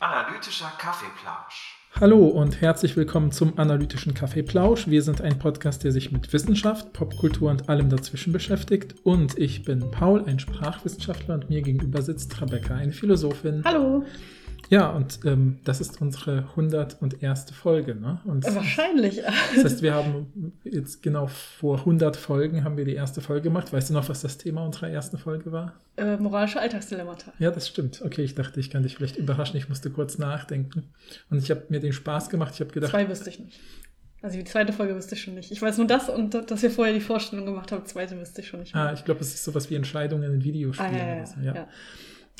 Analytischer Kaffeeplausch. Hallo und herzlich willkommen zum Analytischen Kaffeeplausch. Wir sind ein Podcast, der sich mit Wissenschaft, Popkultur und allem dazwischen beschäftigt. Und ich bin Paul, ein Sprachwissenschaftler, und mir gegenüber sitzt Rebecca, eine Philosophin. Hallo. Ja, und ähm, das ist unsere 101. Folge. Ne? Und Wahrscheinlich. Das heißt, wir haben jetzt genau vor 100 Folgen haben wir die erste Folge gemacht. Weißt du noch, was das Thema unserer ersten Folge war? Äh, moralische Alltagsdilemmata. Ja, das stimmt. Okay, ich dachte, ich kann dich vielleicht überraschen. Ich musste kurz nachdenken. Und ich habe mir den Spaß gemacht. Ich habe gedacht. Zwei wüsste ich nicht. Also die zweite Folge wüsste ich schon nicht. Ich weiß nur das und dass wir vorher die Vorstellung gemacht haben. Die zweite wüsste ich schon nicht. Mehr. Ah, ich glaube, es ist sowas wie Entscheidungen in Videospielen. Ah, ja, ja, so. ja. ja.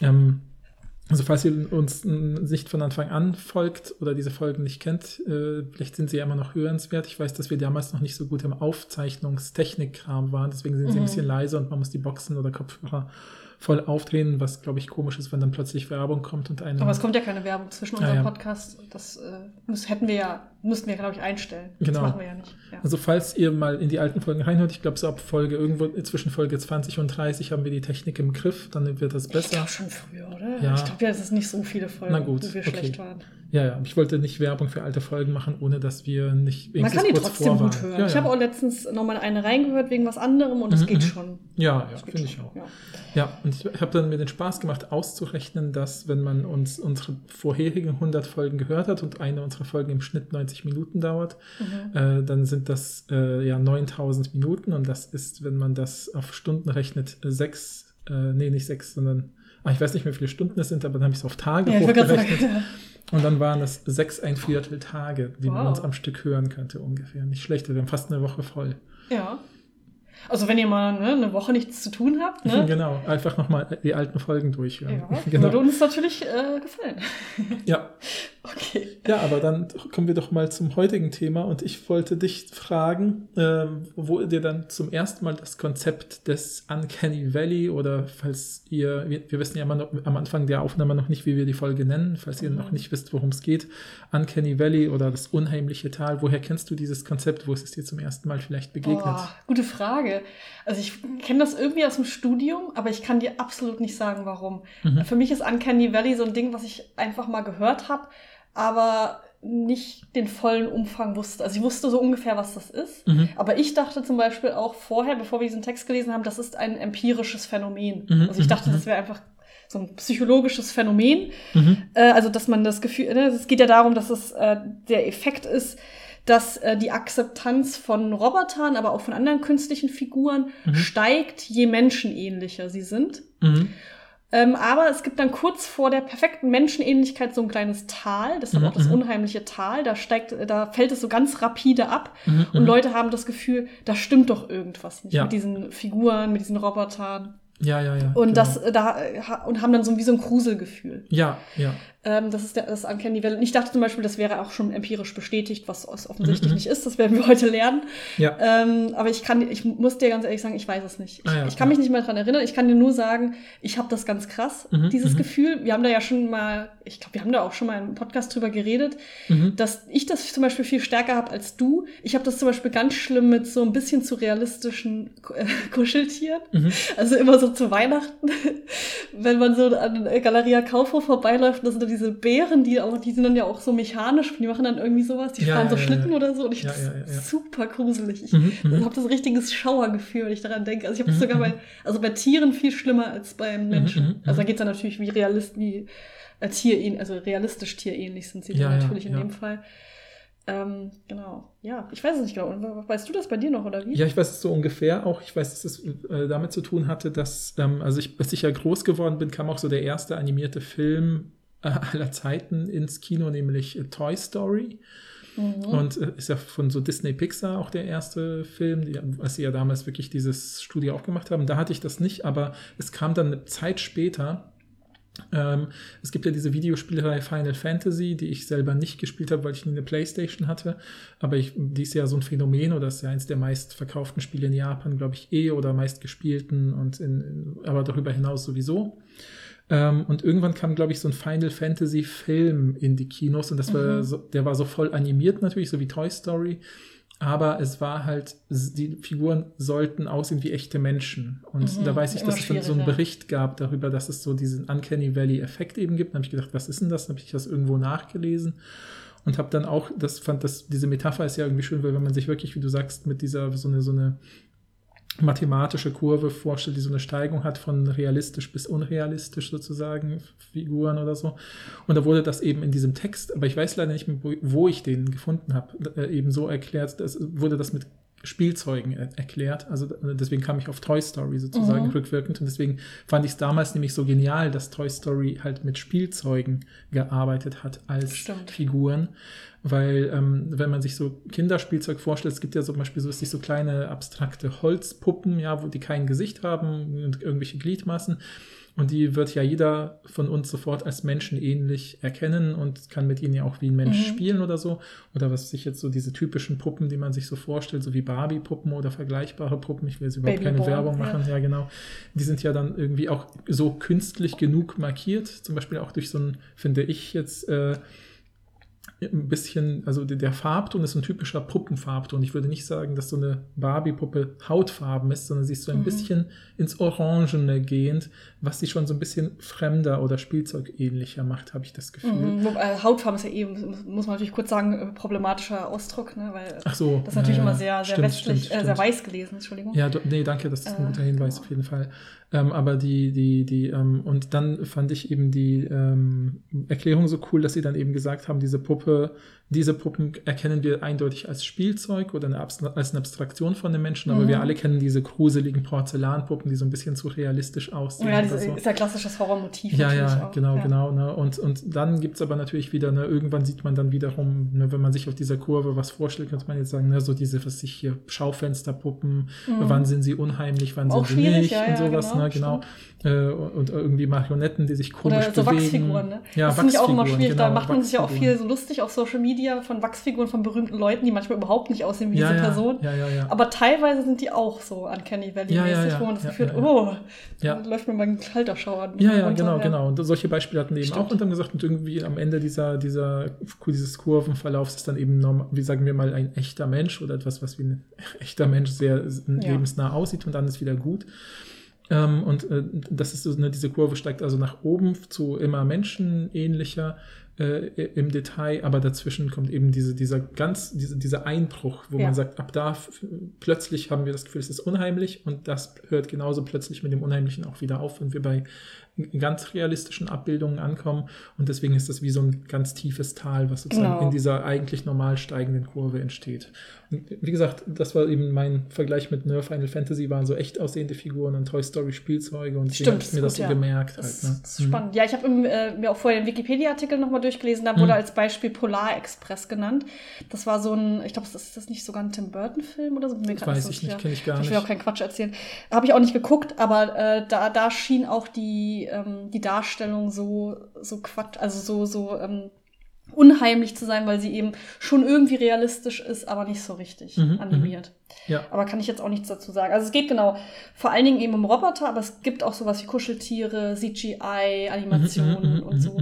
Ähm, also falls ihr uns nicht von Anfang an folgt oder diese Folgen nicht kennt, äh, vielleicht sind sie ja immer noch hörenswert. Ich weiß, dass wir damals noch nicht so gut im Aufzeichnungstechnikkram waren, deswegen sind sie Mhm. ein bisschen leiser und man muss die Boxen oder Kopfhörer voll aufdrehen, was glaube ich komisch ist, wenn dann plötzlich Werbung kommt und eine. Aber es kommt ja keine Werbung zwischen Ah, unserem ja. Podcast. Das äh, müssen, hätten wir ja, müssten wir, glaube ich, einstellen. Das Genau. machen wir ja nicht. Ja. Also falls ihr mal in die alten Folgen reinhört, ich glaube so ab Folge irgendwo zwischen Folge 20 und 30 haben wir die Technik im Griff, dann wird das ich besser. glaube schon früher, oder? Ja. Ich glaube ja, es ist nicht so viele Folgen, Na gut, wo wir okay. schlecht waren. Ja, ja, ich wollte nicht Werbung für alte Folgen machen, ohne dass wir nicht Man kann die trotzdem gut hören. Ja, Ich ja. habe auch letztens nochmal eine reingehört wegen was anderem und es Mhm, geht mhm. schon. Ja, ja, Das finde ich auch. Ja. Ja, und ich habe dann mir den Spaß gemacht, auszurechnen, dass wenn man uns unsere vorherigen 100 Folgen gehört hat und eine unserer Folgen im Schnitt 90 Minuten dauert, Mhm. äh, dann sind das äh, ja 9000 Minuten und das ist, wenn man das auf Stunden rechnet, sechs, äh, nee, nicht sechs, sondern, ah, ich weiß nicht mehr, wie viele Stunden es sind, aber dann habe ich es auf Tage Ja, hochgerechnet. Und dann waren es sechs ein Viertel Tage, die man Wow. uns am Stück hören könnte ungefähr. Nicht schlecht, wir haben fast eine Woche voll. Ja. Also wenn ihr mal ne, eine Woche nichts zu tun habt, ne? Genau, einfach nochmal die alten Folgen durchhören. Ja, würde genau. uns natürlich äh, gefallen. Ja, Okay. Ja, aber dann kommen wir doch mal zum heutigen Thema und ich wollte dich fragen, ähm, wo dir dann zum ersten Mal das Konzept des Uncanny Valley oder falls ihr, wir, wir wissen ja immer noch am Anfang der Aufnahme noch nicht, wie wir die Folge nennen, falls ihr Mhm. noch nicht wisst, worum es geht, Uncanny Valley oder das unheimliche Tal, woher kennst du dieses Konzept, wo ist es dir zum ersten Mal vielleicht begegnet? Oh, gute Frage. Also ich kenne das irgendwie aus dem Studium, aber ich kann dir absolut nicht sagen, warum. Mhm. Für mich ist Uncanny Valley so ein Ding, was ich einfach mal gehört habe, aber nicht den vollen Umfang wusste. Also ich wusste so ungefähr, was das ist. Mhm. Aber ich dachte zum Beispiel auch vorher, bevor wir diesen Text gelesen haben, das ist ein empirisches Phänomen. Mhm, Also ich dachte, mhm, das wäre einfach so ein psychologisches Phänomen. Mhm. Äh, also, dass man das Gefühl, ne, es geht ja darum, dass es äh, der Effekt ist, dass äh, die Akzeptanz von Robotern, aber auch von anderen künstlichen Figuren Mhm. steigt, je menschenähnlicher sie sind. Mhm. Ähm, aber es gibt dann kurz vor der perfekten Menschenähnlichkeit so ein kleines Tal, das ist Mhm, aber auch das mhm. unheimliche Tal, da steigt, da fällt es so ganz rapide ab Mhm. und Mhm. Leute haben das Gefühl, da stimmt doch irgendwas nicht Ja. mit diesen Figuren, mit diesen Robotern Ja, ja, ja. und genau. das äh, da äh, und haben dann so wie so ein Gruselgefühl. Ja, ja. Ähm, das ist der, das Uncanny Valley. Ich dachte zum Beispiel, das wäre auch schon empirisch bestätigt, was offensichtlich mhm. nicht ist. Das werden wir heute lernen. Ja. Ähm, aber ich kann, ich muss dir ganz ehrlich sagen, ich weiß es nicht. Ich, Ah ja, ich kann ja. mich nicht mehr dran erinnern. Ich kann dir nur sagen, ich habe das ganz krass, Mhm, dieses mhm. Gefühl. Wir haben da ja schon mal, ich glaube, wir haben da auch schon mal im Podcast drüber geredet, Mhm. dass ich das zum Beispiel viel stärker habe als du. Ich habe das zum Beispiel ganz schlimm mit so ein bisschen zu realistischen äh, Kuscheltieren. Mhm. Also immer so zu Weihnachten, wenn man so an Galeria Kaufhof vorbeiläuft, das sind diese Bären, die auch, die sind dann ja auch so mechanisch, die machen dann irgendwie sowas, die Ja, fahren so ja, Schlitten ja. oder so und ich Ja, finde das ja. super gruselig. Ich Mhm, mhm. habe das richtiges Schauergefühl, wenn ich daran denke. Also ich habe das Mhm, sogar mhm. bei, also bei Tieren viel schlimmer als beim Menschen. mhm, Also da mhm. geht es dann natürlich wie realist, wie äh, tierähnlich, also realistisch tierähnlich sind sie dann natürlich in dem Fall. Ähm, genau. Ja, ich weiß es nicht genau. Weißt du das bei dir noch oder wie? Ja, ich weiß es so ungefähr auch. Ich weiß, dass es äh, damit zu tun hatte, dass, ähm, also ich, als ich ja groß geworden bin, kam auch so der erste animierte Film aller Zeiten ins Kino, nämlich äh, Toy Story. Mhm. Und äh, ist ja von so Disney Pixar auch der erste Film, die, als sie ja damals wirklich dieses Studio aufgemacht haben. Da hatte ich das nicht, aber es kam dann eine Zeit später. Ähm, es gibt ja diese Videospielreihe Final Fantasy, die ich selber nicht gespielt habe, weil ich nie eine Playstation hatte. Aber ich, die ist ja so ein Phänomen oder ist ja eins der meistverkauften Spiele in Japan, glaube ich, eh oder meistgespielten und in, aber darüber hinaus sowieso. Ähm, und irgendwann kam, glaube ich, so ein Final Fantasy Film in die Kinos und das war Mhm. so, der war so voll animiert natürlich, so wie Toy Story. aber es war halt, die Figuren sollten aussehen wie echte Menschen. Und Mhm, da weiß ich, dass es dann so einen. Bericht gab darüber, dass es so diesen Uncanny Valley-Effekt eben gibt. Dann habe ich gedacht, was ist denn das? Dann habe ich das irgendwo nachgelesen und habe dann auch, das fand das, diese Metapher ist ja irgendwie schön, weil wenn man sich wirklich, wie du sagst, mit dieser so eine, so eine mathematische Kurve vorstellt, die so eine Steigung hat von realistisch bis unrealistisch sozusagen, Figuren oder so. Und da wurde das eben in diesem Text, aber ich weiß leider nicht mehr, wo, ich den gefunden habe, äh, eben so erklärt, das wurde das mit Spielzeugen er erklärt. Also äh, deswegen kam ich auf Toy Story sozusagen Mhm. rückwirkend und deswegen fand ich es damals nämlich so genial, dass Toy Story halt mit Spielzeugen gearbeitet hat als Stimmt. Figuren. Weil, ähm, wenn man sich so Kinderspielzeug vorstellt, es gibt ja zum Beispiel so, so kleine abstrakte Holzpuppen, ja, wo die kein Gesicht haben und irgendwelche Gliedmaßen. Und die wird ja jeder von uns sofort als menschenähnlich erkennen und kann mit ihnen ja auch wie ein Mensch Mhm. spielen oder so. Oder was sich jetzt so diese typischen Puppen, die man sich so vorstellt, so wie Barbie-Puppen oder vergleichbare Puppen. Ich will jetzt überhaupt keine Babyborn, Werbung ja. machen, ja genau. Die sind ja dann irgendwie auch so künstlich genug markiert, zum Beispiel auch durch so ein, finde ich jetzt, äh, ein bisschen, also der- Farbton ist ein typischer Puppenfarbton. Ich würde nicht sagen, dass so eine Barbie-Puppe Hautfarben ist, sondern sie ist so ein Mhm. bisschen ins Orangene gehend, was sie schon so ein bisschen fremder oder spielzeugähnlicher macht, habe ich das Gefühl. Mhm. Wobei, Hautfarbe ist ja eben, muss man natürlich kurz sagen, äh, problematischer Ausdruck, ne? weil Ach so. das ist natürlich ja, immer sehr, sehr Stimmt, westlich, stimmt, äh, sehr stimmt. weiß gelesen, Entschuldigung. Ja, nee, danke, das ist ein Äh, guter Hinweis genau. auf jeden Fall. Ähm, aber die, die, die, ähm, und dann fand ich eben die ähm, Erklärung so cool, dass sie dann eben gesagt haben, diese Puppe, diese Puppen erkennen wir eindeutig als Spielzeug oder eine als eine Abstraktion von den Menschen, aber Mhm. wir alle kennen diese gruseligen Porzellanpuppen, die so ein bisschen zu realistisch aussehen. Ja, das so. ist ja klassisches Horrormotiv. Ja, ja, auch. genau, ja. genau. Ne? Und, und dann gibt es aber natürlich wieder, ne, irgendwann sieht man dann wiederum, ne, wenn man sich auf dieser Kurve was vorstellt, könnte man jetzt sagen, ne, so diese, was sich hier, Schaufensterpuppen, wann sind sie unheimlich, wann Mhm. Auch sind sie nicht ja, und sowas, genau, ne, genau. Äh, und irgendwie Marionetten, die sich komisch Oder so bewegen. Wachsfiguren, ne? Ja, das finde ich auch immer schwierig. da genau, macht man sich ja auch viel so lustig auf Social Media von Wachsfiguren von berühmten Leuten, die manchmal überhaupt nicht aussehen wie ja, diese ja, Person. Ja, ja, ja. Aber teilweise sind die auch so Uncanny Valley-mäßig, Ja, ja, ja, wo man das ja, Gefühl ja, hat, ja. oh, Ja. da läuft mir mal ein kalter Schauer. Ja, ja, runter, genau, genau. Und solche Beispiele hatten die eben auch und haben gesagt, und irgendwie am Ende dieser, dieser, dieses Kurvenverlaufs ist dann eben, norm, wie sagen wir mal, ein echter Mensch oder etwas, was wie ein echter Mensch sehr Ja. lebensnah aussieht und dann ist wieder gut. Ähm, und äh, das ist so, ne, diese Kurve steigt also nach oben zu immer menschenähnlicher äh, im Detail, aber dazwischen kommt eben diese, dieser ganz, diese, dieser Einbruch, wo Ja. man sagt, ab da plötzlich haben wir das Gefühl, es ist unheimlich und das hört genauso plötzlich mit dem Unheimlichen auch wieder auf, wenn wir bei ganz realistischen Abbildungen ankommen und deswegen ist das wie so ein ganz tiefes Tal, was sozusagen Genau. in dieser eigentlich normal steigenden Kurve entsteht. Und wie gesagt, das war eben mein Vergleich mit Nerf Final Fantasy, waren so echt aussehende Figuren und Toy Story Spielzeuge und deswegen Stimmt, hab ich mir ist das gut, so ja. gemerkt. Das halt, ne? ist spannend. Ja, ich habe äh, mir auch vorher den Wikipedia-Artikel nochmal durchgelesen, da wurde Mhm. als Beispiel Polar Express genannt. Das war so ein, ich glaube, ist das nicht sogar ein Tim Burton-Film oder so? Mir Das weiß so ich nicht, kenne ich gar Ich will auch nicht. keinen Quatsch erzählen. Habe ich auch nicht geguckt, aber äh, da, da schien auch die, ähm, die Darstellung so, so Quatsch, also so, so ähm, unheimlich zu sein, weil sie eben schon irgendwie realistisch ist, aber nicht so richtig Mhm, animiert. Ja. Aber kann ich jetzt auch nichts dazu sagen. Also es geht genau vor allen Dingen eben um Roboter, aber es gibt auch sowas wie Kuscheltiere, CGI, Animationen Mhm, mhm, und mhm, so.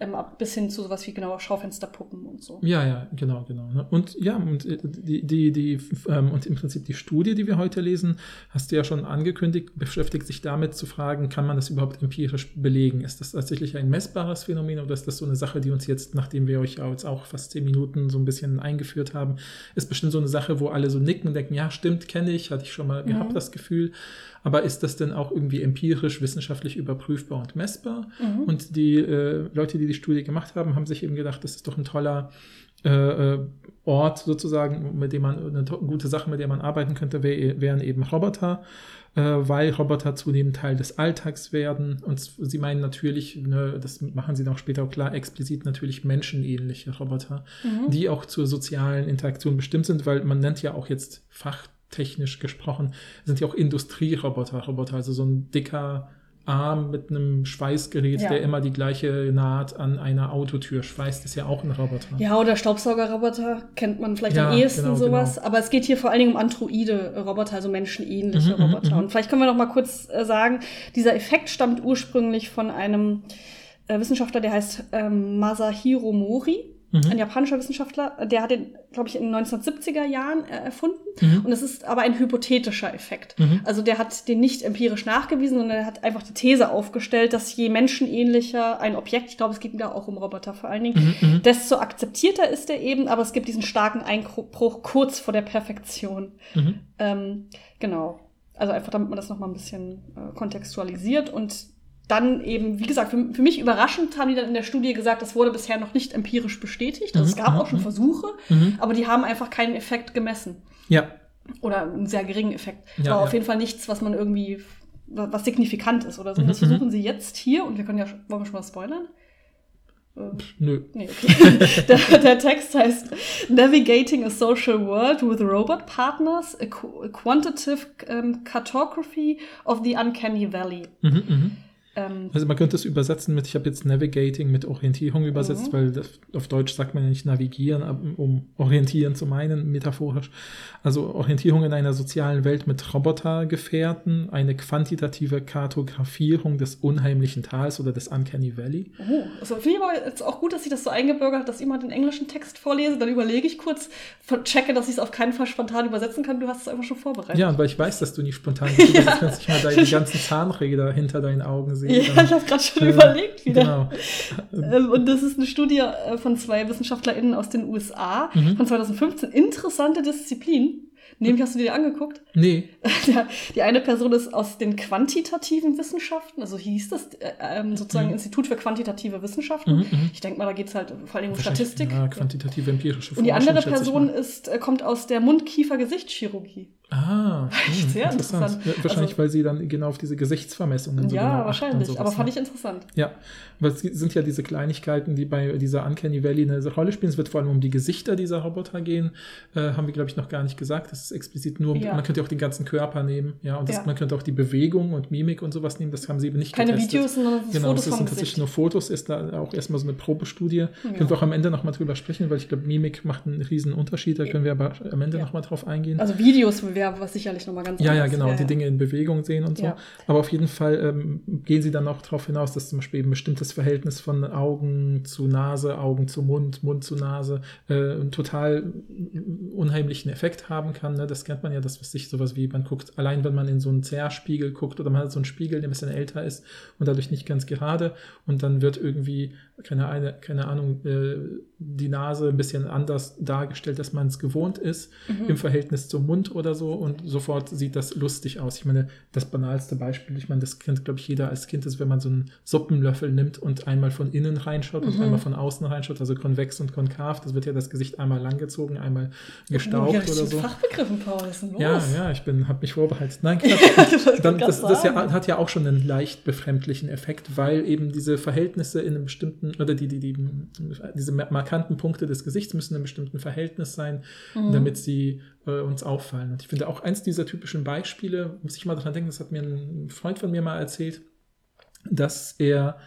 Ähm, bis hin zu sowas wie genau Schaufensterpuppen und so. Ja, ja, genau, genau. ne? Und ja, und äh, die, die, die, ähm, und im Prinzip die Studie, die wir heute lesen, hast du ja schon angekündigt, beschäftigt sich damit zu fragen, kann man das überhaupt empirisch belegen? Ist das tatsächlich ein messbares Phänomen oder ist das so eine Sache, die uns jetzt, nachdem wir euch ja jetzt auch fast zehn Minuten so ein bisschen eingeführt haben, ist bestimmt so eine Sache, wo alle so nicken und denken, ja, stimmt, kenne ich, hatte ich schon mal gehabt, Mhm. das Gefühl. Aber ist das denn auch irgendwie empirisch, wissenschaftlich überprüfbar und messbar? Mhm. Und die äh, Leute, die die Studie gemacht haben, haben sich eben gedacht, das ist doch ein toller äh, äh, Ort sozusagen, mit dem man eine gute Sache, mit der man arbeiten könnte, wär, wären eben Roboter, äh, weil Roboter zunehmend Teil des Alltags werden. Und sie meinen natürlich, ne, das machen sie dann auch später auch klar, explizit natürlich menschenähnliche Roboter, Mhm. die auch zur sozialen Interaktion bestimmt sind, weil man nennt ja auch jetzt fachtechnisch gesprochen, sind ja auch Industrieroboter, Roboter, also so ein dicker Arm mit einem Schweißgerät, Ja. der immer die gleiche Naht an einer Autotür schweißt, ist ja auch ein Roboter. Ja, oder Staubsaugerroboter kennt man vielleicht Ja, am ehesten genau, sowas. genau. Aber es geht hier vor allen Dingen um androide Roboter, also menschenähnliche Mhm, mhm, Roboter. mhm. Und vielleicht können wir noch mal kurz äh, sagen, dieser Effekt stammt ursprünglich von einem äh, Wissenschaftler, der heißt ähm, Masahiro Mori. Mhm. ein japanischer Wissenschaftler, der hat den, glaube ich, in den 1970er Jahren äh, erfunden. Mhm. Und es ist aber ein hypothetischer Effekt. Mhm. Also der hat den nicht empirisch nachgewiesen, sondern er hat einfach die These aufgestellt, dass je menschenähnlicher ein Objekt, ich glaube, es geht da auch um Roboter vor allen Dingen, Mhm, mhm. desto akzeptierter ist er eben, aber es gibt diesen starken Einbruch kurz vor der Perfektion. Mhm. Ähm, genau. Also einfach, damit man das noch mal ein bisschen äh, kontextualisiert und dann eben, wie gesagt, für, für mich überraschend haben die dann in der Studie gesagt, das wurde bisher noch nicht empirisch bestätigt. Also es Mhm, gab mhm, auch schon mhm. Versuche, Mhm. aber die haben einfach keinen Effekt gemessen. Ja, Oder einen sehr geringen Effekt. Ja, aber ja. auf jeden Fall nichts, was man irgendwie, wa- was signifikant ist oder so. Mhm, das versuchen sie jetzt hier und wir können ja, wollen wir schon mal spoilern? Äh, nö. Nee, okay. der, der Text heißt Navigating a Social World with Robot Partners, a, qu a Quantitative um, Cartography of the Uncanny Valley. Mhm, mhm. Ähm, Also man könnte es übersetzen mit, ich habe jetzt Navigating mit Orientierung übersetzt, Mhm. weil das, auf Deutsch sagt man ja nicht navigieren, um orientieren zu meinen, metaphorisch. Also Orientierung in einer sozialen Welt mit Robotergefährten, eine quantitative Kartografierung des unheimlichen Tals oder des Uncanny Valley. oh, also finde ich aber jetzt auch gut, dass sich das so eingebürgert hat, dass ich mal den englischen Text vorlese. Dann überlege ich kurz, checke, dass ich es auf keinen Fall spontan übersetzen kann. Du hast es einfach schon vorbereitet. Ja, und weil ich weiß, dass du nicht spontan bist, ja. kannst nicht mal deine, ganzen Zahnräder hinter deinen Augen sehen. Ja, Dann- ich habe gerade schon äh, überlegt wieder. Genau. Ähm, und das ist eine Studie äh, von zwei WissenschaftlerInnen aus den USA Mhm. von 2015. Interessante Disziplin. Nämlich hast du dir die angeguckt? Nee, Der, die eine Person ist aus den quantitativen Wissenschaften, also hieß das äh, ähm, sozusagen Mhm. Institut für quantitative Wissenschaften. Mhm, mhm. Ich denke mal, da geht es halt vor allem um Statistik. Ja, quantitative empirische Und die Forschung, andere Person ist, äh, kommt aus der Mund-Kiefer-Gesichtschirurgie. Ah, hm, Sehr interessant. Ja, wahrscheinlich, Also- weil sie dann genau auf diese Gesichtsvermessungen so ja, genau wahrscheinlich. sowas, Aber fand ne? ich interessant. Ja, weil es sind ja diese Kleinigkeiten, die bei dieser Uncanny Valley eine Rolle spielen. Es wird vor allem um die Gesichter dieser Roboter gehen. Äh, haben wir, glaube ich, noch gar nicht gesagt. Das ist explizit nur, um, Ja. man könnte auch den ganzen Körper nehmen. Ja, und das, Ja. man könnte auch die Bewegung und Mimik und sowas nehmen. Das haben sie eben nicht Keine getestet. Videos, sondern Genau, Fotos es vom sind tatsächlich nur Fotos, ist da auch erstmal so eine Probestudie. Ja. Können wir auch am Ende nochmal drüber sprechen, weil ich glaube, Mimik macht einen riesen Unterschied. Da können wir aber am Ende Ja. nochmal drauf eingehen. Also Videos wäre was sicherlich nochmal ganz Ja, ja, genau, die Dinge in Bewegung sehen und so. Ja. Aber auf jeden Fall ähm, gehen sie dann auch darauf hinaus, dass zum Beispiel eben ein bestimmtes Verhältnis von Augen zu Nase, Augen zu Mund, Mund zu Nase äh, einen total unheimlichen Effekt haben kann. Ne? Das kennt man ja, das was sich sowas wie man guckt, allein wenn man in so einen Zerrspiegel guckt oder man hat so einen Spiegel, der ein bisschen älter ist und dadurch nicht ganz gerade und dann wird irgendwie, keine, eine, keine Ahnung, äh, die Nase ein bisschen anders dargestellt, als man es gewohnt ist Mhm. im Verhältnis zum Mund oder so und sofort sieht das lustig aus. Ich meine, das banalste Beispiel, ich meine, das kennt, glaube ich, jeder als Kind, ist, wenn man so einen Suppenlöffel nimmt und einmal von innen reinschaut und Mhm. einmal von außen reinschaut, also konvex und konkav, das wird ja das Gesicht einmal langgezogen, einmal gestaucht ja, oder so. Fachbegriffen, Paul, ist los? Ja, ja, ich bin, habe mich vorbereitet. Nein, Quatsch. Dann, das, das ja, hat ja auch schon einen leicht befremdlichen Effekt, weil eben diese Verhältnisse in einem bestimmten, oder die, die, die, diese markanten Punkte des Gesichts müssen in einem bestimmten Verhältnis sein, Mhm. damit sie äh, uns auffallen. Und ich finde auch eins dieser typischen Beispiele, muss ich mal dran denken, das hat mir ein Freund von mir mal erzählt, dass er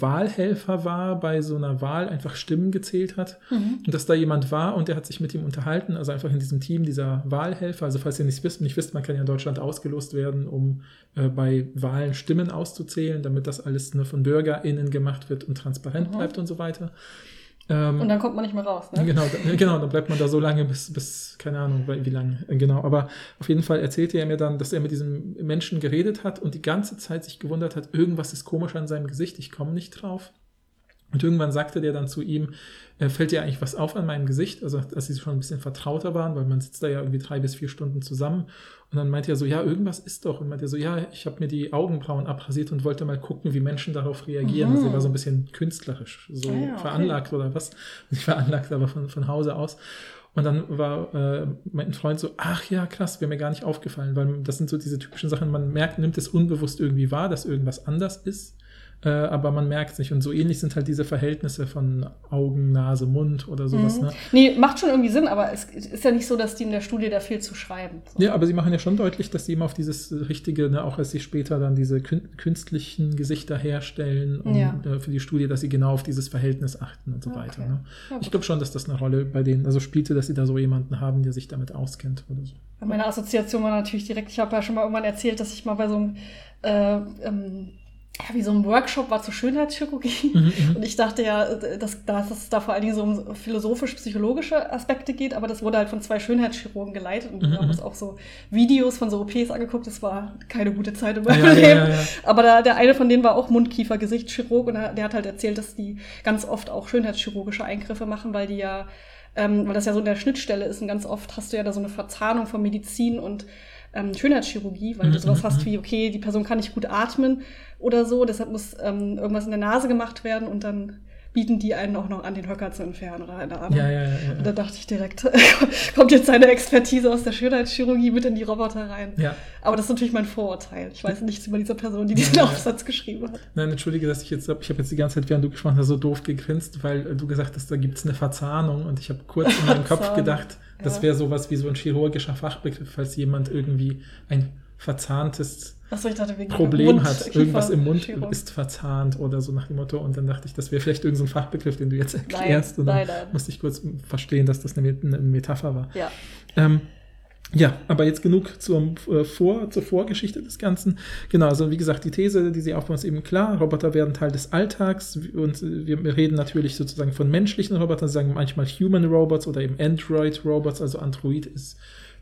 Wahlhelfer war bei so einer Wahl, einfach Stimmen gezählt hat. Mhm. Und dass da jemand war und der hat sich mit ihm unterhalten, also einfach in diesem Team dieser Wahlhelfer. Also falls ihr nicht wisst, nicht wisst, man kann ja in Deutschland ausgelost werden, um äh, bei Wahlen Stimmen auszuzählen, damit das alles nur von BürgerInnen gemacht wird und transparent Mhm. bleibt und so weiter. Ähm, Und dann kommt man nicht mehr raus, ne? Genau, da, genau, dann bleibt man da so lange, bis, bis keine Ahnung, wie lange, genau. Aber auf jeden Fall erzählte er mir dann, dass er mit diesem Menschen geredet hat und die ganze Zeit sich gewundert hat, irgendwas ist komisch an seinem Gesicht, ich komme nicht drauf. Und irgendwann sagte der dann zu ihm, äh, fällt dir eigentlich was auf an meinem Gesicht? Also, als sie schon ein bisschen vertrauter waren, weil man sitzt da ja irgendwie drei bis vier Stunden zusammen. Und dann meinte er so, ja, irgendwas ist doch. Und meinte er so, ja, ich habe mir die Augenbrauen abrasiert und wollte mal gucken, wie Menschen darauf reagieren. Mhm. Also, er war so ein bisschen künstlerisch, so Ah ja, okay. veranlagt oder was. Nicht veranlagt, aber von, von Hause aus. Und dann war äh, mein Freund so, ach ja, krass, wäre mir gar nicht aufgefallen, weil das sind so diese typischen Sachen, man merkt, nimmt es unbewusst irgendwie wahr, dass irgendwas anders ist, äh, aber man merkt es nicht. Und so ähnlich sind halt diese Verhältnisse von Augen, Nase, Mund oder sowas. Mhm. Ne? Nee, macht schon irgendwie Sinn, aber es ist ja nicht so, dass die in der Studie da viel zu schreiben. So. Ja, aber sie machen ja schon deutlich, dass sie immer auf dieses Richtige, ne, auch als sie später dann diese kün künstlichen Gesichter herstellen um, Ja. äh, für die Studie, dass sie genau auf dieses Verhältnis achten und so Okay. weiter. Ne? Ja, Ich glaube schon, dass das eine Rolle bei denen, also spielte, dass sie da so jemanden haben, der sich damit auskennt oder so. Meine Assoziation war natürlich direkt, ich habe ja schon mal irgendwann erzählt, dass ich mal bei so einem äh, ähm, ja, wie so ein Workshop war zur Schönheitschirurgie. Mhm, Und ich dachte ja, dass, dass es da vor allen Dingen so um philosophisch-psychologische Aspekte geht, aber das wurde halt von zwei Schönheitschirurgen geleitet und wir Mhm, haben uns auch so Videos von so OPs angeguckt. Das war keine gute Zeit in Ja, meinem ja, Leben. ja, ja. Aber da, der eine von denen war auch Mundkiefer-Gesichtschirurg und er- der hat halt erzählt, dass die ganz oft auch schönheitschirurgische Eingriffe machen, weil die ja, ähm, weil das ja so in der Schnittstelle ist und ganz oft hast du ja da so eine Verzahnung von Medizin und ähm, Schönheitschirurgie, weil du Mhm, sowas mhm, hast wie, okay, die Person kann nicht gut atmen oder so, deshalb muss ähm, irgendwas in der Nase gemacht werden und dann bieten die einen auch noch an, den Höcker zu entfernen oder eine Arme. Ja, ja, ja. Und ja. da dachte ich direkt, kommt jetzt seine Expertise aus der Schönheitschirurgie mit in die Roboter rein. ja. Aber das ist natürlich mein Vorurteil. Ich weiß nichts über diese Person, die diesen Ja, ja. Aufsatz geschrieben hat. Nein, entschuldige, dass ich jetzt, ich habe jetzt die ganze Zeit, während du gesprochen hast, so doof gegrinst, weil du gesagt hast, da gibt es eine Verzahnung und ich habe kurz in meinem Kopf gedacht, das ja. wäre sowas wie so ein chirurgischer Fachbegriff, falls jemand irgendwie ein verzahntes Achso, ich dachte, wegen Problem Mund- hat, irgendwas im Mund Kieferchirurg. ist verzahnt oder so nach dem Motto und dann dachte ich, das wäre vielleicht irgendein so Fachbegriff, den du jetzt erklärst und dann nein, nein. musste ich kurz verstehen, dass das eine, eine Metapher war. Ja. Ähm, ja, aber jetzt genug zum, äh, Vor, zur Vorgeschichte des Ganzen. Genau, also wie gesagt, die These, die sie aufbauen, ist eben klar. Roboter werden Teil des Alltags und wir, reden natürlich sozusagen von menschlichen Robotern, sagen manchmal Human Robots oder eben Android Robots, also Android ist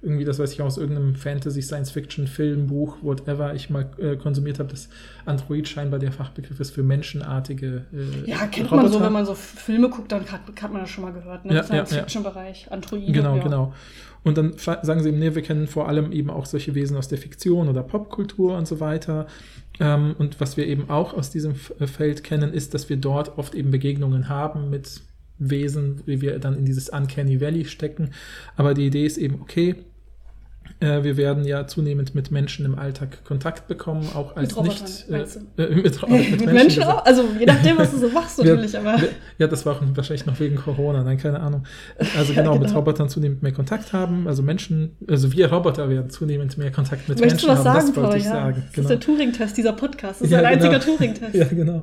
irgendwie, das weiß ich aus irgendeinem Fantasy, Science-Fiction-Film, Buch, whatever ich mal äh, konsumiert habe, dass Android scheinbar der Fachbegriff ist für menschenartige äh, Ja, kennt Roboter. man so, wenn man so Filme guckt, dann hat, hat man das schon mal gehört. Ne? Ja, Im ja, ja. Science-Fiction-Bereich, Androide. Genau, ja. genau. Und dann sagen sie eben, nee, wir kennen vor allem eben auch solche Wesen aus der Fiktion oder Popkultur und so weiter. Ähm, und was wir eben auch aus diesem äh, Feld kennen, ist, dass wir dort oft eben Begegnungen haben mit Wesen, wie wir dann in dieses Uncanny Valley stecken. Aber die Idee ist eben, okay, wir werden ja zunehmend mit Menschen im Alltag Kontakt bekommen, auch als Robotern, nicht äh, äh, mit, mit, Mit Menschen Menschen auch? Also je nachdem, was du so machst, natürlich, aber. wir- Ja, das war auch wahrscheinlich noch wegen Corona, nein, keine Ahnung. Also Ja, genau, mit genau. Robotern zunehmend mehr Kontakt haben, also Menschen, also wir Roboter werden zunehmend mehr Kontakt mit Möchtest du Menschen was haben, sagen, das wollte Paul? ich Ja. sagen. Das ist der Turing-Test, dieser Podcast. Das ist Ja, ein genau. einziger Turing-Test. Ja, genau.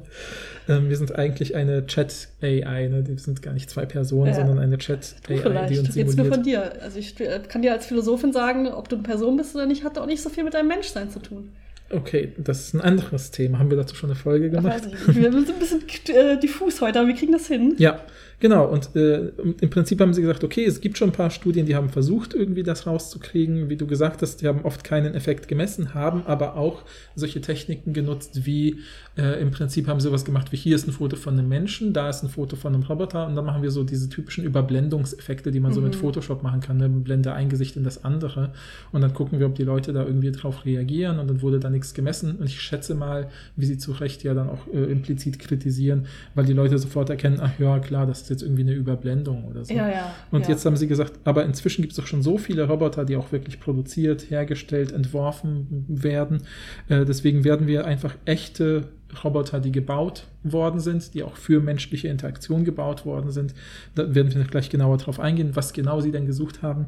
Ähm, wir sind eigentlich eine Chat-AI, ne? Wir sind gar nicht zwei Personen, Ja. sondern eine Chat-AI, die uns Jetzt nur von simuliert. dir. Also ich kann dir als Philosophin sagen, ob du eine Person bist oder nicht, hat auch nicht so viel mit deinem Menschsein zu tun. Okay, das ist ein anderes Thema. Haben wir dazu schon eine Folge gemacht? weiß ich. Wir sind ein bisschen äh, diffus heute, aber wir kriegen das hin. Ja, genau. Und äh, im Prinzip haben sie gesagt, okay, es gibt schon ein paar Studien, die haben versucht, irgendwie das rauszukriegen. Wie du gesagt hast, die haben oft keinen Effekt gemessen, haben aber auch solche Techniken genutzt, wie äh, im Prinzip haben sie sowas gemacht, wie hier ist ein Foto von einem Menschen, da ist ein Foto von einem Roboter und dann machen wir so diese typischen Überblendungseffekte, die man so mit Mhm. Photoshop machen kann. Ne? Blende ein Gesicht in das andere und dann gucken wir, ob die Leute da irgendwie drauf reagieren und dann wurde da nichts gemessen und ich schätze mal, wie sie zu Recht ja dann auch äh, implizit kritisieren, weil die Leute sofort erkennen, ach ja, klar, das ist jetzt irgendwie eine Überblendung oder so. Ja, ja. Und ja. jetzt haben sie gesagt, aber inzwischen gibt es doch schon so viele Roboter, die auch wirklich produziert, hergestellt, entworfen werden. Äh, deswegen werden wir einfach echte Roboter, die gebaut worden sind, die auch für menschliche Interaktion gebaut worden sind. Da werden wir gleich genauer drauf eingehen, was genau sie denn gesucht haben.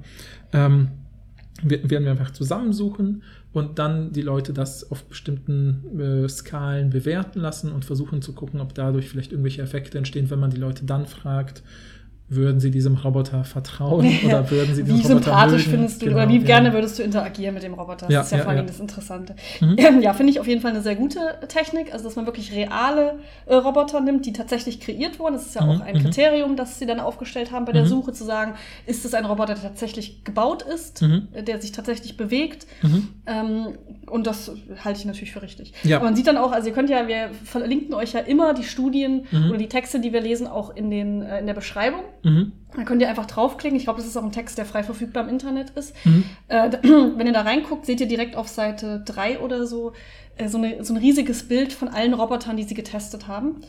Ähm, werden wir einfach zusammensuchen und dann die Leute das auf bestimmten äh, Skalen bewerten lassen und versuchen zu gucken, ob dadurch vielleicht irgendwelche Effekte entstehen, wenn man die Leute dann fragt, würden sie diesem Roboter vertrauen oder würden sie den Wie Roboter sympathisch mögen? findest du Genau, oder wie ja. gerne würdest du interagieren mit dem Roboter? Das Ja, ist ja, ja, vor allem das Interessante. Mhm. Ja, finde ich auf jeden Fall eine sehr gute Technik, also dass man wirklich reale äh, Roboter nimmt, die tatsächlich kreiert wurden. Das ist ja Mhm, auch ein mhm. Kriterium, das sie dann aufgestellt haben bei der Mhm. Suche, zu sagen, ist es ein Roboter, der tatsächlich gebaut ist, Mhm. äh, der sich tatsächlich bewegt. Mhm. Ähm, und das halte ich natürlich für richtig. Aber man sieht dann auch, also ihr könnt ja, wir verlinken euch ja immer die Studien oder die Texte, die wir lesen, auch in, den, äh, in der Beschreibung. Mhm. Da könnt ihr einfach draufklicken. Ich glaube, das ist auch ein Text, der frei verfügbar im Internet ist. Mhm. Äh, wenn ihr da reinguckt, seht ihr direkt auf Seite 3 oder so äh, so, eine, so ein riesiges Bild von allen Robotern, die sie getestet haben.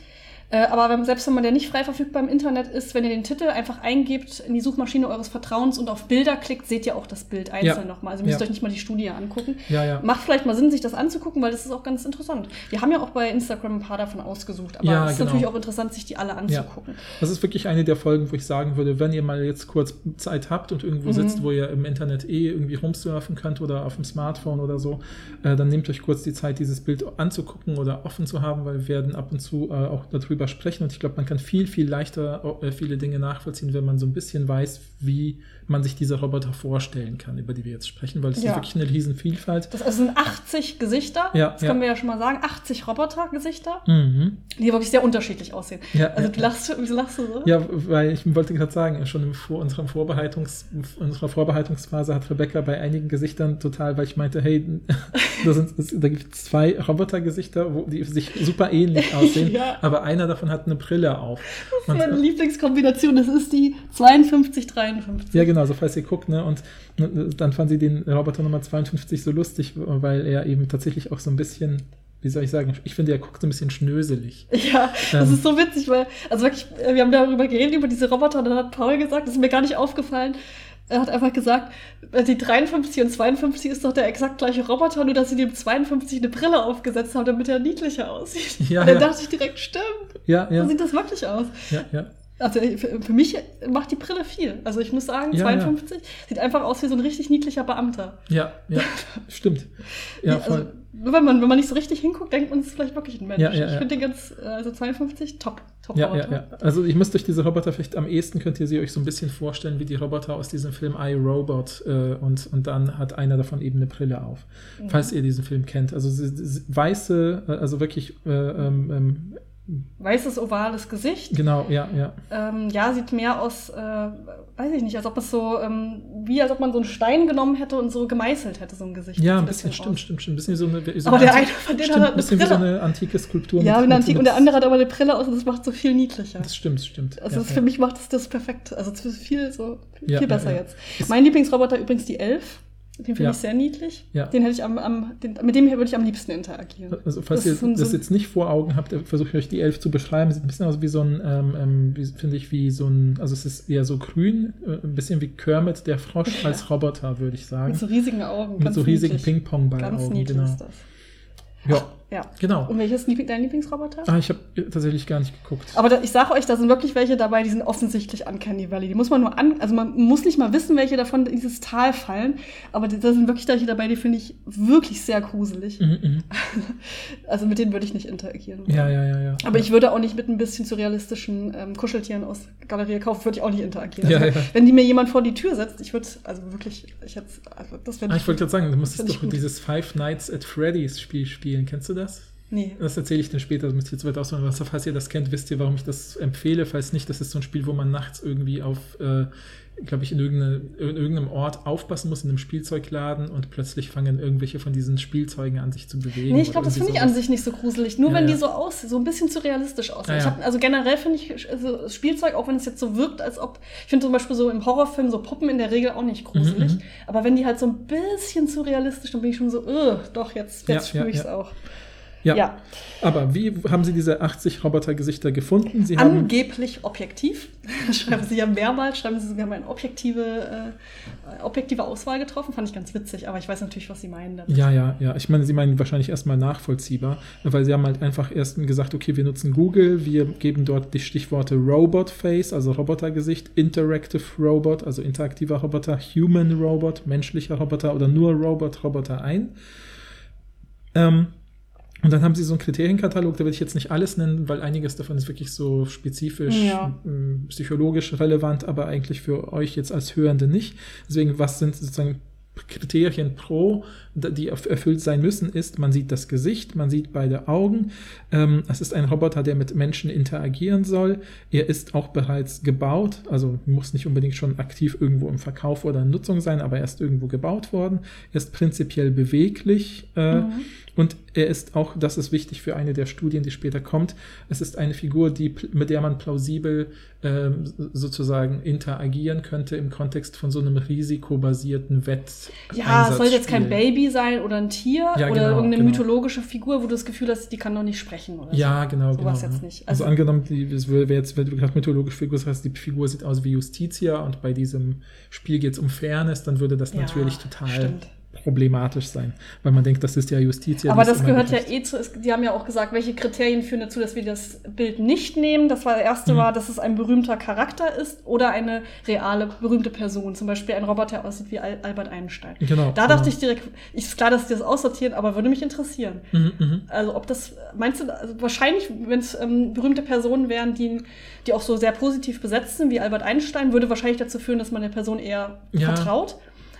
Äh, aber wenn, selbst wenn man der nicht frei verfügbar im Internet ist, wenn ihr den Titel einfach eingebt in die Suchmaschine eures Vertrauens und auf Bilder klickt, seht ihr auch das Bild einzeln Ja. nochmal. Also müsst ihr Ja. euch nicht mal die Studie angucken. Ja, ja. Macht vielleicht mal Sinn, sich das anzugucken, weil das ist auch ganz interessant. Wir haben ja auch bei Instagram ein paar davon ausgesucht, aber Ja, es ist genau. natürlich auch interessant, sich die alle anzugucken. Das ist wirklich eine der Folgen, wo ich sagen würde, wenn ihr mal jetzt kurz Zeit habt und irgendwo Mhm. sitzt, wo ihr im Internet eh irgendwie rumsurfen könnt oder auf dem Smartphone oder so, äh, dann nehmt euch kurz die Zeit, dieses Bild anzugucken oder offen zu haben, weil wir werden ab und zu äh, auch darüber drüber sprechen und ich glaube, man kann viel, viel leichter äh, viele Dinge nachvollziehen, wenn man so ein bisschen weiß, wie man sich diese Roboter vorstellen kann, über die wir jetzt sprechen, weil es Ja. ist wirklich eine riesen Vielfalt. Das sind 80 Gesichter, Ja, das ja. können wir ja schon mal sagen. 80 Roboter-Gesichter, Mhm. die wirklich sehr unterschiedlich aussehen. Ja, Also du lachst, wieso lachst du so? Ja, weil ich wollte gerade sagen, schon in vor unserem Vorbereitungs, unserer Vorbereitungsphase hat Rebecca bei einigen Gesichtern total, weil ich meinte, hey, da, da gibt es zwei Robotergesichter, wo die sich super ähnlich aussehen, aber einer davon hat eine Brille auf. Und, Meine Lieblingskombination, das ist die 5253. ja, genau, so falls ihr guckt, ne? Und ne, dann fand sie den Roboter Nummer 52 so lustig, weil er eben tatsächlich auch so ein bisschen, wie soll ich sagen, ich finde, er guckt so ein bisschen schnöselig. Ja, das Ähm. ist so witzig, weil, also wirklich, wir haben darüber geredet, über diese Roboter, und dann hat Paul gesagt, das ist mir gar nicht aufgefallen. Er hat einfach gesagt, die 53 und 52 ist doch der exakt gleiche Roboter, nur dass sie dem 52 eine Brille aufgesetzt haben, damit er niedlicher aussieht. Ja, und dann ja. dachte ich direkt, stimmt, Ja, ja, so sieht das wirklich aus. ja, ja. Also für, für mich macht die Brille viel. Also ich muss sagen, Ja, 52 sieht einfach aus wie so ein richtig niedlicher Beamter. Ja, ja, stimmt. Ja, voll. also, wenn man, wenn man nicht so richtig hinguckt, denkt man, es ist vielleicht wirklich ein Mensch. Ja, ja, ich ja. finde den ganz, also 52, top, top Ja, ja, Roboter. ja. Also ich müsste euch diese Roboter vielleicht am ehesten könnt ihr sie euch so ein bisschen vorstellen wie die Roboter aus diesem Film I, Robot äh, und, und dann hat einer davon eben eine Brille auf, Mhm. falls ihr diesen Film kennt. Also sie, sie, weiße, äh, also wirklich, äh, ähm, ähm, Weißes, ovales Gesicht. genau, ja, ja. Ähm, ja, sieht mehr aus, äh, weiß ich nicht, als ob es so, ähm, wie als ob man so einen Stein genommen hätte und so gemeißelt hätte, so ein Gesicht. Ja, ein bisschen, stimmt, stimmt, stimmt. Ein bisschen wie so eine, wie so Aber eine der eine von denen stimmt, hat ein bisschen wie so eine eine antike Skulptur. Ja, mit- eine mit- Antike. Und der andere hat aber eine Brille aus und das macht so viel niedlicher. Das stimmt, stimmt. Also ja, das ja. für mich macht es das perfekt. Also viel so viel Ja, besser jetzt. Mein Lieblingsroboter übrigens die Elf. Den finde Ja. ich sehr niedlich. Ja. Den hätte ich am, am den, mit dem würde ich am liebsten interagieren. Also falls Das ihr so das so jetzt nicht vor Augen habt, versuche ich euch die Elf zu beschreiben. Sieht ein bisschen aus wie so ein, ähm, ähm, finde ich, wie so ein, also es ist eher so grün, äh, ein bisschen wie Kermit der Frosch Ja. als Roboter, würde ich sagen. Mit so riesigen Augen. Mit so riesigen. Ganz Ping-Pong-Ball-Augen, niedlich genau. ist das. Ja, Ja. genau. Und welches Liebling- dein Lieblingsroboter? Ah, ich habe tatsächlich gar nicht geguckt. Aber da, ich sage euch, da sind wirklich welche dabei, die sind offensichtlich Uncanny Valley. Die muss man nur an, also man muss nicht mal wissen, welche davon in dieses Tal fallen. Aber da sind wirklich welche dabei, die finde ich wirklich sehr gruselig. Mhm, mhm. Also mit denen würde ich nicht interagieren. Ja, ja, ja, ja. Aber ich würde auch nicht mit ein bisschen surrealistischen ähm, Kuscheltieren aus Galerie kaufen, würde ich auch nicht interagieren. Ja, also, ja. Wenn die mir jemand vor die Tür setzt, ich würde, also wirklich, ich hätte, also das wäre Ah, ich wollte gerade sagen, du musstest doch dieses Five Nights at Freddy's Spiel spielen. Kennst du das? Nee. Das erzähle ich dann später, das müsst ihr jetzt weiter ausholen. Was, falls ihr das kennt, wisst ihr, warum ich das empfehle. Falls nicht, das ist so ein Spiel, wo man nachts irgendwie auf, äh, glaube ich, in, irgendeine, in irgendeinem Ort aufpassen muss, in einem Spielzeugladen und plötzlich fangen irgendwelche von diesen Spielzeugen an, sich zu bewegen. Nee, ich glaube, das finde ich an sich nicht so gruselig. Nur Ja, wenn die so aus, so ein bisschen zu realistisch aussehen. Ja, ja. also generell finde ich also das Spielzeug, auch wenn es jetzt so wirkt, als ob, ich finde zum Beispiel so im Horrorfilm so Puppen in der Regel auch nicht gruselig. Mhm, mhm. Aber wenn die halt so ein bisschen zu realistisch, dann bin ich schon so, äh, doch, jetzt, jetzt spüre ich es auch. Ja. ja. Aber wie haben Sie diese 80 Robotergesichter gefunden? Sie haben Angeblich objektiv. schreiben Sie ja mehrmals, schreiben Sie, Sie haben eine objektive, äh, objektive Auswahl getroffen. Fand ich ganz witzig, aber ich weiß natürlich, was Sie meinen damit. Ja, ja, ja. Ich meine, Sie meinen wahrscheinlich erstmal nachvollziehbar, weil Sie haben halt einfach erst gesagt, okay, wir nutzen Google, wir geben dort die Stichworte Robot Face, also Robotergesicht, Interactive Robot, also interaktiver Roboter, Human Robot, menschlicher Roboter oder nur Robot, Roboter ein. Ähm, und dann haben sie so einen Kriterienkatalog, da will ich jetzt nicht alles nennen, weil einiges davon ist wirklich so spezifisch, Ja. psychologisch relevant, aber eigentlich für euch jetzt als Hörende nicht. Deswegen, was sind sozusagen Kriterien pro, die erf- erfüllt sein müssen, ist, man sieht das Gesicht, man sieht beide Augen. Ähm, es ist ein Roboter, der mit Menschen interagieren soll. Er ist auch bereits gebaut, also muss nicht unbedingt schon aktiv irgendwo im Verkauf oder in Nutzung sein, aber er ist irgendwo gebaut worden. Er ist prinzipiell beweglich. Äh, Mhm. und er ist auch, das ist wichtig für eine der Studien, die später kommt, es ist eine Figur, die, mit der man plausibel ähm, sozusagen interagieren könnte im Kontext von so einem risikobasierten Wett. Ja, es soll jetzt kein Einsatzspiel. Baby sein oder ein Tier Ja, oder genau, irgendeine genau. mythologische Figur, wo du das Gefühl hast, die kann doch nicht sprechen oder Ja, so. genau, Sowas genau. jetzt nicht. Also, Also- angenommen, die, es wäre jetzt, wenn du gerade mythologische Figur das heißt, die Figur sieht aus wie Justitia und bei diesem Spiel geht es um Fairness, dann würde das Ja, natürlich total stimmt. Problematisch sein, weil man denkt, das ist ja Justiz. Aber das gehört ja eh zu, die haben ja auch gesagt, welche Kriterien führen dazu, dass wir das Bild nicht nehmen. Das war, erste mhm. war, dass es ein berühmter Charakter ist oder eine reale, berühmte Person. Zum Beispiel ein Roboter, der aussieht wie Albert Einstein. Genau. Da dachte ich direkt, ist klar, dass die das aussortieren, aber würde mich interessieren. Mhm, mhm. also ob das, meinst du, also wahrscheinlich, wenn es ähm, berühmte Personen wären, die, die auch so sehr positiv besetzt sind, wie Albert Einstein, würde wahrscheinlich dazu führen, dass man der Person eher ja. vertraut.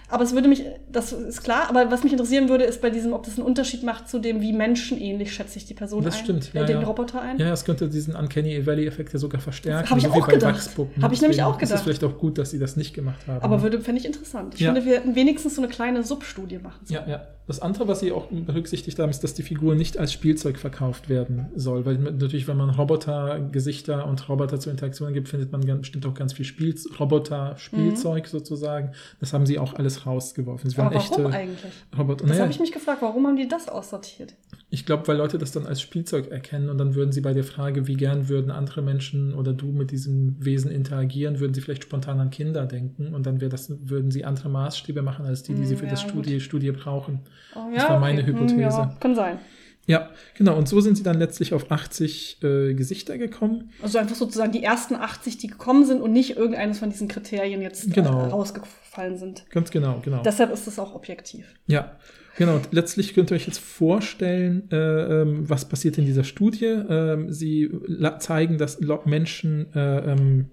Aber es würde mich, das ist klar, aber was mich interessieren würde, ist bei diesem, ob das einen Unterschied macht zu dem, wie menschenähnlich schätze ich die Person das ein. stimmt, ja, äh, den ja. Roboter ein. Ja, es könnte diesen Uncanny Valley-Effekt ja sogar verstärken. Habe ich so auch gedacht. Habe ich nämlich auch gedacht. Es ist vielleicht auch gut, dass sie das nicht gemacht haben. Aber würde, fände ich interessant. Ich ja. finde, wir hätten wenigstens so eine kleine Substudie machen sollen. Ja, ja. Das andere, was sie auch berücksichtigt haben, ist, dass die Figur nicht als Spielzeug verkauft werden soll. Weil natürlich, wenn man Roboter-Gesichter und Roboter zur Interaktion gibt, findet man bestimmt auch ganz viel Spiel Roboter-Spielzeug mhm. sozusagen. Das haben sie auch alles rausgeworfen. Es Aber warum eigentlich? Roboter. Das naja, habe ich mich gefragt, warum haben die das aussortiert? Ich glaube, weil Leute das dann als Spielzeug erkennen und dann würden sie bei der Frage, wie gern würden andere Menschen oder du mit diesem Wesen interagieren, würden sie vielleicht spontan an Kinder denken und dann das, würden sie andere Maßstäbe machen als die, die sie für ja, das Studie, Studie brauchen. Oh, ja, das war meine okay. Hm, Hypothese. Ja, kann sein. Ja, genau. Und so sind sie dann letztlich auf 80 äh, Gesichter gekommen. Also einfach sozusagen die ersten 80, die gekommen sind und nicht irgendeines von diesen Kriterien jetzt genau. äh, rausgefallen sind. Ganz genau, genau. Deshalb ist es auch objektiv. Ja, genau. Letztlich könnt ihr euch jetzt vorstellen, äh, ähm, was passiert in dieser Studie. Ähm, sie zeigen, dass Menschen äh, ähm,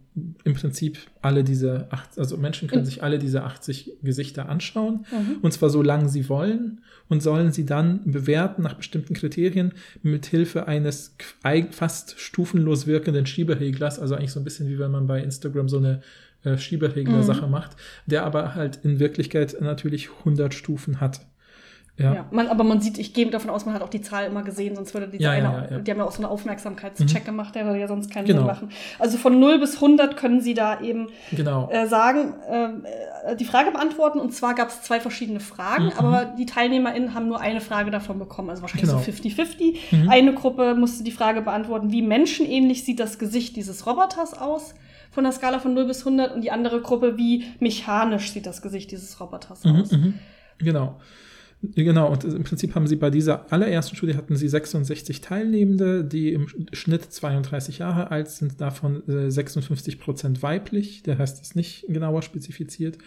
im Prinzip alle diese, acht, also Menschen können sich alle diese 80 Gesichter anschauen, mhm. und zwar so lange sie wollen, und sollen sie dann bewerten nach bestimmten Kriterien mit Hilfe eines fast stufenlos wirkenden Schiebereglers, also eigentlich so ein bisschen wie wenn man bei Instagram so eine äh, Schieberegler-Sache mhm. macht, der aber halt in Wirklichkeit natürlich 100 Stufen hat. Ja. ja. Man, aber man sieht, ich gehe davon aus, man hat auch die Zahl immer gesehen, sonst würde die ja, eine, ja, ja, die haben ja auch so einen Aufmerksamkeitscheck mhm. gemacht, der würde ja sonst keinen genau. Sinn machen. Also von 0 bis 100 können Sie da eben genau. äh, sagen, äh, die Frage beantworten. Und zwar gab es zwei verschiedene Fragen, mhm. aber die TeilnehmerInnen haben nur eine Frage davon bekommen, also wahrscheinlich genau. so 50-50. Mhm. Eine Gruppe musste die Frage beantworten, wie menschenähnlich sieht das Gesicht dieses Roboters aus? Von der Skala von 0 bis 100 und die andere Gruppe, wie mechanisch sieht das Gesicht dieses Roboters mhm, aus? Mhm. Genau. Genau, und im Prinzip haben sie bei dieser allerersten Studie hatten sie 66 Teilnehmende, die im Schnitt 32 Jahre alt sind, davon 56 äh, Prozent weiblich, der heißt es nicht genauer spezifiziert.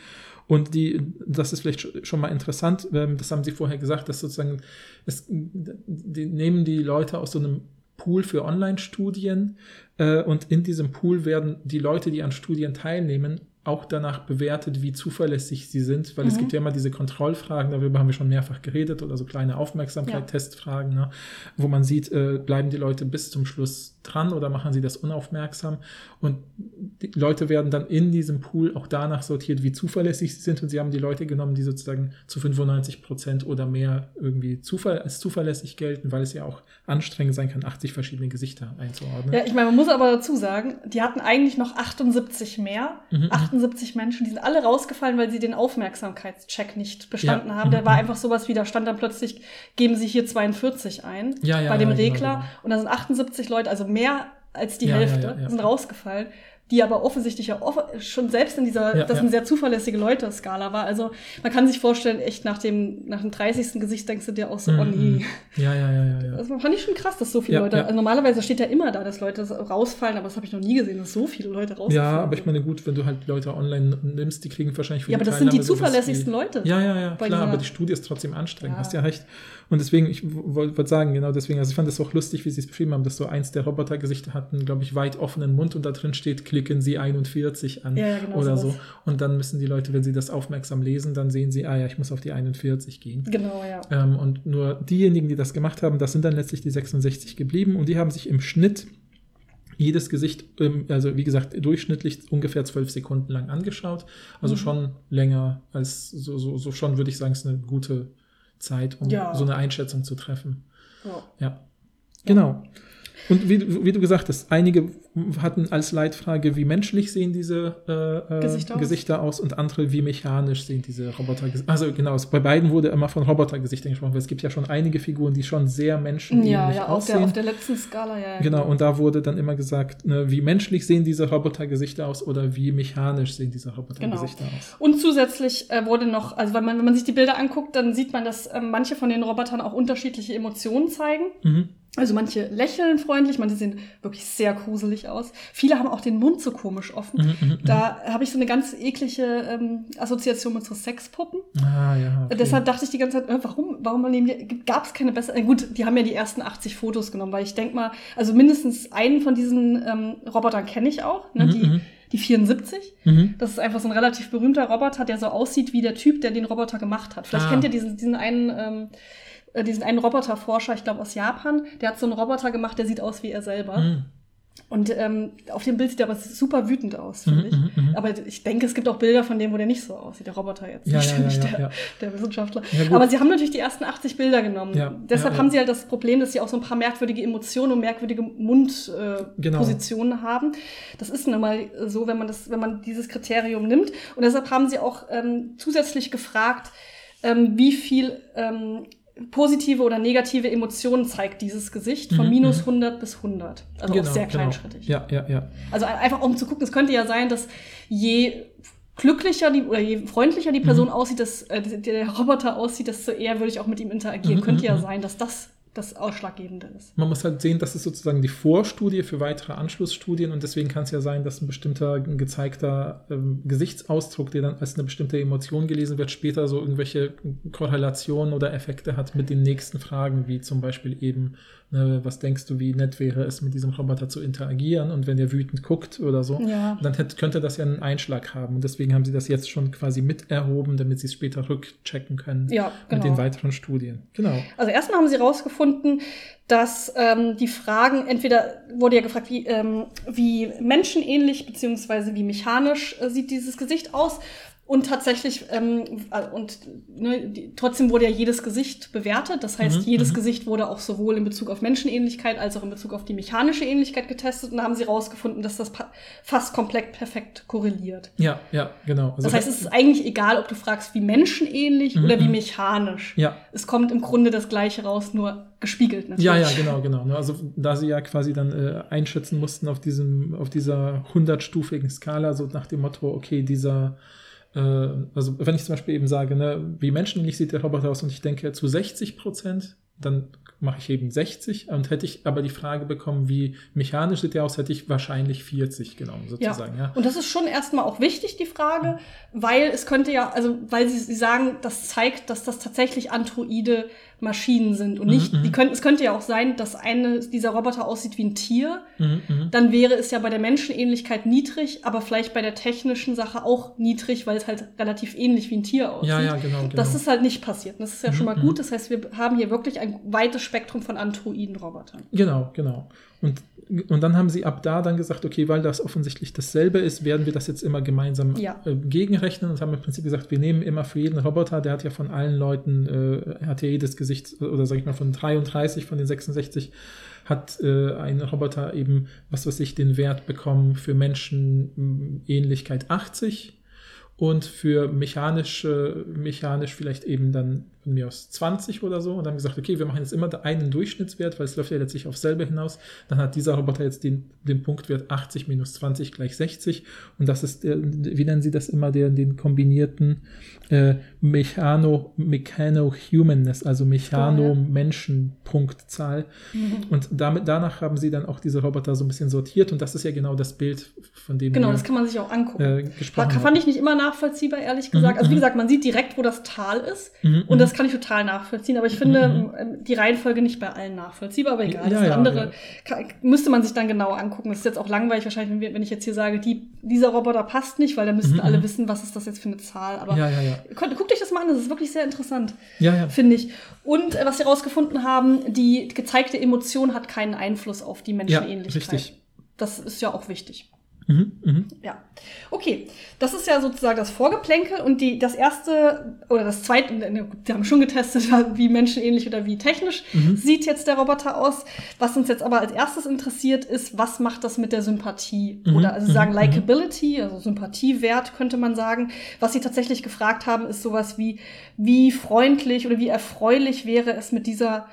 Und die, das ist vielleicht schon mal interessant, ähm, das haben sie vorher gesagt, dass sozusagen, es, die nehmen die Leute aus so einem Pool für Online-Studien äh, und in diesem Pool werden die Leute, die an Studien teilnehmen, auch danach bewertet, wie zuverlässig sie sind, weil mhm. es gibt ja immer diese Kontrollfragen, darüber haben wir schon mehrfach geredet, oder so kleine Aufmerksamkeit, ja. Ne, wo man sieht, äh, bleiben die Leute bis zum Schluss dran oder machen sie das unaufmerksam. Und die Leute werden dann in diesem Pool auch danach sortiert, wie zuverlässig sie sind. Und sie haben die Leute genommen, die sozusagen zu 95 Prozent oder mehr irgendwie zuver als zuverlässig gelten, weil es ja auch anstrengend sein kann, 80 verschiedene Gesichter einzuordnen. Ja, ich meine, man muss aber dazu sagen, die hatten eigentlich noch 78 mehr. Mhm, 78 Menschen, die sind alle rausgefallen, weil sie den Aufmerksamkeitscheck nicht bestanden ja. haben. Der mhm. war einfach sowas wie, da stand dann plötzlich, geben Sie hier 42 ein ja, ja, bei dem genau, Regler. Genau, Und da sind 78 Leute, also mehr als die Hälfte, sind rausgefallen die aber offensichtlich ja off schon selbst in dieser, ja, das ja. eine sehr zuverlässige Leute-Skala war. Also man kann sich vorstellen, echt nach dem, nach dem 30. Gesicht denkst du dir auch so, mhm. oh nee. Mhm. Ja, ja, ja, ja. ja. Das fand ich schon krass, dass so viele Leute, also normalerweise steht ja immer da, dass Leute rausfallen, aber das habe ich noch nie gesehen, dass so viele Leute rausfallen. Ja, aber ich meine, gut, wenn du halt Leute online nimmst, die kriegen wahrscheinlich für Ja, aber das sind die zuverlässigsten Leute. Ja, ja, ja, klar, aber die Studie ist trotzdem anstrengend, hast ja recht. Und deswegen, ich wollte sagen, genau deswegen, also ich fand es auch lustig, wie sie es beschrieben haben, dass so eins der Robotergesichter hatten, glaube ich, weit offenen Mund und da drin steht, klicken Sie 41 an ja, genau oder so. Und dann müssen die Leute, wenn sie das aufmerksam lesen, dann sehen sie, ah ja, ich muss auf die 41 gehen. Genau, ja. Ähm, und nur diejenigen, die das gemacht haben, das sind dann letztlich die 66 geblieben und die haben sich im Schnitt jedes Gesicht, ähm, also wie gesagt, durchschnittlich ungefähr zwölf Sekunden lang angeschaut. Also mhm. schon länger als, so, so, so schon würde ich sagen, ist eine gute Zeit, um ja. so eine Einschätzung zu treffen. Ja. ja. Genau. Und wie, wie du gesagt hast, einige hatten als Leitfrage, wie menschlich sehen diese äh, äh, Gesichter Gesichter, aus. aus. und andere, wie mechanisch sehen diese Roboter. Also genau, bei beiden wurde immer von Robotergesichtern gesprochen, weil es gibt ja schon einige Figuren, die schon sehr menschenähnlich Ja, ja, auf aussehen. der, auf der letzten Skala, ja. ja. Genau, und da wurde dann immer gesagt, ne, wie menschlich sehen diese Robotergesichter aus oder wie mechanisch sehen diese Robotergesichter aus. Und zusätzlich äh, wurde noch, also wenn man, wenn man sich die Bilder anguckt, dann sieht man, dass ähm, manche von den Robotern auch unterschiedliche Emotionen zeigen. Mhm. Also manche lächeln freundlich, manche sehen wirklich sehr gruselig aus. Viele haben auch den Mund so komisch offen. Mhm, mhm, Da habe ich so eine ganz eklige ähm, Assoziation mit so Sexpuppen. Ah, ja. okay. Deshalb dachte ich die ganze Zeit, äh, warum, warum nehmen die, gab es keine bessere, äh, gut, die haben ja die ersten 80 Fotos genommen, weil ich denke mal, also mindestens einen von diesen ähm, Robotern kenne ich auch, ne, Mhm, die, mhm. die 74. Mhm. Das ist einfach so ein relativ berühmter Roboter, der so aussieht wie der Typ, der den Roboter gemacht hat. Vielleicht Ah. kennt ihr diesen, diesen einen, ähm, äh, diesen einen Roboterforscher, ich glaube aus Japan, der hat so einen Roboter gemacht, der sieht aus wie er selber. Mhm. Und ähm, auf dem Bild sieht er aber super wütend aus, finde Mhm, ich. mhm, mhm. Aber ich denke, es gibt auch Bilder von dem, wo der nicht so aussieht, der Roboter jetzt. Ja, nicht, ja, nicht ja, der, der Wissenschaftler. Aber sie haben natürlich die ersten 80 Bilder genommen. Ja, Deshalb haben sie halt das Problem, dass sie auch so ein paar merkwürdige Emotionen und merkwürdige Mundpositionen äh, Genau. Haben. Das ist nun mal so, wenn man das, wenn man dieses Kriterium nimmt. Und deshalb haben sie auch ähm, zusätzlich gefragt, ähm, wie viel ähm, positive oder negative Emotionen zeigt dieses Gesicht von Mhm, minus mhm. 100 bis 100. Also auch sehr kleinschrittig. Ja, ja, ja. Also ein- einfach um zu gucken, es könnte ja sein, dass je glücklicher die oder je freundlicher die Mhm. Person aussieht, dass äh, der Roboter aussieht, desto eher würde ich auch mit ihm interagieren. Mhm, könnte ja mhm. sein, dass das das Ausschlaggebende ist. Man muss halt sehen, das ist sozusagen die Vorstudie für weitere Anschlussstudien und deswegen kann es ja sein, dass ein bestimmter ein gezeigter ähm, Gesichtsausdruck, der dann als eine bestimmte Emotion gelesen wird, später so irgendwelche Korrelationen oder Effekte hat mit den nächsten Fragen, wie zum Beispiel eben, was denkst du, wie nett wäre es, mit diesem Roboter zu interagieren und wenn der wütend guckt oder so, Ja. dann hätte, könnte das ja einen Einschlag haben und deswegen haben sie das jetzt schon quasi mit erhoben, damit sie es später rückchecken können Ja, mit genau. den weiteren Studien. Genau. Also erstmal haben sie herausgefunden, dass ähm, die Fragen, entweder wurde ja gefragt, wie, ähm, wie menschenähnlich beziehungsweise wie mechanisch äh, sieht dieses Gesicht aus. Und tatsächlich, ähm, äh, und ne, die, trotzdem wurde ja jedes Gesicht bewertet. Das heißt, Mhm, jedes mhm. Gesicht wurde auch sowohl in Bezug auf Menschenähnlichkeit als auch in Bezug auf die mechanische Ähnlichkeit getestet. Und da haben sie herausgefunden, dass das fast komplett perfekt korreliert. Ja, ja, genau. Also Das heißt, es ist eigentlich egal, ob du fragst, wie menschenähnlich Mhm, oder wie mhm. mechanisch. ja, Es kommt im Grunde das Gleiche raus, nur gespiegelt natürlich. Ja, ja, genau, genau. ne? Also da sie ja quasi dann äh, einschätzen mussten auf diesem, auf dieser hundertstufigen Skala, so nach dem Motto, okay, dieser, also wenn ich zum Beispiel eben sage, ne, wie menschenähnlich sieht der Roboter aus und ich denke zu 60 Prozent, dann mache ich eben 60 und hätte ich aber die Frage bekommen, wie mechanisch sieht der aus, hätte ich wahrscheinlich 40 genommen, sozusagen, ja. Und das ist schon erstmal auch wichtig, die Frage, weil es könnte ja, also weil sie, sie sagen, das zeigt, dass das tatsächlich Androide Maschinen sind und nicht, Mhm, mhm. die können, es könnte ja auch sein, dass eine dieser Roboter aussieht wie ein Tier, Mhm, mhm. dann wäre es ja bei der Menschenähnlichkeit niedrig, aber vielleicht bei der technischen Sache auch niedrig, weil es halt relativ ähnlich wie ein Tier aussieht. Ja, ja, genau, genau. Das ist halt nicht passiert. Das ist ja schon mal Mhm, gut. Das heißt, wir haben hier wirklich ein weites Spektrum von Androiden-Robotern. Genau, genau. Und, und dann haben sie ab da dann gesagt, okay, weil das offensichtlich dasselbe ist, werden wir das jetzt immer gemeinsam Ja. äh, gegenrechnen und haben im Prinzip gesagt, wir nehmen immer für jeden Roboter, der hat ja von allen Leuten, äh, er hat ja jedes Gesicht, oder sag ich mal von 33 von den 66, hat äh, ein Roboter eben, was weiß ich, den Wert bekommen für Menschenähnlichkeit 80 und für mechanische, mechanisch vielleicht eben dann von mir aus 20 oder so und haben gesagt, okay, wir machen jetzt immer einen Durchschnittswert, weil es läuft ja letztlich auf selbe hinaus. Dann hat dieser Roboter jetzt den, den Punktwert 80 minus 20 gleich 60 und das ist, der, wie nennen Sie das immer, der, den kombinierten äh, Mechano, Mechano-Humanness, also Mechano-Menschen-Punktzahl. Und damit, danach haben Sie dann auch diese Roboter so ein bisschen sortiert und das ist ja genau das Bild, von dem Genau, wir das kann man sich auch angucken. äh, gesprochen Fand ich nicht immer nachvollziehbar, ehrlich gesagt. Mhm, also wie mhm. gesagt, man sieht direkt, wo das Tal ist. Mhm, Und mhm. das kann ich total nachvollziehen. Aber ich finde Mhm, ähm, die Reihenfolge nicht bei allen nachvollziehbar. Aber egal, Ja, das ja, andere. ja. Kann, müsste man sich dann genauer angucken. Das ist jetzt auch langweilig wahrscheinlich, wenn, wir, wenn ich jetzt hier sage, die, dieser Roboter passt nicht, weil dann müssten Mhm, alle mhm. wissen, was ist das jetzt für eine Zahl. Aber ja, ja, ja. Guckt, euch das mal an, das ist wirklich sehr interessant, Ja, ja. finde ich. Und äh, was sie herausgefunden haben, die gezeigte Emotion hat keinen Einfluss auf die Ja, Menschenähnlichkeit. richtig. Das ist ja auch wichtig. Mhm, mhm. Ja. Okay, das ist ja sozusagen das Vorgeplänkel und die, das erste oder das zweite, wir haben schon getestet, wie menschenähnlich oder wie technisch Mhm. sieht jetzt der Roboter aus. Was uns jetzt aber als erstes interessiert, ist, was macht das mit der Sympathie? Mhm, Oder also sie sagen mhm, Likability, also Sympathiewert könnte man sagen. Was sie tatsächlich gefragt haben, ist sowas wie, wie freundlich oder wie erfreulich wäre es mit dieser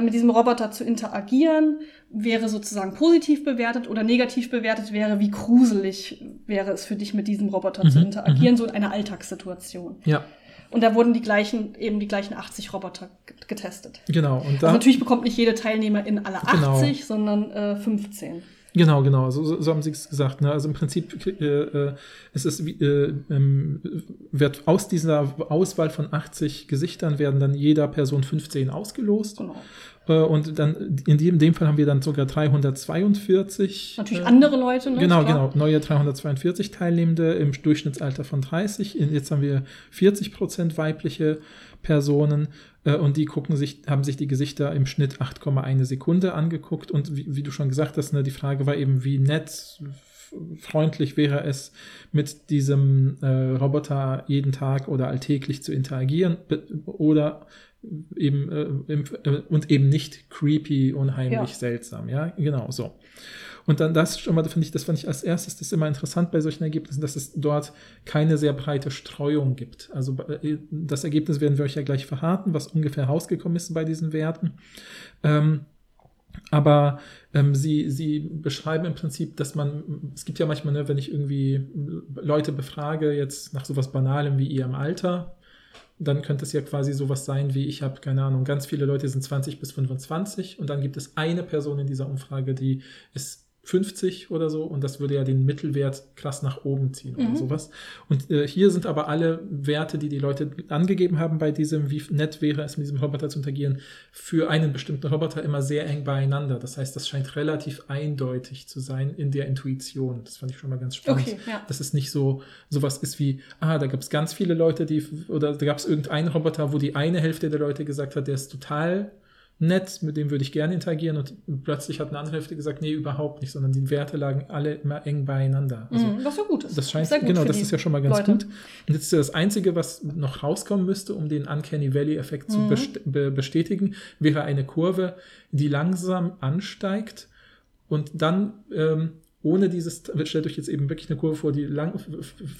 mit diesem Roboter zu interagieren, wäre sozusagen positiv bewertet oder negativ bewertet wäre, wie gruselig wäre es für dich, mit diesem Roboter zu Mhm, interagieren, so in einer Alltagssituation. Ja, Und da wurden die gleichen, eben die gleichen 80 Roboter getestet. genau. Und da, Also natürlich bekommt nicht jede Teilnehmerin alle Genau. 80, sondern äh, 15. Genau, genau, so, so haben sie es gesagt. Ne? Also im Prinzip äh, äh, es ist, äh, ähm, wird aus dieser Auswahl von 80 Gesichtern werden dann jeder Person 15 ausgelost. Genau. Äh, und dann in dem, in dem Fall haben wir dann sogar 342. Natürlich äh, andere Leute, ne? Genau, Klar. genau. Neue 342 Teilnehmende im Durchschnittsalter von 30. In- Jetzt haben wir 40 Prozent weibliche Personen äh, und die gucken sich, haben sich die Gesichter im Schnitt 8,1 Sekunde angeguckt. Und wie, wie du schon gesagt hast, ne, die Frage war eben, wie nett, freundlich wäre es, mit diesem äh, Roboter jeden Tag oder alltäglich zu interagieren oder eben äh, im, äh, und eben nicht creepy, unheimlich, Ja. seltsam. Ja, genau so. Und dann das schon mal, finde ich, das fand ich als erstes, das ist immer interessant bei solchen Ergebnissen, dass es dort keine sehr breite Streuung gibt. Also äh, das Ergebnis werden wir euch ja gleich verraten, was ungefähr rausgekommen ist bei diesen Werten. Ähm, aber ähm, sie, sie beschreiben im Prinzip, dass man, es gibt ja manchmal, ne, wenn ich irgendwie Leute befrage, jetzt nach sowas Banalem wie ihrem Alter, dann könnte es ja quasi sowas sein wie, ich habe keine Ahnung, ganz viele Leute sind 20 bis 25 und dann gibt es eine Person in dieser Umfrage, die ist 50 oder so und das würde ja den Mittelwert krass nach oben ziehen oder Mhm. sowas. Und äh, hier sind aber alle Werte, die die Leute angegeben haben bei diesem, wie nett wäre es mit diesem Roboter zu interagieren, für einen bestimmten Roboter immer sehr eng beieinander. Das heißt, das scheint relativ eindeutig zu sein in der Intuition. Das fand ich schon mal ganz spannend Okay, ja. dass es nicht so sowas ist wie, ah, da gab es ganz viele Leute, die, oder da gab es irgendeinen Roboter, wo die eine Hälfte der Leute gesagt hat, der ist total nett, mit dem würde ich gerne interagieren und plötzlich hat eine andere Hälfte gesagt, nee, überhaupt nicht, sondern die Werte lagen alle immer eng beieinander. Also Mhm, was ja gut ist. das scheint, gut genau, das ist ja schon mal ganz Leute. gut. Und jetzt ist das Einzige, was noch rauskommen müsste, um den Uncanny Valley-Effekt zu Mhm. best be bestätigen, wäre eine Kurve, die langsam ansteigt und dann ähm, ohne dieses, stellt euch jetzt eben wirklich eine Kurve vor, die lang,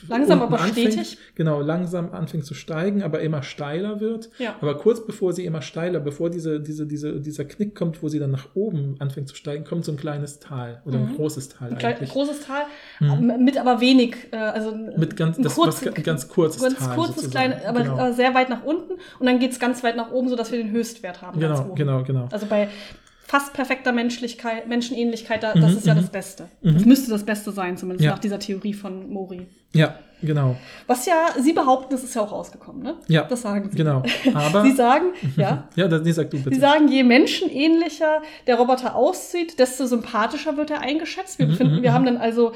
Langsam, aber anfängt, stetig. Genau, langsam anfängt zu steigen, aber immer steiler wird. Ja. Aber kurz bevor sie immer steiler, bevor diese, diese, diese, dieser Knick kommt, wo sie dann nach oben anfängt zu steigen, kommt so ein kleines Tal oder ein Mhm. großes Tal Ein klein, eigentlich. großes Tal, Mhm. mit aber wenig, äh, also Mit ganz, ein das, kurz- was, ganz kurzes ganz Tal. kurzes, kleines, aber genau. sehr weit nach unten und dann geht es ganz weit nach oben, sodass wir den Höchstwert haben. genau, genau, genau. Also bei fast perfekter Menschlichkeit, Menschenähnlichkeit, da, Mhm, das ist ja mhm. das Beste. Mhm. Das müsste das Beste sein, zumindest Ja. nach dieser Theorie von Mori. Ja, genau. Was ja, Sie behaupten, das ist ja auch rausgekommen, ne? Ja, Das sagen Sie. Genau. Aber. Sie sagen, ja, ja, das, nee, sag du bitte. Sie sagen, je menschenähnlicher der Roboter aussieht, desto sympathischer wird er eingeschätzt. Wir, Mhm, befinden, mhm, wir mhm. haben dann also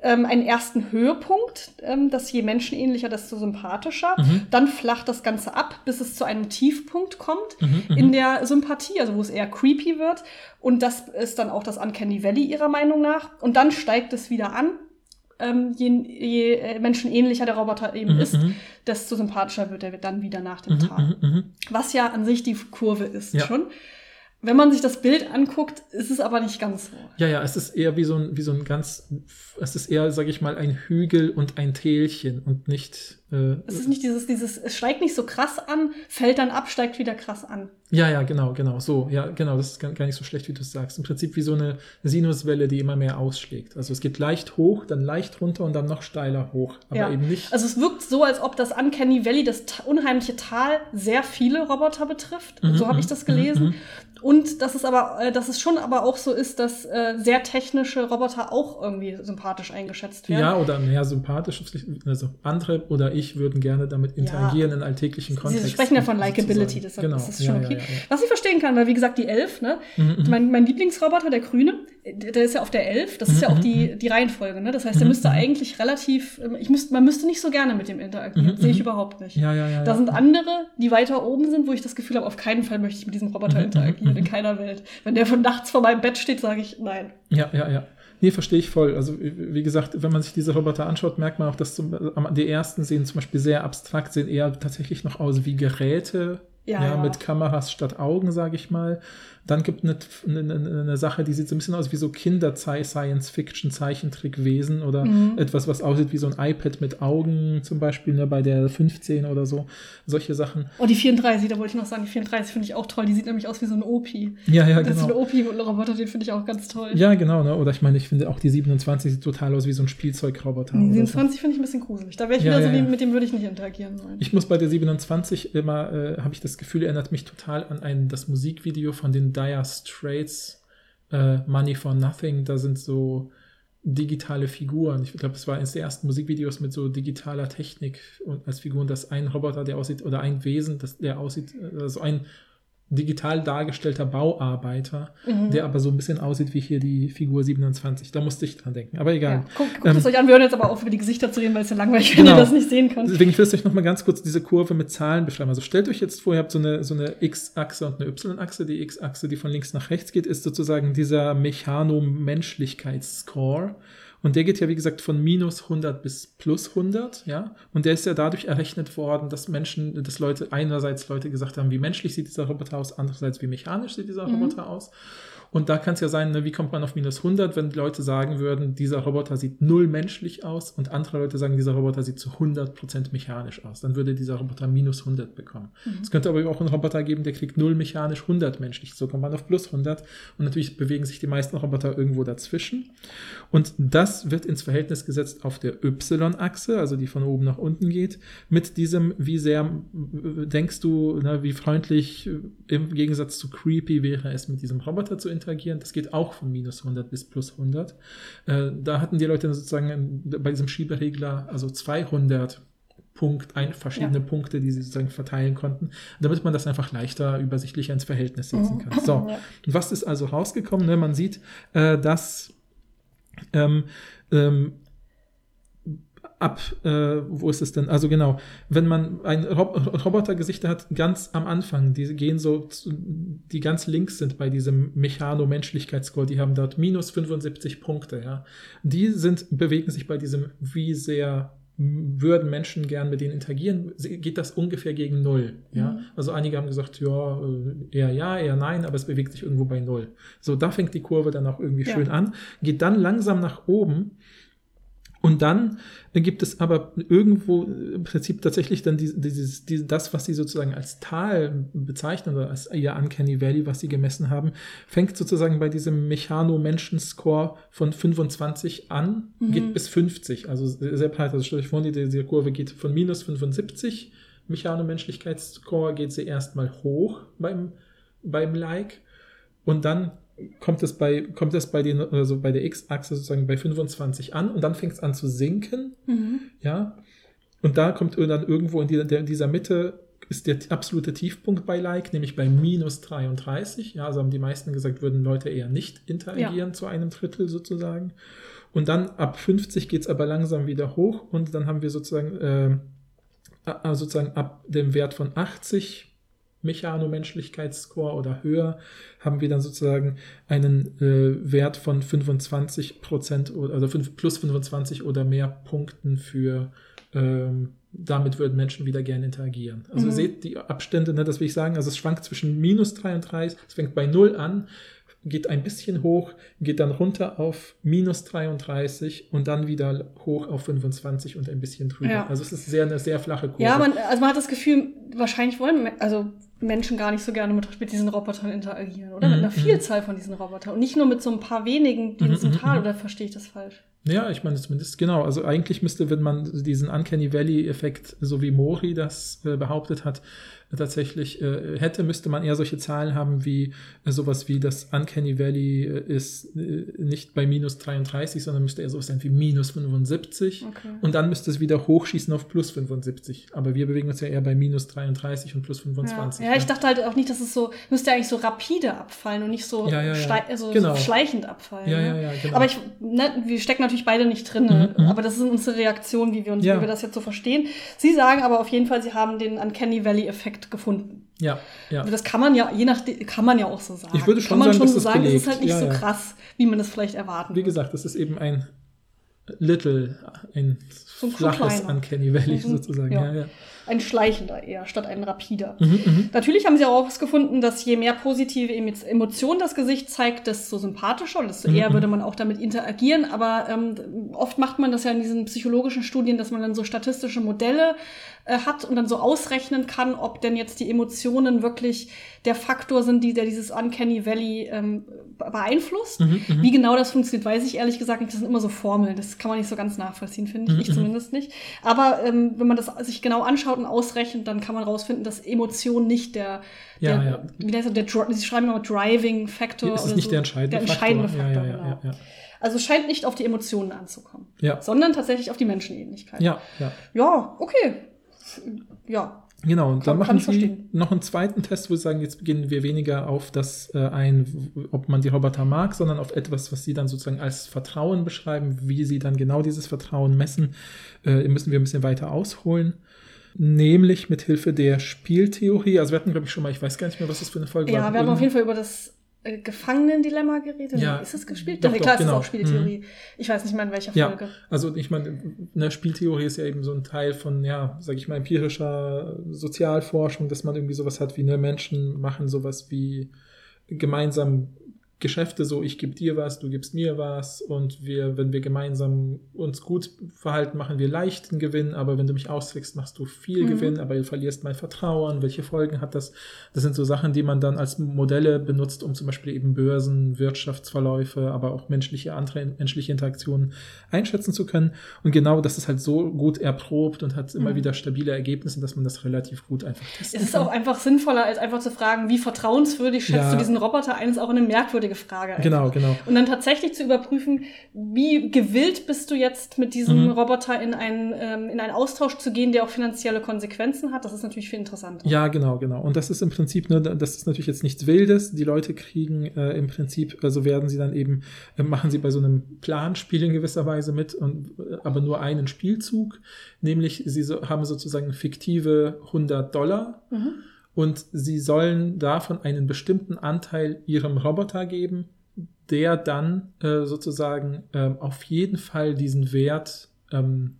ähm, einen ersten Höhepunkt, ähm, dass je menschenähnlicher, desto sympathischer. Mhm. Dann flacht das Ganze ab, bis es zu einem Tiefpunkt kommt Mhm, mhm. in der Sympathie, also wo es eher creepy wird. Und das ist dann auch das Uncanny Valley ihrer Meinung nach. Und dann steigt es wieder an. Ähm, je, je äh, menschenähnlicher der Roboter eben Mhm, ist, mhm. desto sympathischer wird er dann wieder nach dem mhm. Was ja an sich die Kurve ist Ja. schon. Wenn man sich das Bild anguckt, ist es aber nicht ganz so. Ja, ja, es ist eher wie so ein, wie so ein ganz, es ist eher, sage ich mal, ein Hügel und ein Tälchen und nicht. Äh, Es ist nicht dieses, dieses, es steigt nicht so krass an, fällt dann ab, steigt wieder krass an. ja, ja, genau, genau, so, ja, genau, das ist gar, gar nicht so schlecht, wie du es sagst. Im Prinzip wie so eine Sinuswelle, die immer mehr ausschlägt. Also es geht leicht hoch, dann leicht runter und dann noch steiler hoch, aber ja. eben nicht. Also es wirkt so, als ob das Uncanny Valley, das unheimliche Tal, sehr viele Roboter betrifft. Mhm, so habe mhm, ich das mhm, gelesen. Und dass es aber, äh, dass es schon aber auch so ist, dass äh, sehr technische Roboter auch irgendwie sympathisch eingeschätzt werden. Ja, oder mehr sympathisch. Also andere oder ich würden gerne damit interagieren in alltäglichen Kontexten. Sie sprechen ja von Likability, sozusagen. deshalb genau. ist das schon ja, okay. Ja, ja, ja. Was ich verstehen kann, weil wie gesagt, die Elf, ne? Mhm, mhm. Mein, mein Lieblingsroboter, der Grüne, der ist ja auf der Elf. Das ist ja auch Mhm, die, die Reihenfolge, ne? Das heißt, der Mhm, müsste mhm. eigentlich relativ, ähm, ich müsste, man müsste nicht so gerne mit dem interagieren. Mhm, Sehe ich mhm. überhaupt nicht. Ja, ja, ja. Da sind andere, die weiter oben sind, wo ich das Gefühl habe, auf keinen Fall möchte ich mit diesem Roboter Mhm, interagieren, mhm, in mhm. keiner Welt. Wenn der von nachts vor meinem Bett steht, sage ich nein. Ja, ja, ja. Nee, verstehe ich voll. Also, wie gesagt, wenn man sich diese Roboter anschaut, merkt man auch, dass zum, die ersten sehen zum Beispiel sehr abstrakt, sehen eher tatsächlich noch aus wie Geräte. Ja, ja. mit Kameras statt Augen, sage ich mal. Dann gibt es eine, eine, eine Sache, die sieht so ein bisschen aus wie so Kinder-Science-Fiction-Zeichentrickwesen oder Mhm. etwas, was aussieht wie so ein iPad mit Augen, zum Beispiel ne, bei der 15 oder so. Solche Sachen. Oh, die 34, da wollte ich noch sagen, die 34 finde ich auch toll. Die sieht nämlich aus wie so ein Opi. Ja, ja, Das ist so genau. ein Opi-Roboter, den finde ich auch ganz toll. Ja, genau, ne? Oder ich meine, ich finde auch die 27 sieht total aus wie so ein Spielzeugroboter. Die oder so. 27 finde ich ein bisschen gruselig. Da wäre ich Ja, wieder ja, so, wie, mit dem würde ich nicht interagieren wollen. Ich muss bei der 27 immer, äh, habe ich das Gefühl, erinnert mich total an ein, das Musikvideo von den Dire Straits, äh, Money for Nothing. Da sind so digitale Figuren. Ich glaube, es war eines der ersten Musikvideos mit so digitaler Technik und als Figuren, dass ein Roboter, der aussieht, oder ein Wesen, das, der aussieht, also ein digital dargestellter Bauarbeiter, Mhm. der aber so ein bisschen aussieht wie hier die Figur 27. Da musste ich dran denken. Aber egal. Ja, guckt guckt Ähm, es euch an. Wir hören jetzt aber auf, über die Gesichter zu reden, weil es ja langweilig, wenn Genau. ihr das nicht sehen könnt. Deswegen, ich will euch noch mal ganz kurz diese Kurve mit Zahlen beschreiben. Also stellt euch jetzt vor, ihr habt so eine, so eine X-Achse und eine Y-Achse. Die X-Achse, die von links nach rechts geht, ist sozusagen dieser Mechano-Menschlichkeitsscore. Und der geht ja, wie gesagt, von minus 100 bis plus 100, ja. Und der ist ja dadurch errechnet worden, dass Menschen, dass Leute, einerseits Leute gesagt haben, wie menschlich sieht dieser Roboter aus, andererseits wie mechanisch sieht dieser Mhm. Roboter aus. Und da kann es ja sein, ne, wie kommt man auf minus 100, wenn Leute sagen würden, dieser Roboter sieht null menschlich aus und andere Leute sagen, dieser Roboter sieht zu 100% mechanisch aus. Dann würde dieser Roboter minus 100 bekommen. Es könnte aber auch einen Roboter geben, der kriegt null mechanisch, 100 menschlich. So kommt man auf plus 100. Und natürlich bewegen sich die meisten Roboter irgendwo dazwischen. Und das wird ins Verhältnis gesetzt auf der Y-Achse, also die von oben nach unten geht, mit diesem, wie sehr äh, denkst du, ne, wie freundlich äh, im Gegensatz zu creepy wäre es, mit diesem Roboter zu interagieren. Das geht auch von minus 100 bis plus 100. Äh, da hatten die Leute sozusagen bei diesem Schieberegler also 200 Punkt, ein, verschiedene Ja. Punkte, die sie sozusagen verteilen konnten, damit man das einfach leichter, übersichtlicher ins Verhältnis setzen kann. So, Ja. und was ist also rausgekommen? Ne? Man sieht, äh, dass ähm, ähm, ab, äh, wo ist es denn? Also genau, wenn man ein Rob Robotergesichter hat, ganz am Anfang, die gehen so, zu, die ganz links sind bei diesem Mechano-Menschlichkeitsscore, die haben dort minus 75 Punkte, ja. Die sind, bewegen sich bei diesem, wie sehr würden Menschen gern mit denen interagieren, geht das ungefähr gegen Null, ja. Mhm. Also einige haben gesagt, ja, äh, eher ja, eher nein, aber es bewegt sich irgendwo bei Null. So, da fängt die Kurve dann auch irgendwie Ja. schön an, geht dann langsam nach oben und dann gibt es aber irgendwo im Prinzip tatsächlich dann die- dieses, die, das, was sie sozusagen als Tal bezeichnen oder als ihr Uncanny Valley, was sie gemessen haben, fängt sozusagen bei diesem Mechano-Menschen-Score von 25 an, Mhm. geht bis 50. Also sehr breit. Also stellt euch vor, die, diese Kurve geht von minus 75 Mechano-Menschlichkeitsscore, geht sie erstmal hoch beim, beim Like und dann kommt es bei, kommt es bei den, also bei der X-Achse sozusagen bei 25 an und dann fängt es an zu sinken, Mhm. ja. Und da kommt dann irgendwo in dieser, der, in dieser Mitte ist der absolute Tiefpunkt bei Like, nämlich bei minus 33. Ja, also haben die meisten gesagt, würden Leute eher nicht interagieren zu einem Drittel sozusagen. Und dann ab 50 geht es aber langsam wieder hoch und dann haben wir sozusagen, äh, sozusagen ab dem Wert von 80 Mechanomenschlichkeitsscore oder höher, haben wir dann sozusagen einen äh, Wert von 25 Prozent oder also fünf- plus 25 oder mehr Punkten für ähm, damit würden Menschen wieder gerne interagieren. Also Mhm. seht die Abstände, ne, das will ich sagen, also es schwankt zwischen minus 33, es fängt bei 0 an, geht ein bisschen hoch, geht dann runter auf minus 33 und dann wieder hoch auf 25 und ein bisschen drüber. Ja. Also es ist sehr eine sehr flache Kurve. Ja, man, also man hat das Gefühl, wahrscheinlich wollen also Menschen gar nicht so gerne mit, mit diesen Robotern interagieren, oder? Mhm, Mit einer mhm. Vielzahl von diesen Robotern und nicht nur mit so ein paar wenigen, die in Mhm, diesem mhm, Tal, mhm. oder verstehe ich das falsch? Ja, ich meine zumindest, genau. Also eigentlich müsste, wenn man diesen Uncanny Valley-Effekt, so wie Mori das äh, behauptet hat, tatsächlich äh, hätte, müsste man eher solche Zahlen haben wie äh, sowas wie das Uncanny Valley äh, ist äh, nicht bei minus 33, sondern müsste eher sowas sein wie minus 75. Okay. Und dann müsste es wieder hochschießen auf plus 75. Aber wir bewegen uns ja eher bei minus 33 und plus 25. Ja. ja, ich ne? dachte halt auch nicht, dass es so, müsste eigentlich so rapide abfallen und nicht so, Ja, ja, ja. also Genau. so schleichend abfallen. Ja, ne? ja, ja, genau. Aber ich, ne, wir stecken natürlich beide nicht drin, Mhm, mhm. aber das ist unsere Reaktion, wie wir uns, Ja. wie wir das jetzt so verstehen. Sie sagen aber auf jeden Fall, sie haben den Uncanny Valley Effekt gefunden. Ja, ja. Also das kann man ja, je nachdem, kann man ja auch so sagen. Ich würde schon kann man sagen, schon so das sagen, es ist belegt. halt nicht Ja, so ja. krass, wie man das vielleicht erwarten Wie gesagt, das ist eben ein Little, ein So flaches kleiner. Uncanny Valley Mhm, sozusagen. ja. Ja, ja. Ein schleichender eher, statt ein rapider. Mhm, mhm. Natürlich haben sie auch herausgefunden, dass je mehr positive Emo- Emotionen das Gesicht zeigt, desto sympathischer und desto Mhm, eher mhm. würde man auch damit interagieren. Aber ähm, oft macht man das ja in diesen psychologischen Studien, dass man dann so statistische Modelle äh, hat und dann so ausrechnen kann, ob denn jetzt die Emotionen wirklich der Faktor sind, die, der dieses Uncanny Valley ähm, be- beeinflusst. Mhm, mhm. Wie genau das funktioniert, weiß ich ehrlich gesagt nicht. Das sind immer so Formeln. Das kann man nicht so ganz nachvollziehen, finde ich. Mhm, Ich mhm. zumindest nicht. Aber ähm, wenn man das sich genau anschaut und ausrechnet, dann kann man rausfinden, dass Emotion nicht der, Ja, der ja. wie heißt der, sie schreiben immer Driving Factor. Es ist oder nicht so. der entscheidende der entscheidende Faktor. Faktor. ja, ja, genau. ja, ja, Also es scheint nicht auf die Emotionen anzukommen, ja. sondern tatsächlich auf die Menschenähnlichkeit. Ja, ja. Ja, okay. Ja. Genau, und dann machen sie verstehen. noch einen zweiten Test, wo sie sagen, jetzt beginnen wir weniger auf das äh, ein, ob man die Roboter mag, sondern auf etwas, was sie dann sozusagen als Vertrauen beschreiben, wie sie dann genau dieses Vertrauen messen, äh, müssen wir ein bisschen weiter ausholen. Nämlich mit Hilfe der Spieltheorie. Also wir hatten, glaube ich, schon mal, ich weiß gar nicht mehr, was das für eine Folge war. Ja, wir haben auf jeden Fall über das äh, Gefangenendilemma geredet. Ja. Ist das gespielt? Doch, Doch, doch, klar, es genau. ist auch Spieltheorie. Ich weiß nicht mehr in welcher Ja, Folge. also ich meine, eine Spieltheorie ist ja eben so ein Teil von, ja, sag ich mal, empirischer Sozialforschung, dass man irgendwie sowas hat wie, ne, Menschen machen sowas wie gemeinsam Geschäfte, so ich gebe dir was, du gibst mir was und wir, wenn wir gemeinsam uns gut verhalten, machen wir leichten Gewinn, aber wenn du mich austrickst, machst du viel Mhm. Gewinn, aber du verlierst mein Vertrauen. Welche Folgen hat das? Das sind so Sachen, die man dann als Modelle benutzt, um zum Beispiel eben Börsen, Wirtschaftsverläufe, aber auch menschliche andere menschliche Interaktionen einschätzen zu können. Und genau das ist halt so gut erprobt und hat immer Mhm. wieder stabile Ergebnisse, dass man das relativ gut einfach testen Es ist kann. auch einfach sinnvoller, als einfach zu fragen, wie vertrauenswürdig schätzt Ja. du diesen Roboter ein, ist auch eine merkwürdige Frage. einfach. Genau, genau. Und dann tatsächlich zu überprüfen, wie gewillt bist du jetzt mit diesem Mhm. Roboter in einen, ähm, in einen Austausch zu gehen, der auch finanzielle Konsequenzen hat. Das ist natürlich viel interessanter. Ja, genau, genau. Und das ist im Prinzip, ne, das ist natürlich jetzt nichts Wildes. Die Leute kriegen äh, im Prinzip, also werden sie dann eben, äh, machen sie bei so einem Planspiel in gewisser Weise mit, und, äh, aber nur einen Spielzug. Nämlich, sie so, haben sozusagen fiktive 100 Dollar Mhm. Und sie sollen davon einen bestimmten Anteil ihrem Roboter geben, der dann äh, sozusagen ähm, auf jeden Fall diesen Wert, ähm,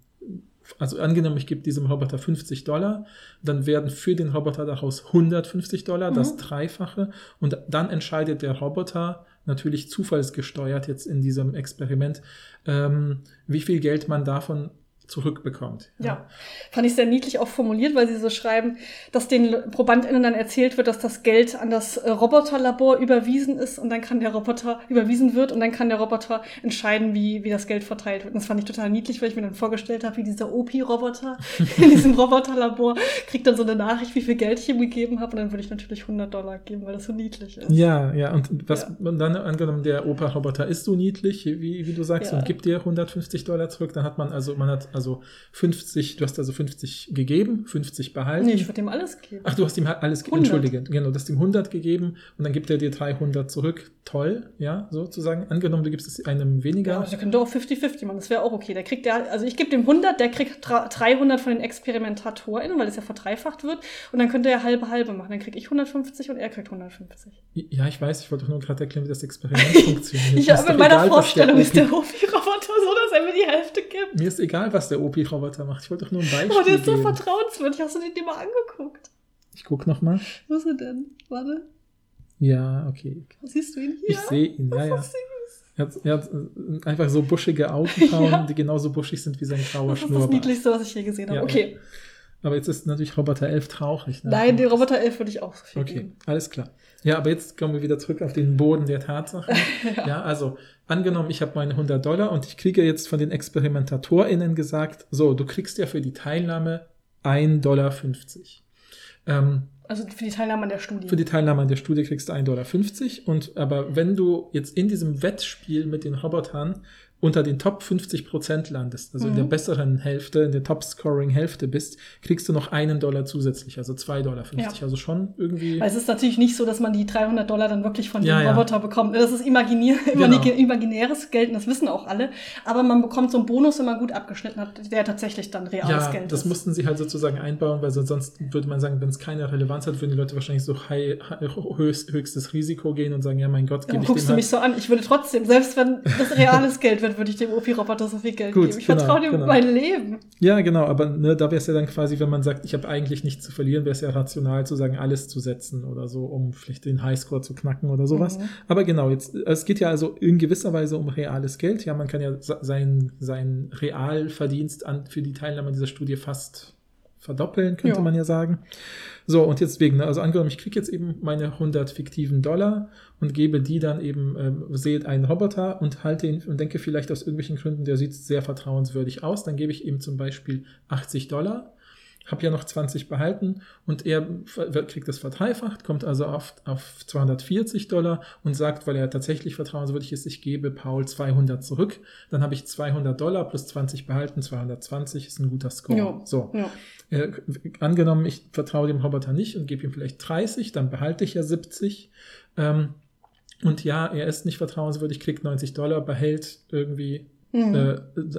also angenommen, ich gebe diesem Roboter 50 Dollar, dann werden für den Roboter daraus 150 Dollar, das Mhm. Dreifache, und dann entscheidet der Roboter, natürlich zufallsgesteuert jetzt in diesem Experiment, ähm, wie viel Geld man davon zurückbekommt. Ja, fand ich sehr niedlich auch formuliert, weil sie so schreiben, dass den ProbandInnen dann erzählt wird, dass das Geld an das äh, Roboterlabor überwiesen ist und dann kann der Roboter überwiesen wird und dann kann der Roboter entscheiden, wie, wie das Geld verteilt wird. Und das fand ich total niedlich, weil ich mir dann vorgestellt habe, wie dieser OP-Roboter in diesem Roboterlabor kriegt dann so eine Nachricht, wie viel Geld ich ihm gegeben habe und dann würde ich natürlich 100 Dollar geben, weil das so niedlich ist. Ja, ja, und was Ja. dann angenommen, der Opa-Roboter ist so niedlich, wie, wie du sagst, Ja. und gibt dir 150 Dollar zurück, dann hat man also, man hat also 50, du hast also 50 gegeben, 50 behalten. Nee, ich würde ihm alles geben. Ach, du hast ihm halt alles gegeben, 100. entschuldige, genau, du hast ihm 100 gegeben und dann gibt er dir 300 zurück. Toll, ja, sozusagen. Angenommen, du gibst es einem weniger. Ja, also der könnte auch 50-50 machen, das wäre auch okay. Der kriegt ja, also ich gebe dem 100, der kriegt dra- 300 von den ExperimentatorInnen, weil das ja verdreifacht wird. Und dann könnte er halbe halbe machen. Dann kriege ich 150 und er kriegt 150. Ja, ich weiß, ich wollte doch nur gerade erklären, wie das Experiment funktioniert. Ich habe in meiner egal, der Vorstellung ist der Hofi-Roboter so, dass er mir die Hälfte gibt. Mir ist egal, was der OP-Roboter macht. Ich wollte doch nur ein Beispiel Aber der ist so geben. vertrauenswürdig. Hast du den dir mal angeguckt? Ich guck noch mal. Wo ist er denn? Warte. Ja, okay. Siehst du ihn hier? Ich sehe ihn, ja, ja. Er hat, er hat äh, einfach so buschige Augenbrauen, Ja. die genauso buschig sind wie sein grauer Das ist das Schnurrbart. Niedlichste, was ich je gesehen habe. Ja, okay. Aber jetzt ist natürlich Roboter 11 traurig. Ne? Nein, den Roboter 11 würde ich auch so viel Okay, geben. alles klar. Ja, aber jetzt kommen wir wieder zurück auf den Boden der Tatsachen. ja. also angenommen, ich habe meine 100 Dollar und ich kriege jetzt von den ExperimentatorInnen gesagt, so, du kriegst ja für die Teilnahme 1,50 Dollar. Ähm, Also für die Teilnahme an der Studie. Für die Teilnahme an der Studie kriegst du 1,50 Dollar. Und aber wenn du jetzt in diesem Wettspiel mit den Robotern unter den Top 50 Prozent landest, also in der Mhm. besseren Hälfte, in der Top-Scoring-Hälfte bist, kriegst du noch einen Dollar zusätzlich, also 2,50 Dollar. Ja. Also schon irgendwie. Weil es ist natürlich nicht so, dass man die 300 Dollar dann wirklich von Ja, dem ja. Roboter bekommt. Das ist imaginier Genau. imaginäres Geld und das wissen auch alle. Aber man bekommt so einen Bonus, wenn man gut abgeschnitten hat, der tatsächlich dann reales ja, Geld das ist. mussten sie halt sozusagen einbauen, weil so- sonst würde man sagen, wenn es keine Relevanz hat, würden die Leute wahrscheinlich so high, höchst, höchstes Risiko gehen und sagen, ja, mein Gott, gebe ich guckst du halt mich so an. Ich würde trotzdem, selbst wenn das reales Geld wird, würde ich dem OP-Roboter so viel Geld Gut, geben. Ich genau, vertraue dem genau. mein Leben. Ja, genau, aber ne, da wäre es ja dann quasi, wenn man sagt, ich habe eigentlich nichts zu verlieren, wäre es ja rational zu sagen, alles zu setzen oder so, um vielleicht den Highscore zu knacken oder sowas. Mhm. Aber genau, jetzt, es geht ja also in gewisser Weise um reales Geld. Ja, man kann ja se- sein, sein Realverdienst an, für die Teilnahme dieser Studie fast verdoppeln, könnte Ja. man ja sagen. So, und jetzt wegen, ne, also angenommen, ich kriege jetzt eben meine 100 fiktiven Dollar und gebe die dann eben, ähm, sehe einen Roboter und halte ihn und denke vielleicht aus irgendwelchen Gründen, der sieht sehr vertrauenswürdig aus, dann gebe ich ihm zum Beispiel 80 Dollar, habe ja noch 20 behalten und er kriegt das verdreifacht, kommt also auf, auf 240 Dollar und sagt, weil er tatsächlich vertrauenswürdig ist, ich gebe Paul 200 zurück, dann habe ich 200 Dollar plus 20 behalten, 220 ist ein guter Score. Ja. So. Ja. Äh, angenommen, ich vertraue dem Roboter nicht und gebe ihm vielleicht 30, dann behalte ich ja 70. Ähm, und ja, er ist nicht vertrauenswürdig, kriegt 90 Dollar, behält irgendwie Mhm. äh,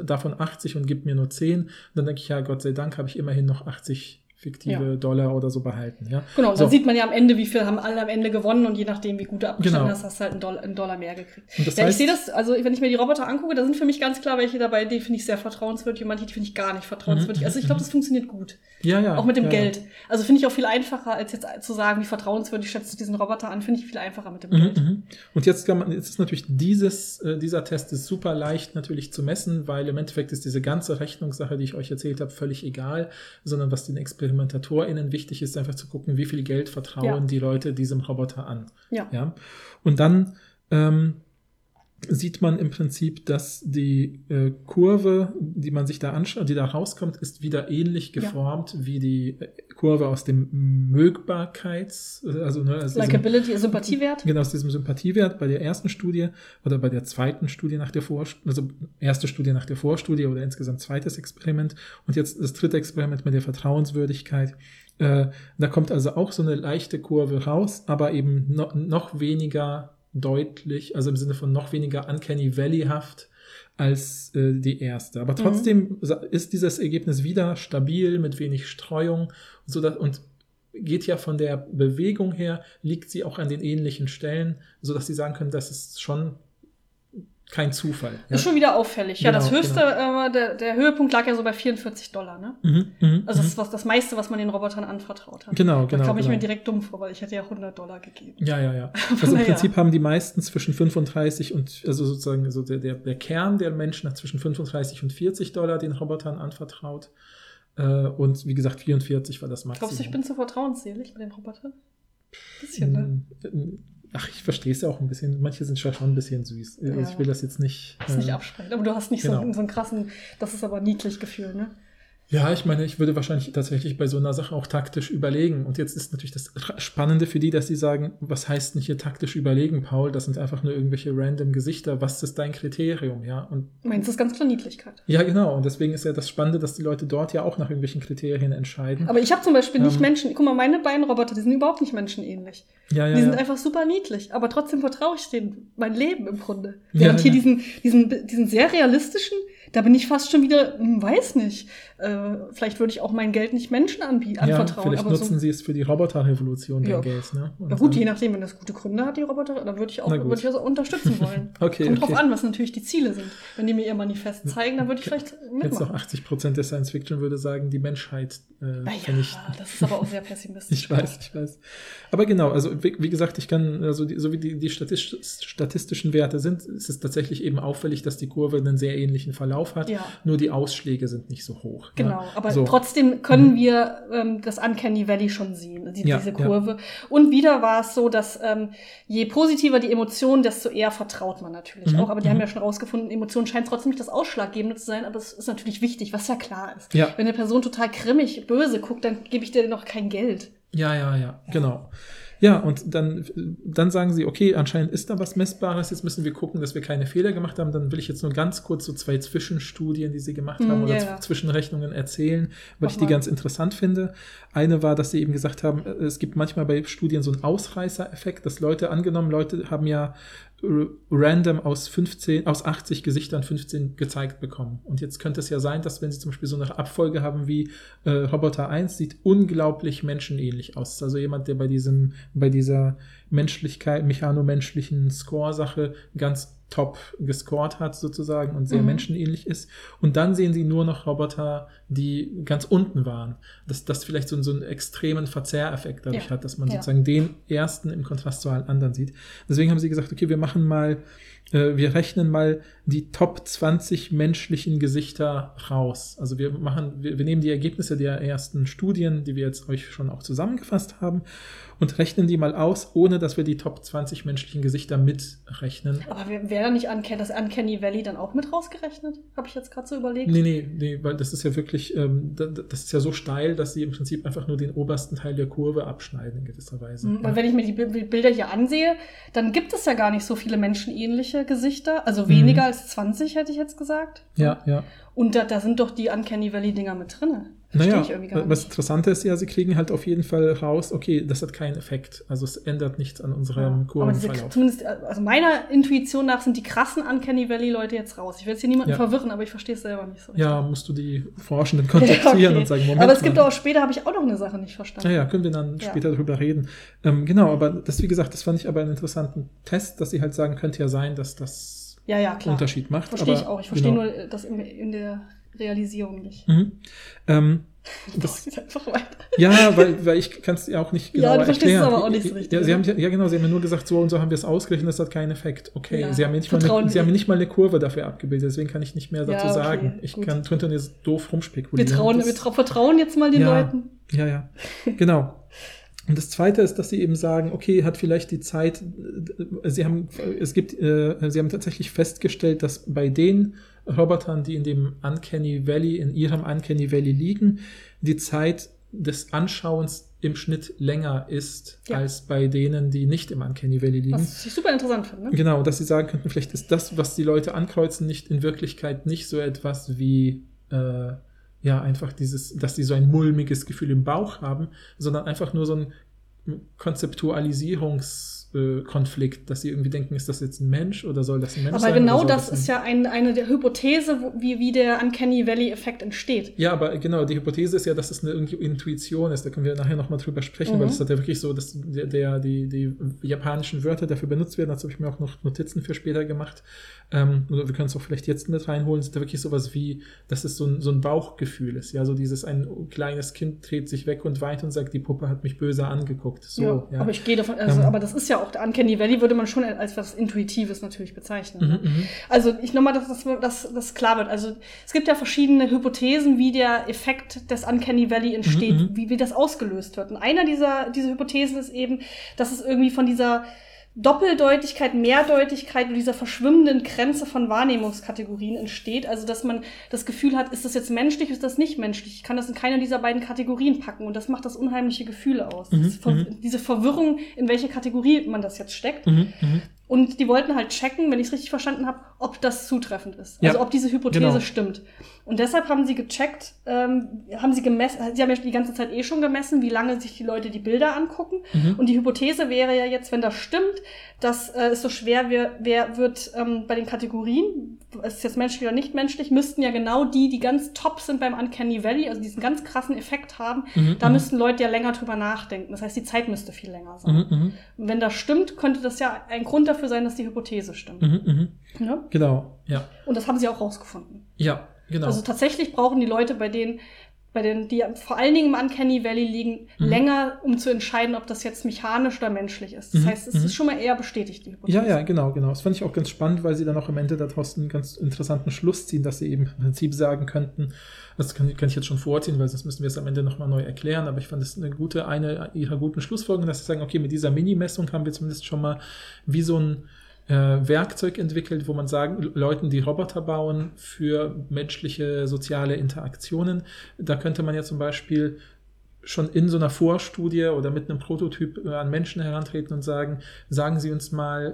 davon 80 und gibt mir nur 10. Und dann denke ich, ja, Gott sei Dank habe ich immerhin noch 80 fiktive Ja. Dollar oder so behalten. Ja? Genau, so. dann sieht man ja am Ende, wie viel haben alle am Ende gewonnen und je nachdem, wie gut du abgeschnitten Genau. hast, hast du halt einen Dollar, einen Dollar mehr gekriegt. Ja, heißt- ich sehe das, also wenn ich mir die Roboter angucke, da sind für mich ganz klar welche dabei, die finde ich sehr vertrauenswürdig und manche, die finde ich gar nicht vertrauenswürdig. Mhm, Also ich mhm, glaube, das funktioniert gut. Ja, ja. Auch mit dem ja, Geld. Also finde ich auch viel einfacher, als jetzt zu sagen, wie vertrauenswürdig schätzt du diesen Roboter an, finde ich viel einfacher mit dem Mhm, Geld. mhm. Und jetzt kann man, jetzt ist natürlich dieses, äh, dieser Test ist super leicht natürlich zu messen, weil im Endeffekt ist diese ganze Rechnungssache, die ich euch erzählt habe, völlig egal, sondern was den ExperimentatorInnen wichtig ist, einfach zu gucken, wie viel Geld vertrauen Ja. die Leute diesem Roboter an. Ja. Ja. Und dann ähm, sieht man im Prinzip, dass die äh, Kurve, die man sich da anschaut, die da rauskommt, ist wieder ähnlich Ja. geformt wie die äh, Kurve aus dem Mögbarkeits, also, ne, aus diesem- Likability, Sympathiewert. Genau, aus diesem Sympathiewert bei der ersten Studie oder bei der zweiten Studie nach der Vorstudie, also erste Studie nach der Vorstudie oder insgesamt zweites Experiment und jetzt das dritte Experiment mit der Vertrauenswürdigkeit. Äh, da kommt also auch so eine leichte Kurve raus, aber eben no, noch weniger deutlich, also im Sinne von noch weniger Uncanny Valley-haft als äh, die erste. Aber trotzdem sa- ist dieses Ergebnis wieder stabil mit wenig Streuung so dass, und geht ja von der Bewegung her, liegt sie auch an den ähnlichen Stellen, so dass sie sagen können, das ist schon kein Zufall. Ja? Ist schon wieder auffällig. ja, das Genau, höchste, äh, der, der Höhepunkt lag ja so bei 44 Dollar, ne? Mhm, mhm, Also das mhm. ist was, das meiste, was man den Robotern anvertraut hat. Genau, Da genau. kam ich genau. mir direkt dumm vor, weil ich hätte ja 100 Dollar gegeben. Ja, ja, ja. Also im. Prinzip haben die meisten zwischen 35 und, also sozusagen, so der, der, der Kern der Menschen hat zwischen 35 und 40 Dollar den Robotern anvertraut. Äh, und wie gesagt, 44 war das Maximum. Glaubst du, ich bin zu vertrauensselig bei den Robotern? Bisschen, ne? Ach, ich verstehe es ja auch ein bisschen. Manche sind schon ein bisschen süß. Also Ja. ich will das jetzt nicht. Das nicht äh, absprechen. Aber du hast nicht so, genau. einen, so einen krassen, das ist aber niedlich Gefühl, ne? Ja, ich meine, ich würde wahrscheinlich tatsächlich bei so einer Sache auch taktisch überlegen. Und jetzt ist natürlich das Spannende für die, dass sie sagen, was heißt denn hier taktisch überlegen, Paul? Das sind einfach nur irgendwelche random Gesichter. Was ist dein Kriterium? Ja, und Meins ist ganz klar Niedlichkeit. ja, genau. Und deswegen ist ja das Spannende, dass die Leute dort ja auch nach irgendwelchen Kriterien entscheiden. Aber ich habe zum Beispiel nicht Ähm. Menschen, guck mal, meine beiden Roboter, die sind überhaupt nicht menschenähnlich. ja, ja, die sind ja. einfach super niedlich, aber trotzdem vertraue ich denen mein Leben im Grunde. Ja, Während hier ja. diesen, diesen, diesen sehr realistischen, da bin ich fast schon wieder, hm, weiß nicht, äh, vielleicht würde ich auch mein Geld nicht Menschen anbieten, ja, anvertrauen. vielleicht aber nutzen so, sie es für die Roboterrevolution, dein Ja. Geld. Ne? Und ja gut, je nachdem, wenn das gute Gründe hat, die Roboter, dann würde ich auch, würde ich auch unterstützen wollen. Okay, Kommt okay. drauf an, was natürlich die Ziele sind. Wenn die mir ihr Manifest zeigen, dann würde ich vielleicht Jetzt noch mitmachen. 80 Prozent der Science Fiction würde sagen, die Menschheit äh, Naja, vernichten. das ist aber auch sehr pessimistisch. Ich weiß, ich weiß. Aber genau, also wie, wie gesagt, ich kann, also die, so wie die, die statistisch, statistischen Werte sind, ist es tatsächlich eben auffällig, dass die Kurve einen sehr ähnlichen Verlauf hat. Ja. Nur die Ausschläge sind nicht so hoch. Genau, ja. aber so. trotzdem können wir ähm, das Uncanny Valley schon sehen, die, Ja, diese. Kurve. Und wieder war es so, dass ähm, je positiver die Emotionen, desto eher vertraut man natürlich Mhm, auch. Aber die mhm. haben ja schon rausgefunden, Emotionen scheinen trotzdem nicht das Ausschlaggebende zu sein, aber es ist natürlich wichtig, was ja klar ist. Ja. Wenn eine Person total grimmig, böse guckt, dann gebe ich dir noch kein Geld. Ja, ja, ja, genau. Ja, und dann, dann sagen sie, okay, anscheinend ist da was Messbares, jetzt müssen wir gucken, dass wir keine Fehler gemacht haben. Dann will ich jetzt nur ganz kurz so zwei Zwischenstudien, die sie gemacht haben, Mm, oder. Zwischenrechnungen erzählen, weil Mach ich die mal. ganz interessant finde. Eine war, dass sie eben gesagt haben, äh, es gibt manchmal bei Studien so einen Ausreißer-Effekt, dass Leute, angenommen, Leute haben ja random aus 15, aus 80 Gesichtern 15 gezeigt bekommen. Und jetzt könnte es ja sein, dass wenn sie zum Beispiel so eine Abfolge haben wie äh, Roboter 1, sieht unglaublich menschenähnlich aus. Also jemand, der bei diesem, bei dieser Menschlichkeit, mechanomenschlichen Score-Sache ganz top gescored hat sozusagen und sehr Mhm. menschenähnlich ist. Und dann sehen sie nur noch Roboter, die ganz unten waren. Dass das vielleicht so, einen- so einen extremen Verzerreffekt dadurch Ja. hat, dass man Ja. sozusagen den ersten im Kontrast zu allen anderen sieht. Deswegen haben sie gesagt, okay, wir machen mal, äh, wir rechnen mal die Top 20 menschlichen Gesichter raus. Also wir machen, wir, wir nehmen die Ergebnisse der ersten Studien, die wir jetzt euch schon auch zusammengefasst haben, und rechnen die mal aus, ohne dass wir die Top 20 menschlichen Gesichter mitrechnen. Aber wäre da nicht Uncanny, das Uncanny Valley dann auch mit rausgerechnet? Habe ich jetzt gerade so überlegt. Nee, nee, nee, weil das ist ja wirklich, ähm, da- da- das ist ja so steil, dass sie im Prinzip einfach nur den obersten Teil der Kurve abschneiden in gewisser Weise. Mhm, Weil wenn ich mir die Bil- Bilder hier ansehe, dann gibt es ja gar nicht so viele menschenähnliche Gesichter. Also weniger als 20, hätte ich jetzt gesagt. ja, ja. Und da, da sind doch die Uncanny Valley-Dinger mit drin. Naja, was nicht. Interessante ist ja, sie kriegen halt auf jeden Fall raus, okay, das hat keinen Effekt. Also es ändert nichts an unserem Ja. Aber diese, Kurvenverlauf. zumindest, also meiner Intuition nach sind die krassen Uncanny Valley-Leute jetzt raus. Ich will jetzt hier niemanden Ja. verwirren, aber ich verstehe es selber nicht so richtig. Ja, musst du die Forschenden kontaktieren Ja, okay. und sagen, Moment Aber es gibt mal. auch später, habe ich auch noch eine Sache nicht verstanden. Naja, können wir dann später darüber reden. Ähm, genau, aber das, wie gesagt, das fand ich aber einen interessanten Test, dass sie halt sagen, könnte ja sein, dass das Ja, ja, klar. Unterschied macht. Verstehe ich auch. Ich verstehe genau. nur äh, das in, in der Realisierung nicht. Mhm. Ähm, das, einfach weiter. Ja, weil, weil ich kann es ja auch nicht Ja, genau du verstehst es erklären. aber auch nicht so richtig, Ja, sie oder? haben, ja, genau, sie haben ja nur gesagt, so und so haben wir es ausgerechnet, das hat keinen Effekt. Okay, Ja, sie, haben mir nicht mal eine, sie haben wir. mir nicht mal eine Kurve dafür abgebildet, deswegen kann ich nicht mehr Ja, dazu okay, sagen. Ich gut. kann, könnte jetzt doof Wir, rumspekulieren. trauen, Das- wir trau vertrauen jetzt mal den Ja. Leuten. Ja, ja, genau. Und das Zweite ist, dass sie eben sagen, okay, hat vielleicht die Zeit, äh, sie haben, es gibt, äh, sie haben tatsächlich festgestellt, dass bei den Robotern, die in dem Uncanny Valley, in ihrem Uncanny Valley liegen, die Zeit des Anschauens im Schnitt länger ist Ja. als bei denen, die nicht im Uncanny Valley liegen. Was ich super interessant finde. Genau, dass sie sagen könnten, vielleicht ist das, was die Leute ankreuzen, nicht in Wirklichkeit nicht so etwas wie, äh, ja, einfach dieses, dass sie so ein mulmiges Gefühl im Bauch haben, sondern einfach nur so ein Konzeptualisierungskonflikt, dass sie irgendwie denken, ist das jetzt ein Mensch oder soll das ein Mensch Aber sein? genau oder soll das ein- ist ja ein, eine der Hypothese, wo, wie, wie der Uncanny Valley-Effekt entsteht. Ja, aber genau, die Hypothese ist ja, dass es eine Intuition ist. Da können wir nachher nochmal drüber sprechen, Mhm. weil das hat ja wirklich so, dass der, der, die, die japanischen Wörter dafür benutzt werden. Dazu habe ich mir auch noch Notizen für später gemacht. Ähm, oder wir können es auch vielleicht jetzt mit reinholen. Es ist da wirklich sowas wie, dass es so ein, so ein Bauchgefühl ist. Ja, so dieses, ein kleines Kind dreht sich weg und weint und sagt, die Puppe hat mich böse angeguckt. So, ja, ja. Aber ich gehe davon, also, Ähm. aber das ist ja auch, der Uncanny Valley würde man schon als was Intuitives natürlich bezeichnen. ne? Mhm, mhm. Also ich nochmal, dass das, dass das klar wird. Also es gibt ja verschiedene Hypothesen, wie der Effekt des Uncanny Valley entsteht, Mhm, mhm. wie, wie das ausgelöst wird. Und einer dieser, dieser Hypothesen ist eben, dass es irgendwie von dieser Doppeldeutigkeit, Mehrdeutigkeit und dieser verschwimmenden Grenze von Wahrnehmungskategorien entsteht. Also, dass man das Gefühl hat, ist das jetzt menschlich, ist das nicht menschlich? Ich kann das in keine dieser beiden Kategorien packen und das macht das unheimliche Gefühle aus. Mhm, Ver mhm. Diese Verwirrung, in welche Kategorie man das jetzt steckt. Mhm, mhm. Und die wollten halt checken, wenn ich es richtig verstanden habe, ob das zutreffend ist. Ja, also ob diese Hypothese genau. stimmt. Und deshalb haben sie gecheckt, ähm, haben sie gemessen, sie haben ja die ganze Zeit eh schon gemessen, wie lange sich die Leute die Bilder angucken. Mhm. Und die Hypothese wäre ja jetzt, wenn das stimmt, dass äh, es so schwer wer, wer wird ähm, bei den Kategorien, ist jetzt menschlich oder nicht menschlich, müssten ja genau die, die ganz top sind beim Uncanny Valley, also diesen ganz krassen Effekt haben, Mhm, da mhm. müssten Leute ja länger drüber nachdenken. Das heißt, die Zeit müsste viel länger sein. Mhm, mhm. Und wenn das stimmt, könnte das ja ein Grund dafür sein, dass die Hypothese stimmt. Mhm, mhm. Ja? Genau, ja. Und das haben sie auch rausgefunden. Ja, genau. Also tatsächlich brauchen die Leute, bei denen, bei denen, die vor allen Dingen im Uncanny Valley liegen, Mhm. länger, um zu entscheiden, ob das jetzt mechanisch oder menschlich ist. Das Mhm, heißt, es mhm. ist schon mal eher bestätigt, die Hypothese. Ja, ja, genau, genau. Das fand ich auch ganz spannend, weil sie dann auch am Ende daraus einen ganz interessanten Schluss ziehen, dass sie eben im Prinzip sagen könnten, das kann, kann ich jetzt schon vorziehen, weil sonst müssen wir es am Ende nochmal neu erklären, aber ich fand es eine gute, eine ihrer guten Schlussfolgerungen, dass sie sagen, okay, mit dieser Mini-Messung haben wir zumindest schon mal wie so ein Werkzeug entwickelt, wo man sagen, Leuten, die Roboter bauen für menschliche soziale Interaktionen, da könnte man ja zum Beispiel schon in so einer Vorstudie oder mit einem Prototyp äh, an Menschen herantreten und sagen, sagen Sie uns mal,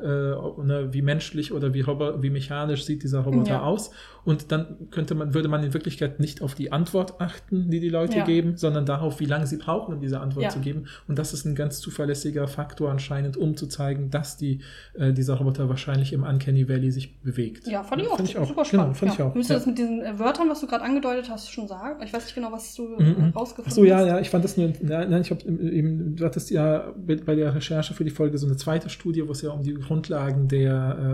äh, ne, wie menschlich oder wie, Robo wie mechanisch sieht dieser Roboter Ja. aus. Und dann könnte man, würde man in Wirklichkeit nicht auf die Antwort achten, die die Leute Ja. geben, sondern darauf, wie lange sie brauchen, um diese Antwort Ja. zu geben. Und das ist ein ganz zuverlässiger Faktor anscheinend, um zu zeigen, dass die, äh, dieser Roboter wahrscheinlich im Uncanny Valley sich bewegt. Ja, fand ich auch, Fand ich auch. super spannend. Genau, fand ja. ich auch. Müsst ihr Ja. das mit diesen äh, Wörtern, was du gerade angedeutet hast, schon sagen? Ich weiß nicht genau, was du Mhm. äh, rausgefunden Achso, ja, hast. ja, ich fand das nur, nein, nein ich habe eben, du hattest ja bei der Recherche für die Folge so eine zweite Studie, wo es ja um die Grundlagen der,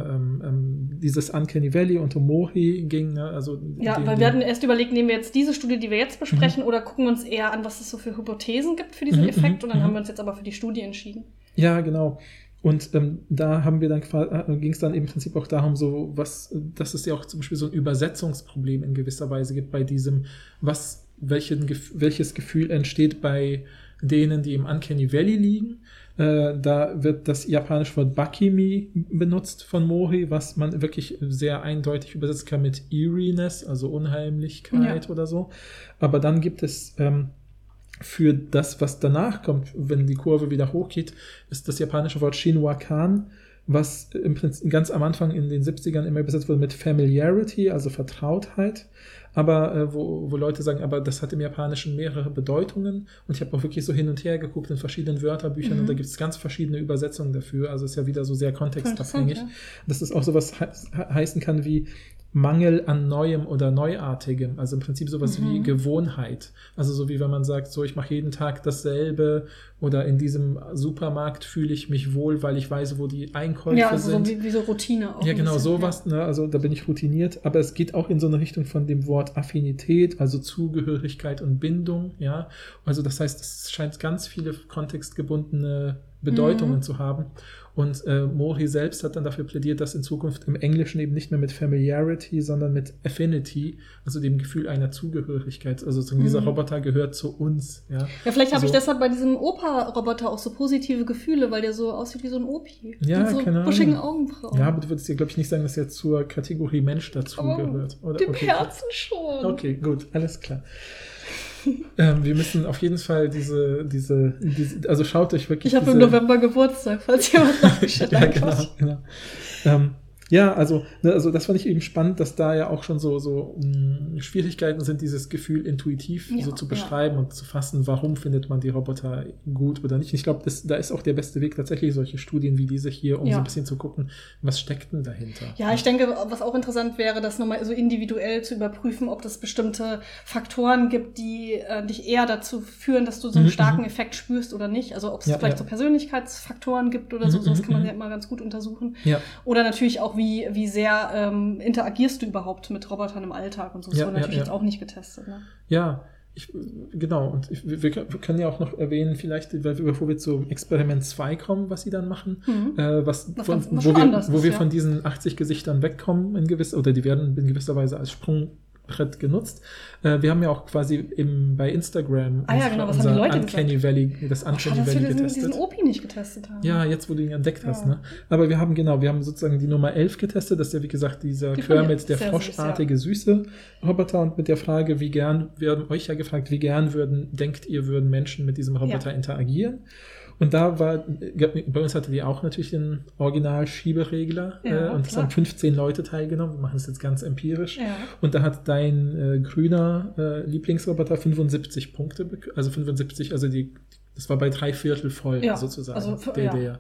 äh, ähm, ähm, dieses Uncanny Valley und um Mori ging, ne? also Ja, den- weil wir hatten erst überlegt, nehmen wir jetzt diese Studie, die wir jetzt besprechen, oder gucken uns eher an, was es so für Hypothesen gibt für diesen Mhm, Effekt. mhm, Und dann mhm. haben wir uns jetzt aber für die Studie entschieden. Ja, genau. Und ähm, da haben wir dann äh, ging es dann im Prinzip auch darum, so was, dass es ja auch zum Beispiel so ein Übersetzungsproblem in gewisser Weise gibt bei diesem, was, welchen, welches Gefühl entsteht bei denen, die im Uncanny Valley liegen. Äh, da wird das japanische Wort Bakimi benutzt von Mori, was man wirklich sehr eindeutig übersetzen kann mit Eeriness, also Unheimlichkeit oder so. Aber dann gibt es ähm, für das, was danach kommt, wenn die Kurve wieder hochgeht, ist das japanische Wort Shinwakan, was im Prinzip ganz am Anfang in den 70ern immer übersetzt wurde mit Familiarity, also Vertrautheit. Aber äh, wo, wo Leute sagen, aber das hat im Japanischen mehrere Bedeutungen. Und ich habe auch wirklich so hin und her geguckt in verschiedenen Wörterbüchern Mhm. und da gibt es ganz verschiedene Übersetzungen dafür. Also ist ja wieder so sehr kontextabhängig. Interessant, Dass das auch sowas he heißen kann wie Mangel an Neuem oder Neuartigem. Also im Prinzip sowas wie Mhm. Gewohnheit. Also so wie wenn man sagt, so ich mache jeden Tag dasselbe oder in diesem Supermarkt fühle ich mich wohl, weil ich weiß, wo die Einkäufe Ja, also sind. so wie, wie so Routine auch. Ja, genau, bisschen, sowas. Ne? Also da bin ich routiniert. Aber es geht auch in so eine Richtung von dem Wort Affinität, also Zugehörigkeit und Bindung. Ja, also das heißt, es scheint ganz viele kontextgebundene Bedeutungen Mhm. zu haben. Und äh, Mori selbst hat dann dafür plädiert, dass in Zukunft im Englischen eben nicht mehr mit Familiarity, sondern mit Affinity, also dem Gefühl einer Zugehörigkeit. Also so dieser Mhm. Roboter gehört zu uns. Ja, Ja, vielleicht habe ich So. deshalb bei diesem Opa-Roboter auch so positive Gefühle, weil der so aussieht wie so ein Opi. Ja, Mit so keine buschigen Augenbrauen. ja aber du würdest ja, glaube ich, nicht sagen, dass er zur Kategorie Mensch dazugehört. Oh, oder? Dem Okay, Herzen schon. Okay, gut, alles klar. Ähm, wir müssen auf jeden Fall diese, diese, diese also schaut euch wirklich Ich habe im November Geburtstag, falls jemand nachgestellt ja, hat. genau, genau. Ähm, ja, also, ne, also das fand ich eben spannend, dass da ja auch schon so, so mh, Schwierigkeiten sind, dieses Gefühl intuitiv Ja, so zu ja. beschreiben und zu fassen, warum findet man die Roboter gut oder nicht. Ich glaube, da ist auch der beste Weg tatsächlich solche Studien wie diese hier, um Ja. so ein bisschen zu gucken, was steckt denn dahinter. Ja, ich denke, was auch interessant wäre, das nochmal so individuell zu überprüfen, ob es bestimmte Faktoren gibt, die äh, dich eher dazu führen, dass du so einen Mhm, starken mhm. Effekt spürst oder nicht. Also ob es Ja, vielleicht ja. so Persönlichkeitsfaktoren gibt oder so, Mhm, sowas mhm, kann man mhm. ja immer ganz gut untersuchen. Ja, Oder natürlich auch, wie, wie sehr ähm, interagierst du überhaupt mit Robotern im Alltag und so. Das Ja, wurde ja, natürlich ja. jetzt auch nicht getestet. Ne? Ja, ich, genau. Und ich, wir, wir können ja auch noch erwähnen, vielleicht, bevor wir zum Experiment 2 kommen, was sie dann machen, Mhm. äh, was, Was von, ganz- was wo, wir, wo ist, wir ja. von diesen 80 Gesichtern wegkommen in gewisser, oder die werden in gewisser Weise als Sprungbrett genutzt. Äh, wir haben ja auch quasi im, bei Instagram Ah ja, genau, was haben die Leute Uncanny Valley, das Uncanny wir Valley diesen, getestet. diesen OP nicht getestet haben. Ja, jetzt, wo du ihn entdeckt hast, Ja. ne? Aber wir haben, genau, wir haben sozusagen die Nummer 11 getestet. Das ist ja, wie gesagt, dieser Die Kermit, der sehr süß, froschartige, süße Roboter. Und mit der Frage, wie gern, wir haben euch ja gefragt, wie gern würden, denkt ihr, würden Menschen mit diesem Roboter Ja. interagieren? Und da war, bei uns hatte die auch natürlich den Original-Schieberegler. Ja, äh, und es haben 15 Leute teilgenommen. Wir machen es jetzt ganz empirisch. Ja. Und da hat dein äh, grüner äh, Lieblingsroboter 75 Punkte, also 75, also die, das war bei drei Viertel voll Ja, sozusagen. also für- der, der,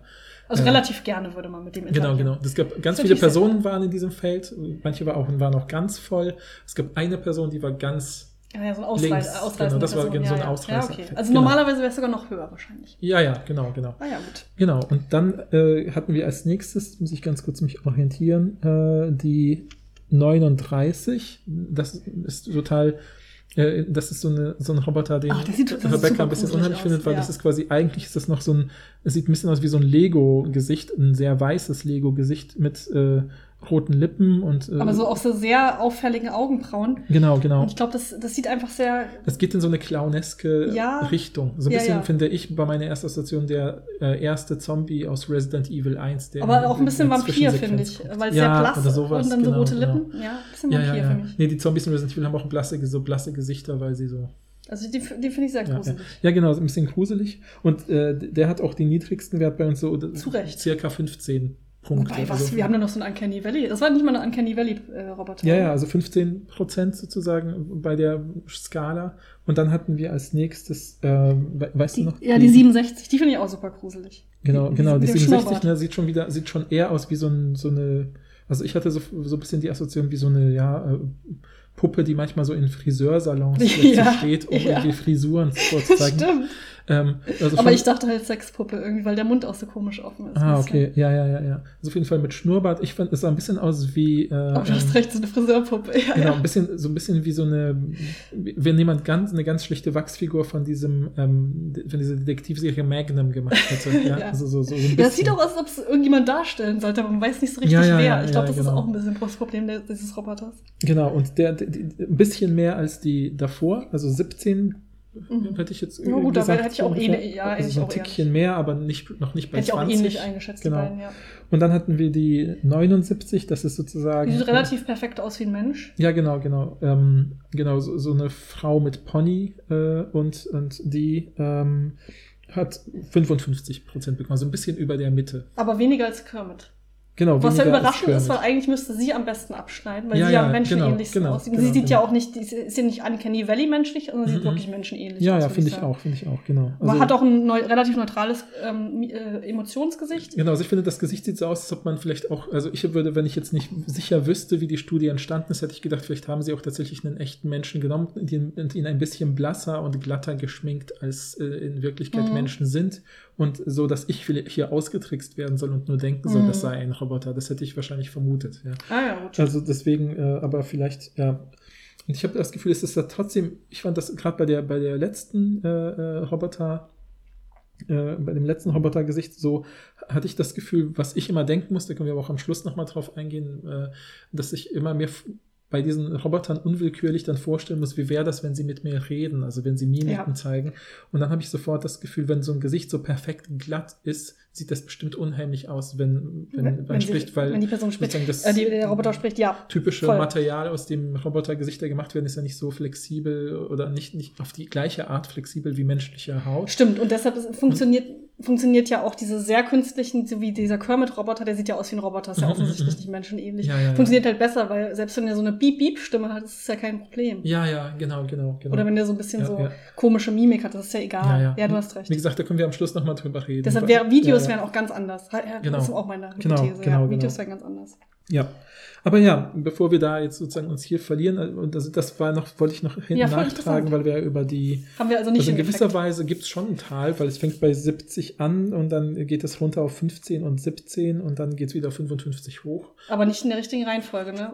Also Äh, relativ gerne würde man mit dem Genau, interagieren. genau. Es gab ganz viele Personen waren in diesem Feld. Manche war auch, waren auch ganz voll. Es gab eine Person, die war ganz, Ja, ja, so ein Links, Ausreißer. Ausreißer genau, das war Person. so ein ja, ja. Ausreißer. Ja, okay. Also Genau. normalerweise wäre es sogar noch höher wahrscheinlich. ja, ja, genau, genau. Ah ja, gut. Genau. Und dann äh, hatten wir als nächstes, muss ich ganz kurz mich orientieren, äh, die 39. Das ist total, äh, das ist so, eine, so ein Roboter, den Ach, sieht- Rebecca ein bisschen unheimlich findet, weil das ist quasi, eigentlich ist das noch so ein, es sieht ein bisschen aus wie so ein Lego-Gesicht, ein sehr weißes Lego-Gesicht mit äh, roten Lippen und äh, Aber so auch so sehr auffälligen Augenbrauen. Genau, genau. Und ich glaube, das, das sieht einfach sehr. Es geht in so eine clowneske Ja. Richtung. So ein Ja, bisschen ja. finde ich bei meiner ersten Station der äh, erste Zombie aus Resident Evil 1. Der Aber auch ein bisschen Vampir, finde ich. kommt. Weil ja, sehr blass oder sowas, und dann so genau, rote genau. Lippen. Ja, ein bisschen Ja, Vampir ja, ja. für mich. Nee, die Zombies in Resident Evil haben auch blasse, so blasse Gesichter, weil sie so Also den, den finde ich sehr Ja, ja. gruselig. ja, genau, ein bisschen gruselig. Und äh, der hat auch den niedrigsten Wert bei uns so Zu Recht. circa 15 Punkte. Wobei, was, Also- wir haben da noch so einen Uncanny Valley. Das war nicht mal ein Uncanny Valley-Roboter. Ja, ja, also 15 Prozent sozusagen bei der Skala. Und dann hatten wir als nächstes, we- weißt Die, du noch? ja, die 67, die finde ich auch super gruselig. Genau, Die- genau, die mit dem 67 Schnurrbart. ne, sieht schon wieder, sieht schon eher aus wie so, ein, so eine, also ich hatte so, so ein bisschen die Assoziation wie so eine, ja, äh, Puppe, die manchmal so in Friseursalons Ja, steht, um ja. irgendwie Frisuren vorzuzeigen. Stimmt. Ähm, also Aber ich dachte halt Sexpuppe irgendwie, weil der Mund auch so komisch offen ist. Ah, okay, ja, ja, ja, ja. Also auf jeden Fall mit Schnurrbart. Ich fand, es sah ein bisschen aus wie. Äh, Aber du hast ähm, recht, so eine Friseurpuppe. Ja, Genau, ja. ein bisschen, so ein bisschen wie so eine, wenn jemand ganz, eine ganz schlichte Wachsfigur von diesem, ähm, von dieser Detektivserie Magnum gemacht hätte. Ja, Ja. Also so, so, so das sieht auch aus, als ob es irgendjemand darstellen sollte, aber man weiß nicht so richtig Ja, wer. ich glaube, das genau. ist auch ein bisschen das Problem der, dieses Roboters. Genau, und der, der, die, ein bisschen mehr als die davor, also 17 Mhm. hätte ich jetzt Ja, gut, gesagt. hätte ich auch ungefähr. ähnlich- ja, also hätte so ein Tickchen mehr, aber nicht, noch nicht bei Hätte ich auch 20. ähnlich eingeschätzt, Genau. beiden, ja. Und dann hatten wir die 79, das ist sozusagen. Die sieht relativ perfekt aus wie ein Mensch. Ja, genau, genau. Ähm, genau, so, so eine Frau mit Pony äh, und, und die ähm, hat 55 Prozent bekommen, also ein bisschen über der Mitte. Aber weniger als Kermit. Genau, Was ja überraschend ist, weil eigentlich müsste sie am besten abschneiden, weil Ja, sie ja ja, am genau, genau, aussieht. genau, sie sieht ja genau. auch nicht, ist- ja nicht Uncanny Valley menschlich, sondern sie sieht Mhm. wirklich menschenähnlich Ja, aus. ja, würd finde ich sagen. auch, finde ich auch, genau. Man hat auch ein neu, relativ neutrales ähm, äh, Emotionsgesicht. Genau, also ich finde, das Gesicht sieht so aus, als ob man vielleicht auch, also ich würde, wenn ich jetzt nicht sicher wüsste, wie die Studie entstanden ist, hätte ich gedacht, vielleicht haben sie auch tatsächlich einen echten Menschen genommen und ihn, und ihn ein bisschen blasser und glatter geschminkt, als äh, in Wirklichkeit Mhm. Menschen sind. Und so, dass ich hier ausgetrickst werden soll und nur denken soll, Mhm. das sei ein Roboter. Das hätte ich wahrscheinlich vermutet. Ja. Ah ja, gut. Also deswegen, äh, aber vielleicht, ja. Und ich habe das Gefühl, es ist da trotzdem, ich fand das gerade bei der, bei der letzten äh, äh, Roboter, äh, bei dem letzten Robotergesicht so, hatte ich das Gefühl, was ich immer denken musste, können wir aber auch am Schluss nochmal drauf eingehen, äh, dass ich immer mir f- bei diesen Robotern unwillkürlich dann vorstellen muss, wie wäre das, wenn sie mit mir reden, also wenn sie Mimiken Ja. zeigen. Und dann habe ich sofort das Gefühl, wenn so ein Gesicht so perfekt glatt ist, sieht das bestimmt unheimlich aus, wenn, wenn, Wenn, man spricht, weil wenn die Person spricht, das- äh, die, der Roboter spricht, ja. typische Voll. Material, aus dem Robotergesichter gemacht werden, ist ja nicht so flexibel oder nicht, nicht auf die gleiche Art flexibel wie menschliche Haut. Stimmt, und deshalb ist, funktioniert, funktioniert ja auch diese sehr künstlichen, so wie dieser Kermit-Roboter, der sieht ja aus wie ein Roboter, ist ja Mhm, offensichtlich mhm, nicht menschenähnlich. Ja, ja, ja. Funktioniert halt besser, weil selbst wenn er so eine Beep-Beep-Stimme hat, ist es ja kein Problem. Ja, ja, genau, genau, genau. Oder wenn der so ein bisschen Ja, so ja. komische Mimik hat, das ist ja egal. ja, ja. du hast recht. Wie gesagt, da können wir am Schluss nochmal drüber reden. Deshalb wäre Videos ja, ja. wären auch ganz anders. Ja, Genau. Das ist auch meine Genau, Hypothese. genau, ja, Videos genau. wären ganz anders. Ja. Aber ja, bevor wir da jetzt sozusagen uns hier verlieren, äh, und das, das war noch, wollte ich noch hinten Ja, nachtragen, weil wir ja über die Haben wir also nicht Also in gewisser Weise gibt es schon ein Tal, weil es fängt bei 70 an und dann geht es runter auf 15 und 17 und dann geht es wieder auf 55 hoch. Aber nicht in der richtigen Reihenfolge, ne?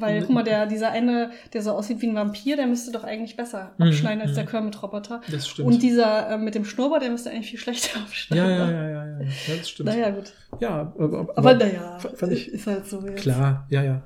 Weil, guck mal, der, dieser eine, der so aussieht wie ein Vampir, der müsste doch eigentlich besser Mhm, abschneiden als mhm. der Kermit-Roboter. Das stimmt. Und dieser äh, mit dem Schnurrbart, der müsste eigentlich viel schlechter abschneiden. ja, ja, ja, ja, ja, das stimmt. Naja, gut. Ja, aber, aber, Aber naja, f- fand ich ist halt so. Jetzt. klar, ja, ja.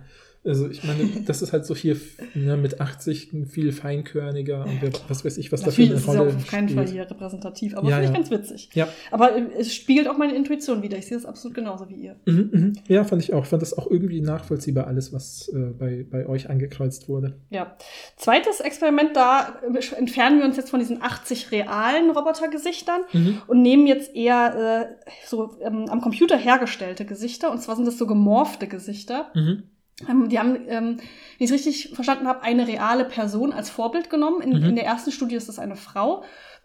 Also ich meine, das ist halt so hier ne, mit 80 viel feinkörniger und wer, was weiß ich, was da ist für eine Rolle auf keinen spielt. Fall hier repräsentativ, aber Ja, finde ich ja. ganz witzig. Ja. Aber äh, es spiegelt auch meine Intuition wieder. Ich sehe das absolut genauso wie ihr. Mhm, mhm. Ja, fand ich auch. Ich fand das auch irgendwie nachvollziehbar, alles, was äh, bei, bei euch angekreuzt wurde. Ja. Zweites Experiment, da äh, entfernen wir uns jetzt von diesen 80 realen Robotergesichtern Mhm. und nehmen jetzt eher äh, so ähm, am Computer hergestellte Gesichter. Und zwar sind das so gemorphte Gesichter. Mhm. Ähm, die haben, ähm, wenn ich es richtig verstanden habe, eine reale Person als Vorbild genommen. In, Mhm. in der ersten Studie ist das eine Frau.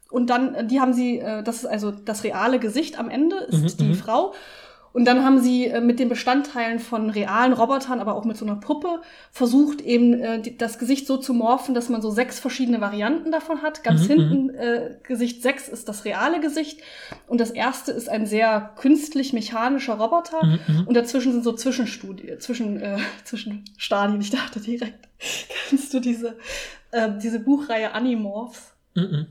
Und dann, äh, die haben sie, äh, das ist also das reale Gesicht am Ende, ist Mhm, die mhm. Frau. Und dann haben sie äh, mit den Bestandteilen von realen Robotern, aber auch mit so einer Puppe, versucht eben äh, die, das Gesicht so zu morphen, dass man so sechs verschiedene Varianten davon hat. Ganz Mhm, hinten, äh, Gesicht 6 ist das reale Gesicht. Und das erste ist ein sehr künstlich mechanischer Roboter. Mhm, mhm. Und dazwischen sind so Zwischenstudien, zwischen, äh, Zwischenstadien. Ich dachte direkt, kennst du diese, äh, diese Buchreihe Animorphs? Mhm.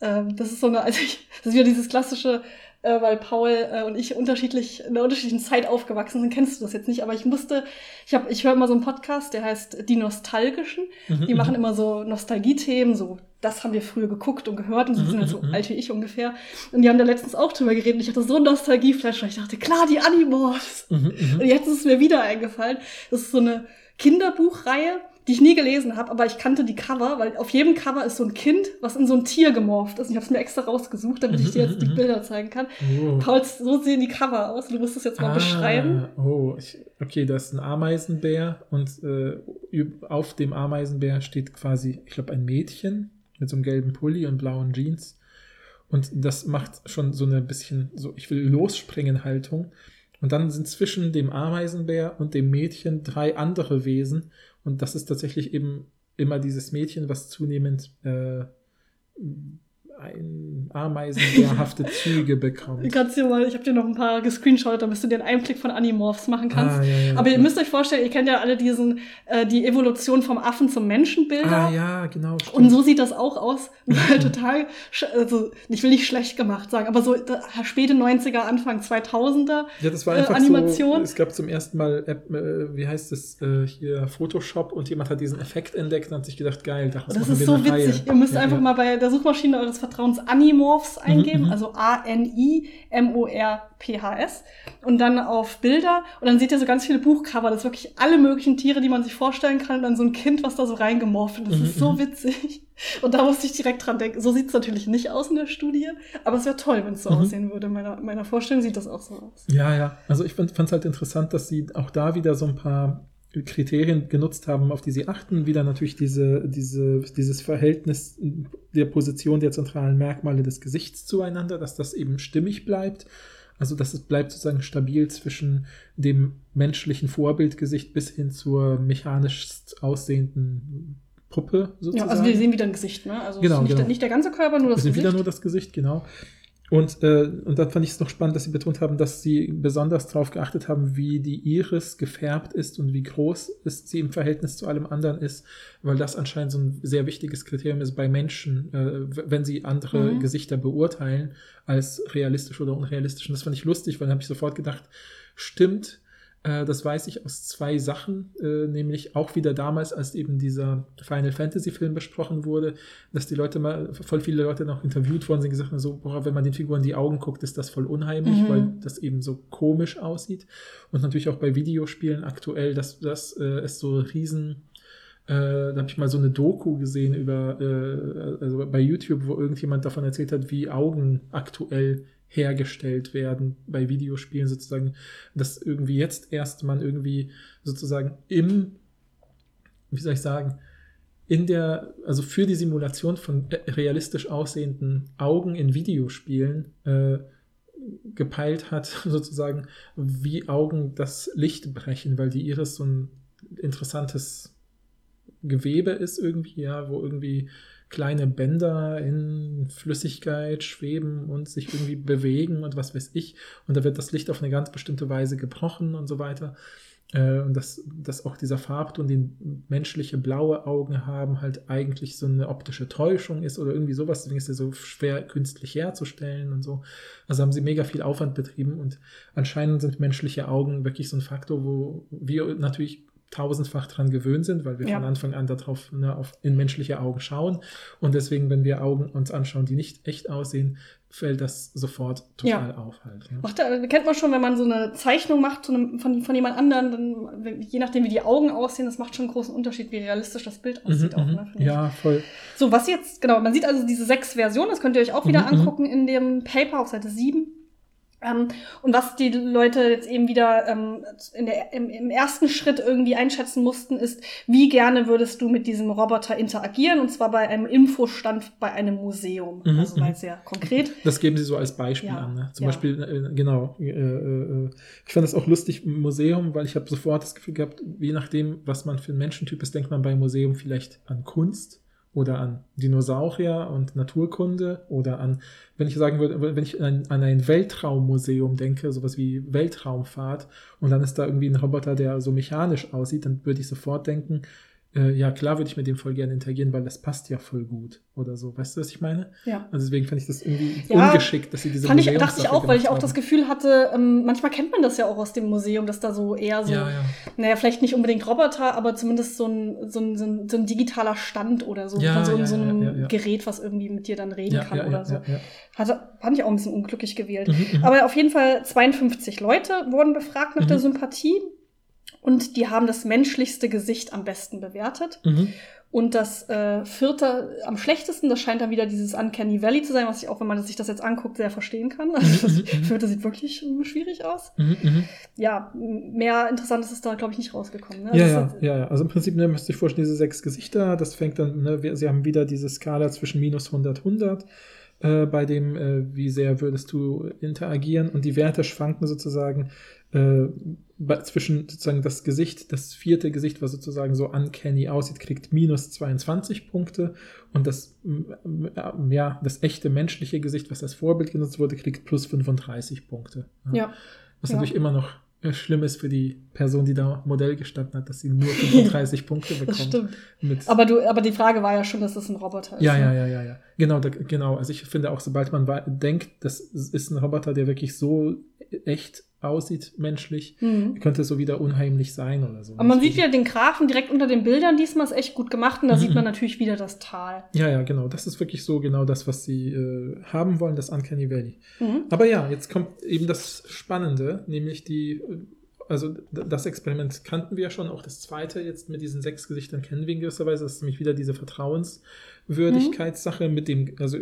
Ähm, das ist so eine, also ich, das ist wieder dieses klassische, äh, weil Paul äh, und ich unterschiedlich in einer unterschiedlichen Zeit aufgewachsen sind, kennst du das jetzt nicht, aber ich musste, ich habe, ich höre immer so einen Podcast, der heißt Die Nostalgischen. Mhm, Die machen mhm. immer so Nostalgie-Themen, so das haben wir früher geguckt und gehört und sie sind Mhm, halt so mhm. alt wie ich ungefähr. Und die haben da letztens auch drüber geredet und ich hatte so ein Nostalgieflash, weil ich dachte, klar, die Animorphs. Mhm. Und jetzt ist es mir wieder eingefallen. Das ist so eine Kinderbuchreihe, die ich nie gelesen habe, aber ich kannte die Cover, weil auf jedem Cover ist so ein Kind, was in so ein Tier gemorpht ist. Ich habe es mir extra rausgesucht, damit ich dir jetzt die Bilder zeigen kann. Oh. Paul, so sehen die Cover aus. Du musst es jetzt mal Ah, beschreiben. Oh, ich, okay, da ist ein Ameisenbär und äh, auf dem Ameisenbär steht quasi, ich glaube, ein Mädchen mit so einem gelben Pulli und blauen Jeans. Und das macht schon so eine bisschen, so ich will losspringen Haltung. Und dann sind zwischen dem Ameisenbär und dem Mädchen drei andere Wesen. Und das ist tatsächlich eben immer dieses Mädchen, was zunehmend äh, ein Ameisenbärhafte Züge bekommt. Kannst mal, ich habe dir noch ein paar gescreenshot, damit du dir einen Einblick von Animorphs machen kannst. Ah, ja, ja, Aber ihr müsst euch vorstellen, ihr kennt ja alle diesen, äh, die Evolution vom Affen zum Menschenbilder. Ah ja, genau. Stimmt. Und so sieht das auch aus. Nur total, also ich will nicht schlecht gemacht sagen, aber so da, späte 90er, Anfang 2000er. Ja, das war äh, einfach Animation. so. Es gab zum ersten Mal, App, äh, wie heißt es, äh, hier Photoshop und jemand hat diesen Effekt entdeckt und hat sich gedacht, geil, daraus Das ist so witzig. Reihe. Ihr müsst ja, einfach mal bei der Suchmaschine eures Vertrauens Animorphs eingeben, mhm. also A-N-I-M-O-R-P-H-S und dann auf Bilder und dann seht ihr so ganz viele Buchcover. Das ist wirklich alle möglichen Tiere, die man sich vorstellen kann und dann so ein Kind, was da so reingemorpht. Das Mhm, ist so mhm. witzig. Und da musste ich direkt dran denken. So sieht es natürlich nicht aus in der Studie, aber es wäre toll, wenn es so Mhm. aussehen würde. In meiner, meiner Vorstellung sieht das auch so aus. Ja, ja. Also ich fand es halt interessant, dass sie auch da wieder so ein paar Kriterien genutzt haben, auf die sie achten. Wieder natürlich diese, diese, dieses Verhältnis der Position der zentralen Merkmale des Gesichts zueinander, dass das eben stimmig bleibt. Also dass es bleibt sozusagen stabil zwischen dem menschlichen Vorbildgesicht bis hin zur mechanisch aussehenden Puppe Ja, sozusagen. also wir sehen wieder ein Gesicht, ne? Also Genau, nicht, genau. Der, nicht der ganze Körper, nur das Wir sind Gesicht. wieder nur das Gesicht, genau. Und, äh, und dann fand ich es noch spannend, dass sie betont haben, dass sie besonders darauf geachtet haben, wie die Iris gefärbt ist und wie groß ist sie im Verhältnis zu allem anderen ist, weil das anscheinend so ein sehr wichtiges Kriterium ist bei Menschen, äh, wenn sie andere Mhm. Gesichter beurteilen als realistisch oder unrealistisch. Und das fand ich lustig, weil dann habe ich sofort gedacht, stimmt, das weiß ich aus zwei Sachen, äh, nämlich auch wieder damals, als eben dieser Final Fantasy Film besprochen wurde, dass die Leute mal, voll viele Leute noch interviewt worden sind, gesagt haben, so, boah, wenn man den Figuren die Augen guckt, ist das voll unheimlich, Mhm. weil das eben so komisch aussieht. Und natürlich auch bei Videospielen aktuell, dass das äh, es so riesen äh, da habe ich mal so eine Doku gesehen über, äh, also bei YouTube, wo irgendjemand davon erzählt hat, wie Augen aktuell hergestellt werden bei Videospielen sozusagen, dass irgendwie jetzt erst man irgendwie sozusagen im, wie soll ich sagen, in der, also für die Simulation von realistisch aussehenden Augen in Videospielen äh, gepeilt hat, sozusagen, wie Augen das Licht brechen, weil die Iris so ein interessantes Gewebe ist irgendwie, ja, wo irgendwie kleine Bänder in Flüssigkeit schweben und sich irgendwie bewegen und was weiß ich. Und da wird das Licht auf eine ganz bestimmte Weise gebrochen und so weiter. Äh, und dass, dass auch dieser Farbton, den menschliche blaue Augen haben, halt eigentlich so eine optische Täuschung ist oder irgendwie sowas. Deswegen ist er so schwer künstlich herzustellen und so. Also haben sie mega viel Aufwand betrieben und anscheinend sind menschliche Augen wirklich so ein Faktor, wo wir natürlich tausendfach dran gewöhnt sind, weil wir Ja. von Anfang an darauf ne, auf, in menschliche Augen schauen. Und deswegen, wenn wir Augen uns anschauen, die nicht echt aussehen, fällt das sofort total auf halt. Ne? Macht, da- kennt man schon, wenn man so eine Zeichnung macht einem, von, von jemand anderem, dann, je nachdem, wie die Augen aussehen, das macht schon einen großen Unterschied, wie realistisch das Bild aussieht auch. Mhm, Ne, mhm. finde ich. ja, voll. So, was jetzt, genau, man sieht also diese sechs Versionen, das könnt ihr euch auch wieder Mhm, mhm. angucken in dem Paper auf Seite 7. Ähm, und was die Leute jetzt eben wieder ähm, in der, im, im ersten Schritt irgendwie einschätzen mussten, ist, wie gerne würdest du mit diesem Roboter interagieren? Und zwar bei einem Infostand bei einem Museum. Mhm, also mal mhm. sehr konkret. Das geben sie so als Beispiel Ja, an. Ne? Zum ja. Beispiel, äh, genau. Äh, äh, ich fand das auch lustig im Museum, weil ich habe sofort das Gefühl gehabt, je nachdem, was man für ein Menschentyp ist, denkt man beim Museum vielleicht an Kunst oder an Dinosaurier und Naturkunde oder an, wenn ich sagen würde, wenn ich an, ein Weltraummuseum denke, sowas wie Weltraumfahrt und dann ist da irgendwie ein Roboter, der so mechanisch aussieht, dann würde ich sofort denken, äh, ja klar würde ich mit dem voll gerne interagieren, weil das passt ja voll gut oder so. Weißt du, was ich meine? Ja. Also deswegen fand ich das irgendwie Ja, ungeschickt, dass sie diese Fand ich, dachte ich auch, weil ich auch das haben. Gefühl hatte, ähm, manchmal kennt man das ja auch aus dem Museum, dass da so eher so, Ja, ja. naja, vielleicht nicht unbedingt Roboter, aber zumindest so ein, so ein, so ein, so ein digitaler Stand oder so, Ja, von so, ja, so einem. Gerät, was irgendwie mit dir dann reden kann oder so. ja, ja. Hatte, fand ich auch ein bisschen unglücklich gewählt. Mhm, mhm. Aber auf jeden Fall 52 Leute wurden befragt nach Mhm. der Sympathie. Und die haben das menschlichste Gesicht am besten bewertet. Mhm. Und das äh, vierte am schlechtesten, das scheint dann wieder dieses Uncanny Valley zu sein, was ich auch, wenn man sich das jetzt anguckt, sehr verstehen kann. Also das vierte sieht wirklich äh, schwierig aus. Mhm, mhm. Ja, mehr Interessantes ist da, glaube ich, nicht rausgekommen. Ne? Ja, Also ja, ist- ja. Also im Prinzip ne, müsst ihr euch vorstellen, diese sechs Gesichter, das fängt dann, ne, sie haben wieder diese Skala zwischen minus 100, 100, äh, bei dem, äh, wie sehr würdest du interagieren und die Werte schwanken sozusagen äh, zwischen sozusagen das Gesicht, das vierte Gesicht, was sozusagen so uncanny aussieht, kriegt minus 22 Punkte und das, äh, ja, das echte menschliche Gesicht, was als Vorbild genutzt wurde, kriegt plus 35 Punkte. ja. Was Ja. natürlich immer noch äh, schlimm ist für die Person, die da Modell gestanden hat, dass sie nur 35 Punkte bekommt. Das stimmt. Aber, du, aber die Frage war ja schon, dass das ein Roboter ist. ja, ja, ne? ja, ja, ja. Genau, da, genau. Also ich finde auch, sobald man denkt, das ist ein Roboter, der wirklich so echt aussieht, menschlich, Mhm. könnte so wieder unheimlich sein oder so. Aber man sieht wieder den Grafen direkt unter den Bildern. Diesmal ist echt gut gemacht. Und da Mhm. sieht man natürlich wieder das Tal. Ja, ja, genau. Das ist wirklich so genau das, was sie äh, haben wollen, das Uncanny Valley. Mhm. Aber ja, jetzt kommt eben das Spannende, nämlich die, äh, also das Experiment kannten wir ja schon, auch das zweite jetzt mit diesen sechs Gesichtern kennen wir in gewisser Weise. Das ist nämlich wieder diese Vertrauenswürdigkeitssache mit dem, also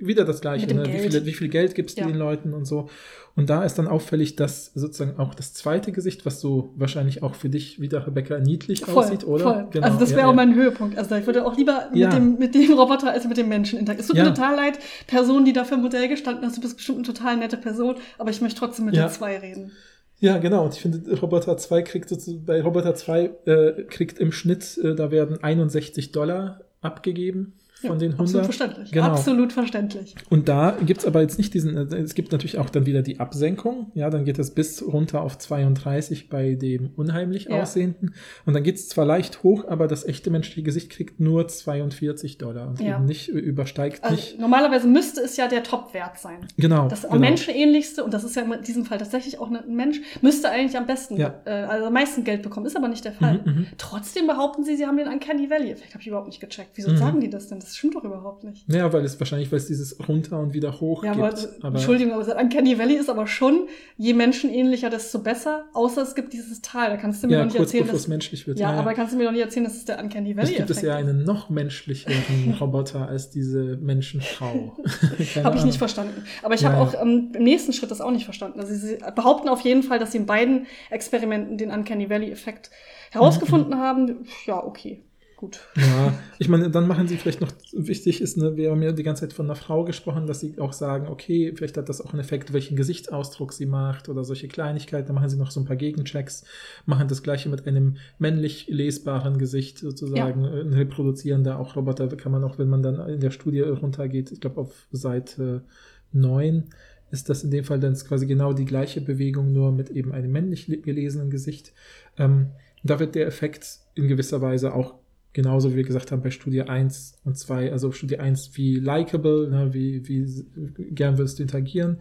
wieder das Gleiche, ne? wie, viel, wie viel Geld gibst du Ja. den Leuten und so. Und da ist dann auffällig, dass sozusagen auch das zweite Gesicht, was so wahrscheinlich auch für dich wieder, Rebecca, niedlich Voll, aussieht, oder? voll. Genau, also das wäre ja. auch mein Höhepunkt. Also ich würde auch lieber Ja. mit, dem, mit dem Roboter als mit dem Menschen interagieren. Es tut mir total leid, Person, die dafür Modell gestanden hast. Du bist bestimmt eine total nette Person, aber ich möchte trotzdem mit Ja. den zwei reden. Ja, genau. Und ich finde, Roboter 2 kriegt bei Roboter 2 äh, kriegt im Schnitt, äh, da werden 61 Dollar abgegeben von den 100. Absolut verständlich. Genau. Absolut verständlich. Und da gibt's aber jetzt nicht diesen, äh, es gibt natürlich auch dann wieder die Absenkung, ja, dann geht es bis runter auf 32 bei dem unheimlich Ja. aussehenden. Und dann geht's zwar leicht hoch, aber das echte menschliche Gesicht kriegt nur 42 Dollar und Ja. eben nicht, äh, übersteigt Also nicht. normalerweise müsste es ja der Top-Wert sein. Genau. Das genau. menschenähnlichste, und das ist ja in diesem Fall tatsächlich auch ein Mensch, müsste eigentlich am besten, Ja. äh, also am meisten Geld bekommen. Ist aber nicht der Fall. Mhm, mhm. Trotzdem behaupten sie, sie haben den Uncanny Valley. Effekt habe ich überhaupt nicht gecheckt. Wieso Mhm. sagen die das denn? Das stimmt doch überhaupt nicht. Ja, weil es wahrscheinlich, weil es dieses runter und wieder hoch Ja, gibt. aber, Entschuldigung, aber das Uncanny Valley ist aber schon, je menschenähnlicher, desto besser. Außer es gibt dieses Tal. Da kannst du mir ja, doch nicht erzählen, bevor es dass, menschlich wird. ja, aber kannst du mir doch nicht erzählen, dass es der Uncanny Valley Es gibt es ja ist. einen noch menschlicheren Roboter als diese Menschenfrau. Habe ich nicht verstanden. Aber ich Ja, habe ja. auch ähm, im nächsten Schritt das auch nicht verstanden. Also sie behaupten auf jeden Fall, dass sie in beiden Experimenten den Uncanny Valley-Effekt herausgefunden Mhm. haben. Ja, okay, gut. Ja, ich meine, dann machen sie vielleicht noch, wichtig ist, ne, wir haben ja die ganze Zeit von einer Frau gesprochen, dass sie auch sagen, okay, vielleicht hat das auch einen Effekt, welchen Gesichtsausdruck sie macht oder solche Kleinigkeiten. Dann machen sie noch so ein paar Gegenchecks, machen das gleiche mit einem männlich lesbaren Gesicht sozusagen, ja. ein reproduzierender auch Roboter kann man auch, wenn man dann in der Studie runtergeht, ich glaube auf Seite 9, ist das in dem Fall dann quasi genau die gleiche Bewegung, nur mit eben einem männlich gelesenen Gesicht. Ähm, da wird der Effekt in gewisser Weise auch genauso wie wir gesagt haben bei Studie 1 und 2, also Studie 1 wie likable, ne, wie, wie gern willst du interagieren,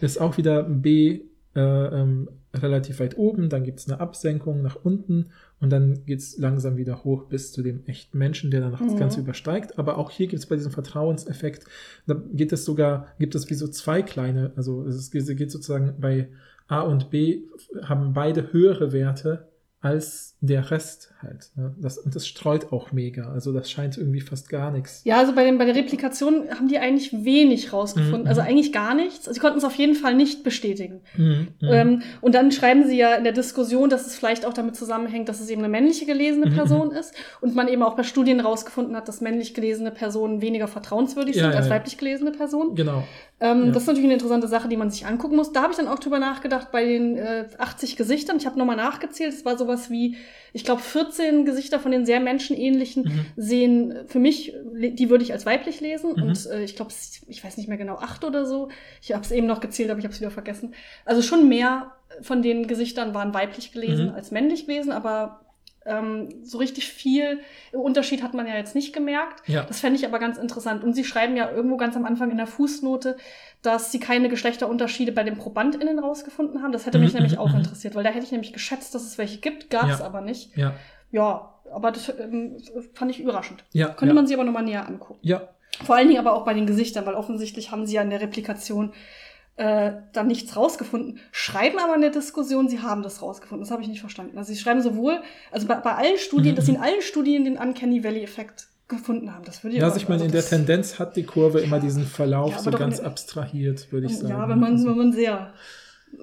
ist auch wieder B äh, ähm, relativ weit oben, dann gibt es eine Absenkung nach unten und dann geht es langsam wieder hoch bis zu dem echten Menschen, der dann mhm. das Ganze übersteigt. Aber auch hier gibt es bei diesem Vertrauenseffekt, da geht es sogar, gibt es wie so zwei kleine, also es geht sozusagen bei A und B haben beide höhere Werte als der Rest halt. Ne? Das, und das streut auch mega. Also das scheint irgendwie fast gar nichts. Ja, also bei, den, bei der Replikation haben die eigentlich wenig rausgefunden. Mhm. Also eigentlich gar nichts. Also sie konnten es auf jeden Fall nicht bestätigen. Mhm. Ähm, und dann schreiben sie ja in der Diskussion, dass es vielleicht auch damit zusammenhängt, dass es eben eine männliche gelesene Mhm. Person ist. Und man eben auch bei Studien rausgefunden hat, dass männlich gelesene Personen weniger vertrauenswürdig Ja, sind ja, als ja. weiblich gelesene Personen. Genau. Ähm, Ja. Das ist natürlich eine interessante Sache, die man sich angucken muss. Da habe ich dann auch drüber nachgedacht bei den äh, 80 Gesichtern. Ich habe nochmal nachgezählt. Es war sowas wie, ich glaube, 14 Gesichter von den sehr menschenähnlichen Mhm. sehen für mich, le- die würde ich als weiblich lesen. Mhm. Und äh, ich glaube, ich weiß nicht mehr genau, acht oder so. Ich habe es eben noch gezählt, aber ich habe es wieder vergessen. Also schon mehr von den Gesichtern waren weiblich gelesen Mhm. als männlich gelesen, aber ähm, so richtig viel Unterschied hat man ja jetzt nicht gemerkt. Ja. Das fände ich aber ganz interessant. Und sie schreiben ja irgendwo ganz am Anfang in der Fußnote, dass sie keine Geschlechterunterschiede bei den ProbandInnen rausgefunden haben. Das hätte mich Mhm, nämlich mhm, auch mhm. interessiert, weil da hätte ich nämlich geschätzt, dass es welche gibt, gab es Ja. aber nicht. Ja. Ja, aber das ähm, fand ich überraschend. Ja. Könnte ja. man sich aber nochmal näher angucken. ja. Vor allen Dingen aber auch bei den Gesichtern, weil offensichtlich haben sie ja in der Replikation äh, dann nichts rausgefunden, schreiben aber in der Diskussion, sie haben das rausgefunden. Das habe ich nicht verstanden. Also sie schreiben sowohl, also bei, bei allen Studien, Mhm. dass sie in allen Studien den Uncanny Valley-Effekt gefunden haben. Das würde ich Ja, aber- also ich meine, in der Tendenz hat die Kurve immer diesen Verlauf Ja, so ganz in- abstrahiert, würde ich sagen. Ja, wenn man, Also- wenn man sehr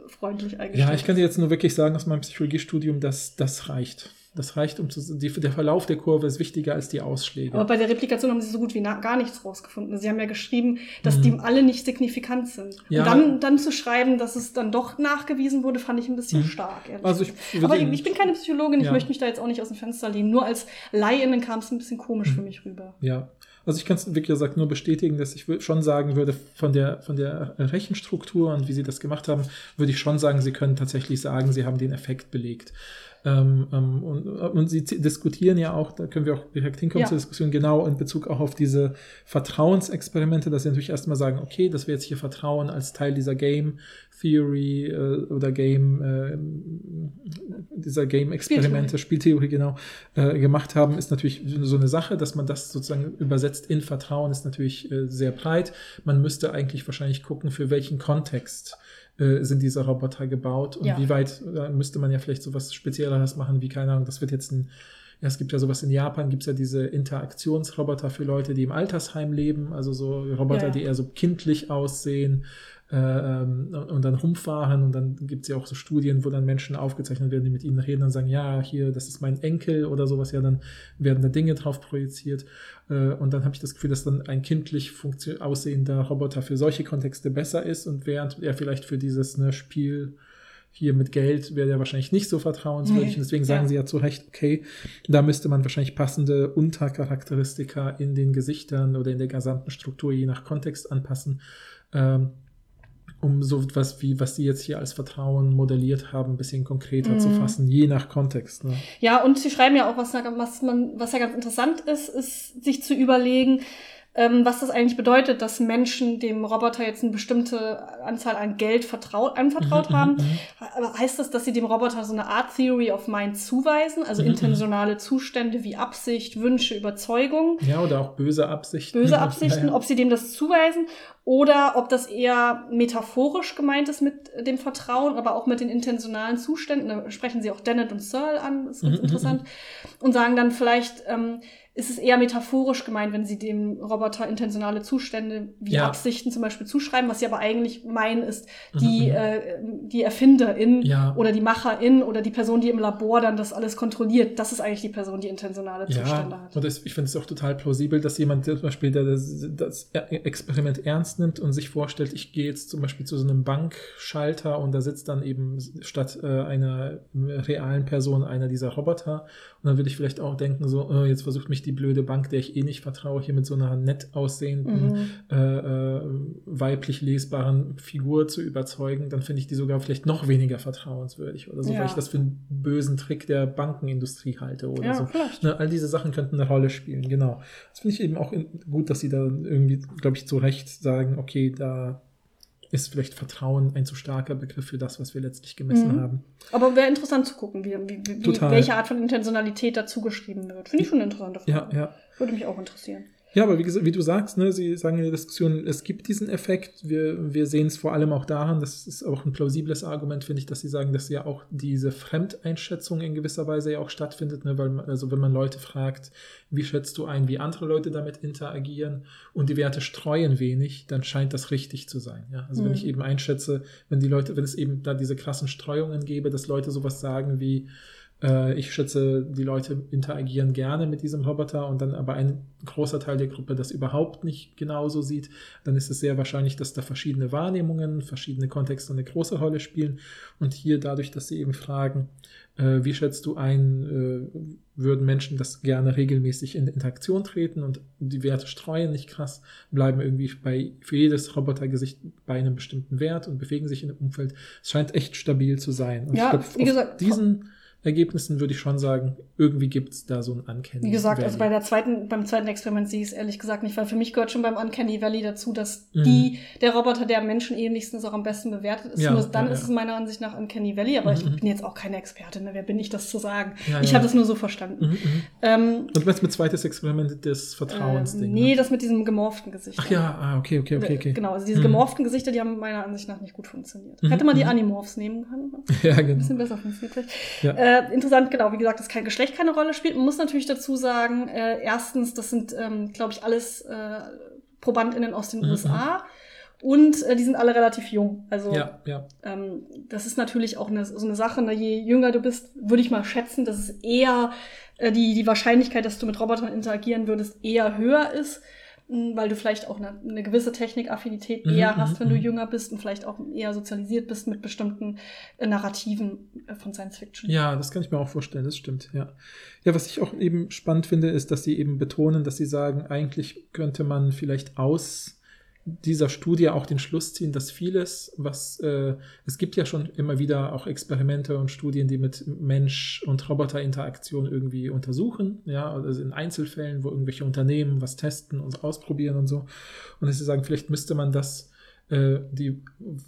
freundlich eingestellt Ja, ich kann dir jetzt nur wirklich sagen aus meinem Psychologiestudium, dass das reicht. Das reicht, um zu, die, der Verlauf der Kurve ist wichtiger als die Ausschläge. Aber bei der Replikation haben sie so gut wie gar nichts rausgefunden. Sie haben ja geschrieben, dass Mhm. die alle nicht signifikant sind. Ja. Und dann, dann zu schreiben, dass es dann doch nachgewiesen wurde, fand ich ein bisschen Mhm. stark. Also ich Aber Ihnen- ich bin keine Psychologin, ich Ja. möchte mich da jetzt auch nicht aus dem Fenster lehnen. Nur als Laien kam es ein bisschen komisch Mhm. für mich rüber. Ja, also ich kann es, wie gesagt, nur bestätigen, dass ich schon sagen würde, von der, von der Rechenstruktur und wie sie das gemacht haben, würde ich schon sagen, sie können tatsächlich sagen, sie haben den Effekt belegt. Ähm, ähm, und, und sie diskutieren ja auch, da können wir auch direkt hinkommen Ja. zur Diskussion, genau in Bezug auch auf diese Vertrauensexperimente, dass sie natürlich erstmal sagen, okay, dass wir jetzt hier Vertrauen als Teil dieser Game Theory äh, oder Game, äh, dieser Game-Experimente, Spieltheorie, genau, äh, gemacht haben, ist natürlich so eine Sache, dass man das sozusagen übersetzt in Vertrauen, ist natürlich äh, sehr breit. Man müsste eigentlich wahrscheinlich gucken, für welchen Kontext äh, sind diese Roboter gebaut und Ja. wie weit äh, müsste man ja vielleicht sowas Spezielleres machen, wie keine Ahnung, das wird jetzt ein ja, es gibt ja sowas in Japan, gibt es ja diese Interaktionsroboter für Leute, die im Altersheim leben, also so Roboter, Ja, ja. die eher so kindlich aussehen äh, ähm, und dann rumfahren und dann gibt es ja auch so Studien, wo dann Menschen aufgezeichnet werden, die mit ihnen reden und sagen, ja, hier, das ist mein Enkel oder sowas, ja, dann werden da Dinge drauf projiziert äh, und dann habe ich das Gefühl, dass dann ein kindlich aussehender Roboter für solche Kontexte besser ist und während er vielleicht für dieses ne, Spiel hier mit Geld wäre der wahrscheinlich nicht so vertrauenswürdig. Nee, Und deswegen sagen ja. sie ja zu Recht, okay, da müsste man wahrscheinlich passende Untercharakteristika in den Gesichtern oder in der gesamten Struktur je nach Kontext anpassen, ähm, um so etwas wie, was sie jetzt hier als Vertrauen modelliert haben, ein bisschen konkreter zu Mhm. fassen, je nach Kontext. Ne? Ja, und sie schreiben ja auch, was, was, man, was ja ganz interessant ist, ist, sich zu überlegen, ähm, was das eigentlich bedeutet, dass Menschen dem Roboter jetzt eine bestimmte Anzahl an Geld vertraut, anvertraut Mhm, haben. mhm, mhm. Aber heißt das, dass sie dem Roboter so eine Art Theory of Mind zuweisen, also Mhm, mhm. intentionale Zustände wie Absicht, Wünsche, Überzeugung, Ja, oder auch böse Absichten. böse Absichten, Ja, ja. ob sie dem das zuweisen oder ob das eher metaphorisch gemeint ist mit dem Vertrauen, aber auch mit den intentionalen Zuständen. Da sprechen sie auch Dennett und Searle an, das ist ganz Mhm, interessant, und sagen dann vielleicht, ähm, ist es eher metaphorisch gemeint, wenn sie dem Roboter intentionale Zustände wie Ja. Absichten zum Beispiel zuschreiben, was sie aber eigentlich meinen, ist die, Mhm, mhm. äh, die Erfinderin Ja. oder die Macherin oder die Person, die im Labor dann das alles kontrolliert. Das ist eigentlich die Person, die intentionale Zustände Ja, hat. und ich finde es auch total plausibel, dass jemand der zum Beispiel der das, das Experiment ernst nimmt und sich vorstellt, ich gehe jetzt zum Beispiel zu so einem Bankschalter und da sitzt dann eben statt äh, einer realen Person einer dieser Roboter. Und dann würde ich vielleicht auch denken, so, äh, jetzt versucht mich die blöde Bank, der ich eh nicht vertraue, hier mit so einer nett aussehenden, Mhm. äh, äh, weiblich lesbaren Figur zu überzeugen, dann finde ich die sogar vielleicht noch weniger vertrauenswürdig oder so, Ja. weil ich das für einen bösen Trick der Bankenindustrie halte oder Ja, so. Ne, all diese Sachen könnten eine Rolle spielen, genau. Das finde ich eben auch in, gut, dass sie da irgendwie, glaube ich, zu Recht sagen, okay, da ist vielleicht Vertrauen ein zu starker Begriff für das, was wir letztlich gemessen Mhm. haben. Aber wäre interessant zu gucken, wie, wie, wie, welche Art von Intentionalität dazu geschrieben wird. Finde ich schon eine interessante Ja, ja. Würde mich auch interessieren. Ja, aber wie, gesagt, wie du sagst, ne, sie sagen in der Diskussion, es gibt diesen Effekt. Wir, wir sehen es vor allem auch daran, das ist auch ein plausibles Argument, finde ich, dass sie sagen, dass ja auch diese Fremdeinschätzung in gewisser Weise ja auch stattfindet. Ne, weil, also wenn man Leute fragt, wie schätzt du ein, wie andere Leute damit interagieren und die Werte streuen wenig, dann scheint das richtig zu sein. Ja? Also wenn Mhm. ich eben einschätze, wenn die Leute, wenn es eben da diese krassen Streuungen gäbe, dass Leute sowas sagen wie, ich schätze, die Leute interagieren gerne mit diesem Roboter und dann aber ein großer Teil der Gruppe das überhaupt nicht genauso sieht, dann ist es sehr wahrscheinlich, dass da verschiedene Wahrnehmungen, verschiedene Kontexte eine große Rolle spielen. Und hier dadurch, dass sie eben fragen, äh, wie schätzt du ein, äh, würden Menschen das gerne regelmäßig in Interaktion treten und die Werte streuen nicht krass, bleiben irgendwie bei, für jedes Robotergesicht bei einem bestimmten Wert und bewegen sich in dem Umfeld. Es scheint echt stabil zu sein. Und Ja, ich glaub, wie gesagt, diesen Ergebnissen würde ich schon sagen, irgendwie gibt es da so ein Uncanny Wie gesagt, Valley. also bei der zweiten, beim zweiten Experiment sehe ich es ehrlich gesagt nicht, weil für mich gehört schon beim Uncanny Valley dazu, dass Mhm. die, der Roboter, der am menschenähnlichsten ist, auch am besten bewertet ist. Ja, nur dann ja, ist ja. es meiner Ansicht nach Uncanny Valley, aber Mhm, ich bin jetzt auch keine Expertin, ne? wer bin ich, das zu sagen? Ich habe das nur so verstanden. Mhm, mhm. Ähm, Und meinst mit zweites Experiment des Vertrauensding? ne? nee, das mit diesem gemorften Gesicht. Ach ja, ah, okay, okay, okay, okay. Genau, also diese Mhm. gemorften Gesichter, die haben meiner Ansicht nach nicht gut funktioniert. Mhm, Hätte man die. Animorphs nehmen können. Ja, Ein genau. bisschen besser funktioniert. Ja. Äh, interessant, genau, wie gesagt, dass kein Geschlecht keine Rolle spielt. Man muss natürlich dazu sagen, äh, erstens, das sind, ähm, glaube ich, alles äh, ProbandInnen aus den Mhm, USA. Und äh, die sind alle relativ jung. Also Ja, ja. ähm, das ist natürlich auch eine, so eine Sache. Ne? Je jünger du bist, würde ich mal schätzen, dass es eher äh, die, die Wahrscheinlichkeit, dass du mit Robotern interagieren würdest, eher höher ist, weil du vielleicht auch eine, eine gewisse Technikaffinität Mhm, eher mhm, hast, wenn du mhm. jünger bist und vielleicht auch eher sozialisiert bist mit bestimmten äh, Narrativen äh, von Science Fiction. Ja, das kann ich mir auch vorstellen, das stimmt, ja. Ja, was ich auch eben spannend finde, ist, dass sie eben betonen, dass sie sagen, eigentlich könnte man vielleicht aus dieser Studie auch den Schluss ziehen, dass vieles, was äh, es gibt ja schon immer wieder auch Experimente und Studien, die mit Mensch- und Roboterinteraktion irgendwie untersuchen, ja, also in Einzelfällen, wo irgendwelche Unternehmen was testen und ausprobieren und so. Und dass sie sagen, vielleicht müsste man das äh, die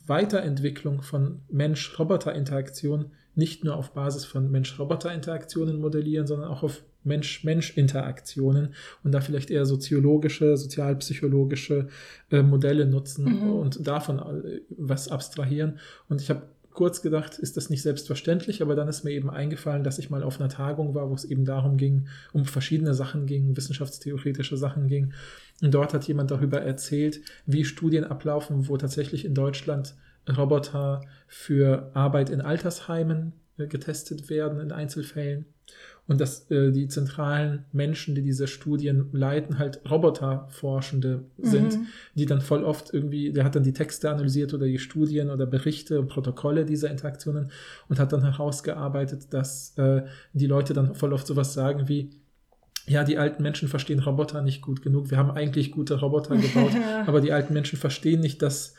Weiterentwicklung von Mensch-Roboter-Interaktion nicht nur auf Basis von Mensch-Roboter-Interaktionen modellieren, sondern auch auf Mensch-Mensch-Interaktionen und da vielleicht eher soziologische, sozialpsychologische äh, Modelle nutzen Mhm. und davon was abstrahieren. Und ich habe kurz gedacht, ist das nicht selbstverständlich, aber dann ist mir eben eingefallen, dass ich mal auf einer Tagung war, wo es eben darum ging, um verschiedene Sachen ging, wissenschaftstheoretische Sachen ging. Und dort hat jemand darüber erzählt, wie Studien ablaufen, wo tatsächlich in Deutschland Roboter für Arbeit in Altersheimen äh, getestet werden in Einzelfällen. Und dass äh, die zentralen Menschen, die diese Studien leiten, halt Roboterforschende sind, Mhm. die dann voll oft irgendwie, der hat dann die Texte analysiert oder die Studien oder Berichte und Protokolle dieser Interaktionen und hat dann herausgearbeitet, dass äh, die Leute dann voll oft sowas sagen wie, ja, die alten Menschen verstehen Roboter nicht gut genug. Wir haben eigentlich gute Roboter gebaut, aber die alten Menschen verstehen nicht, dass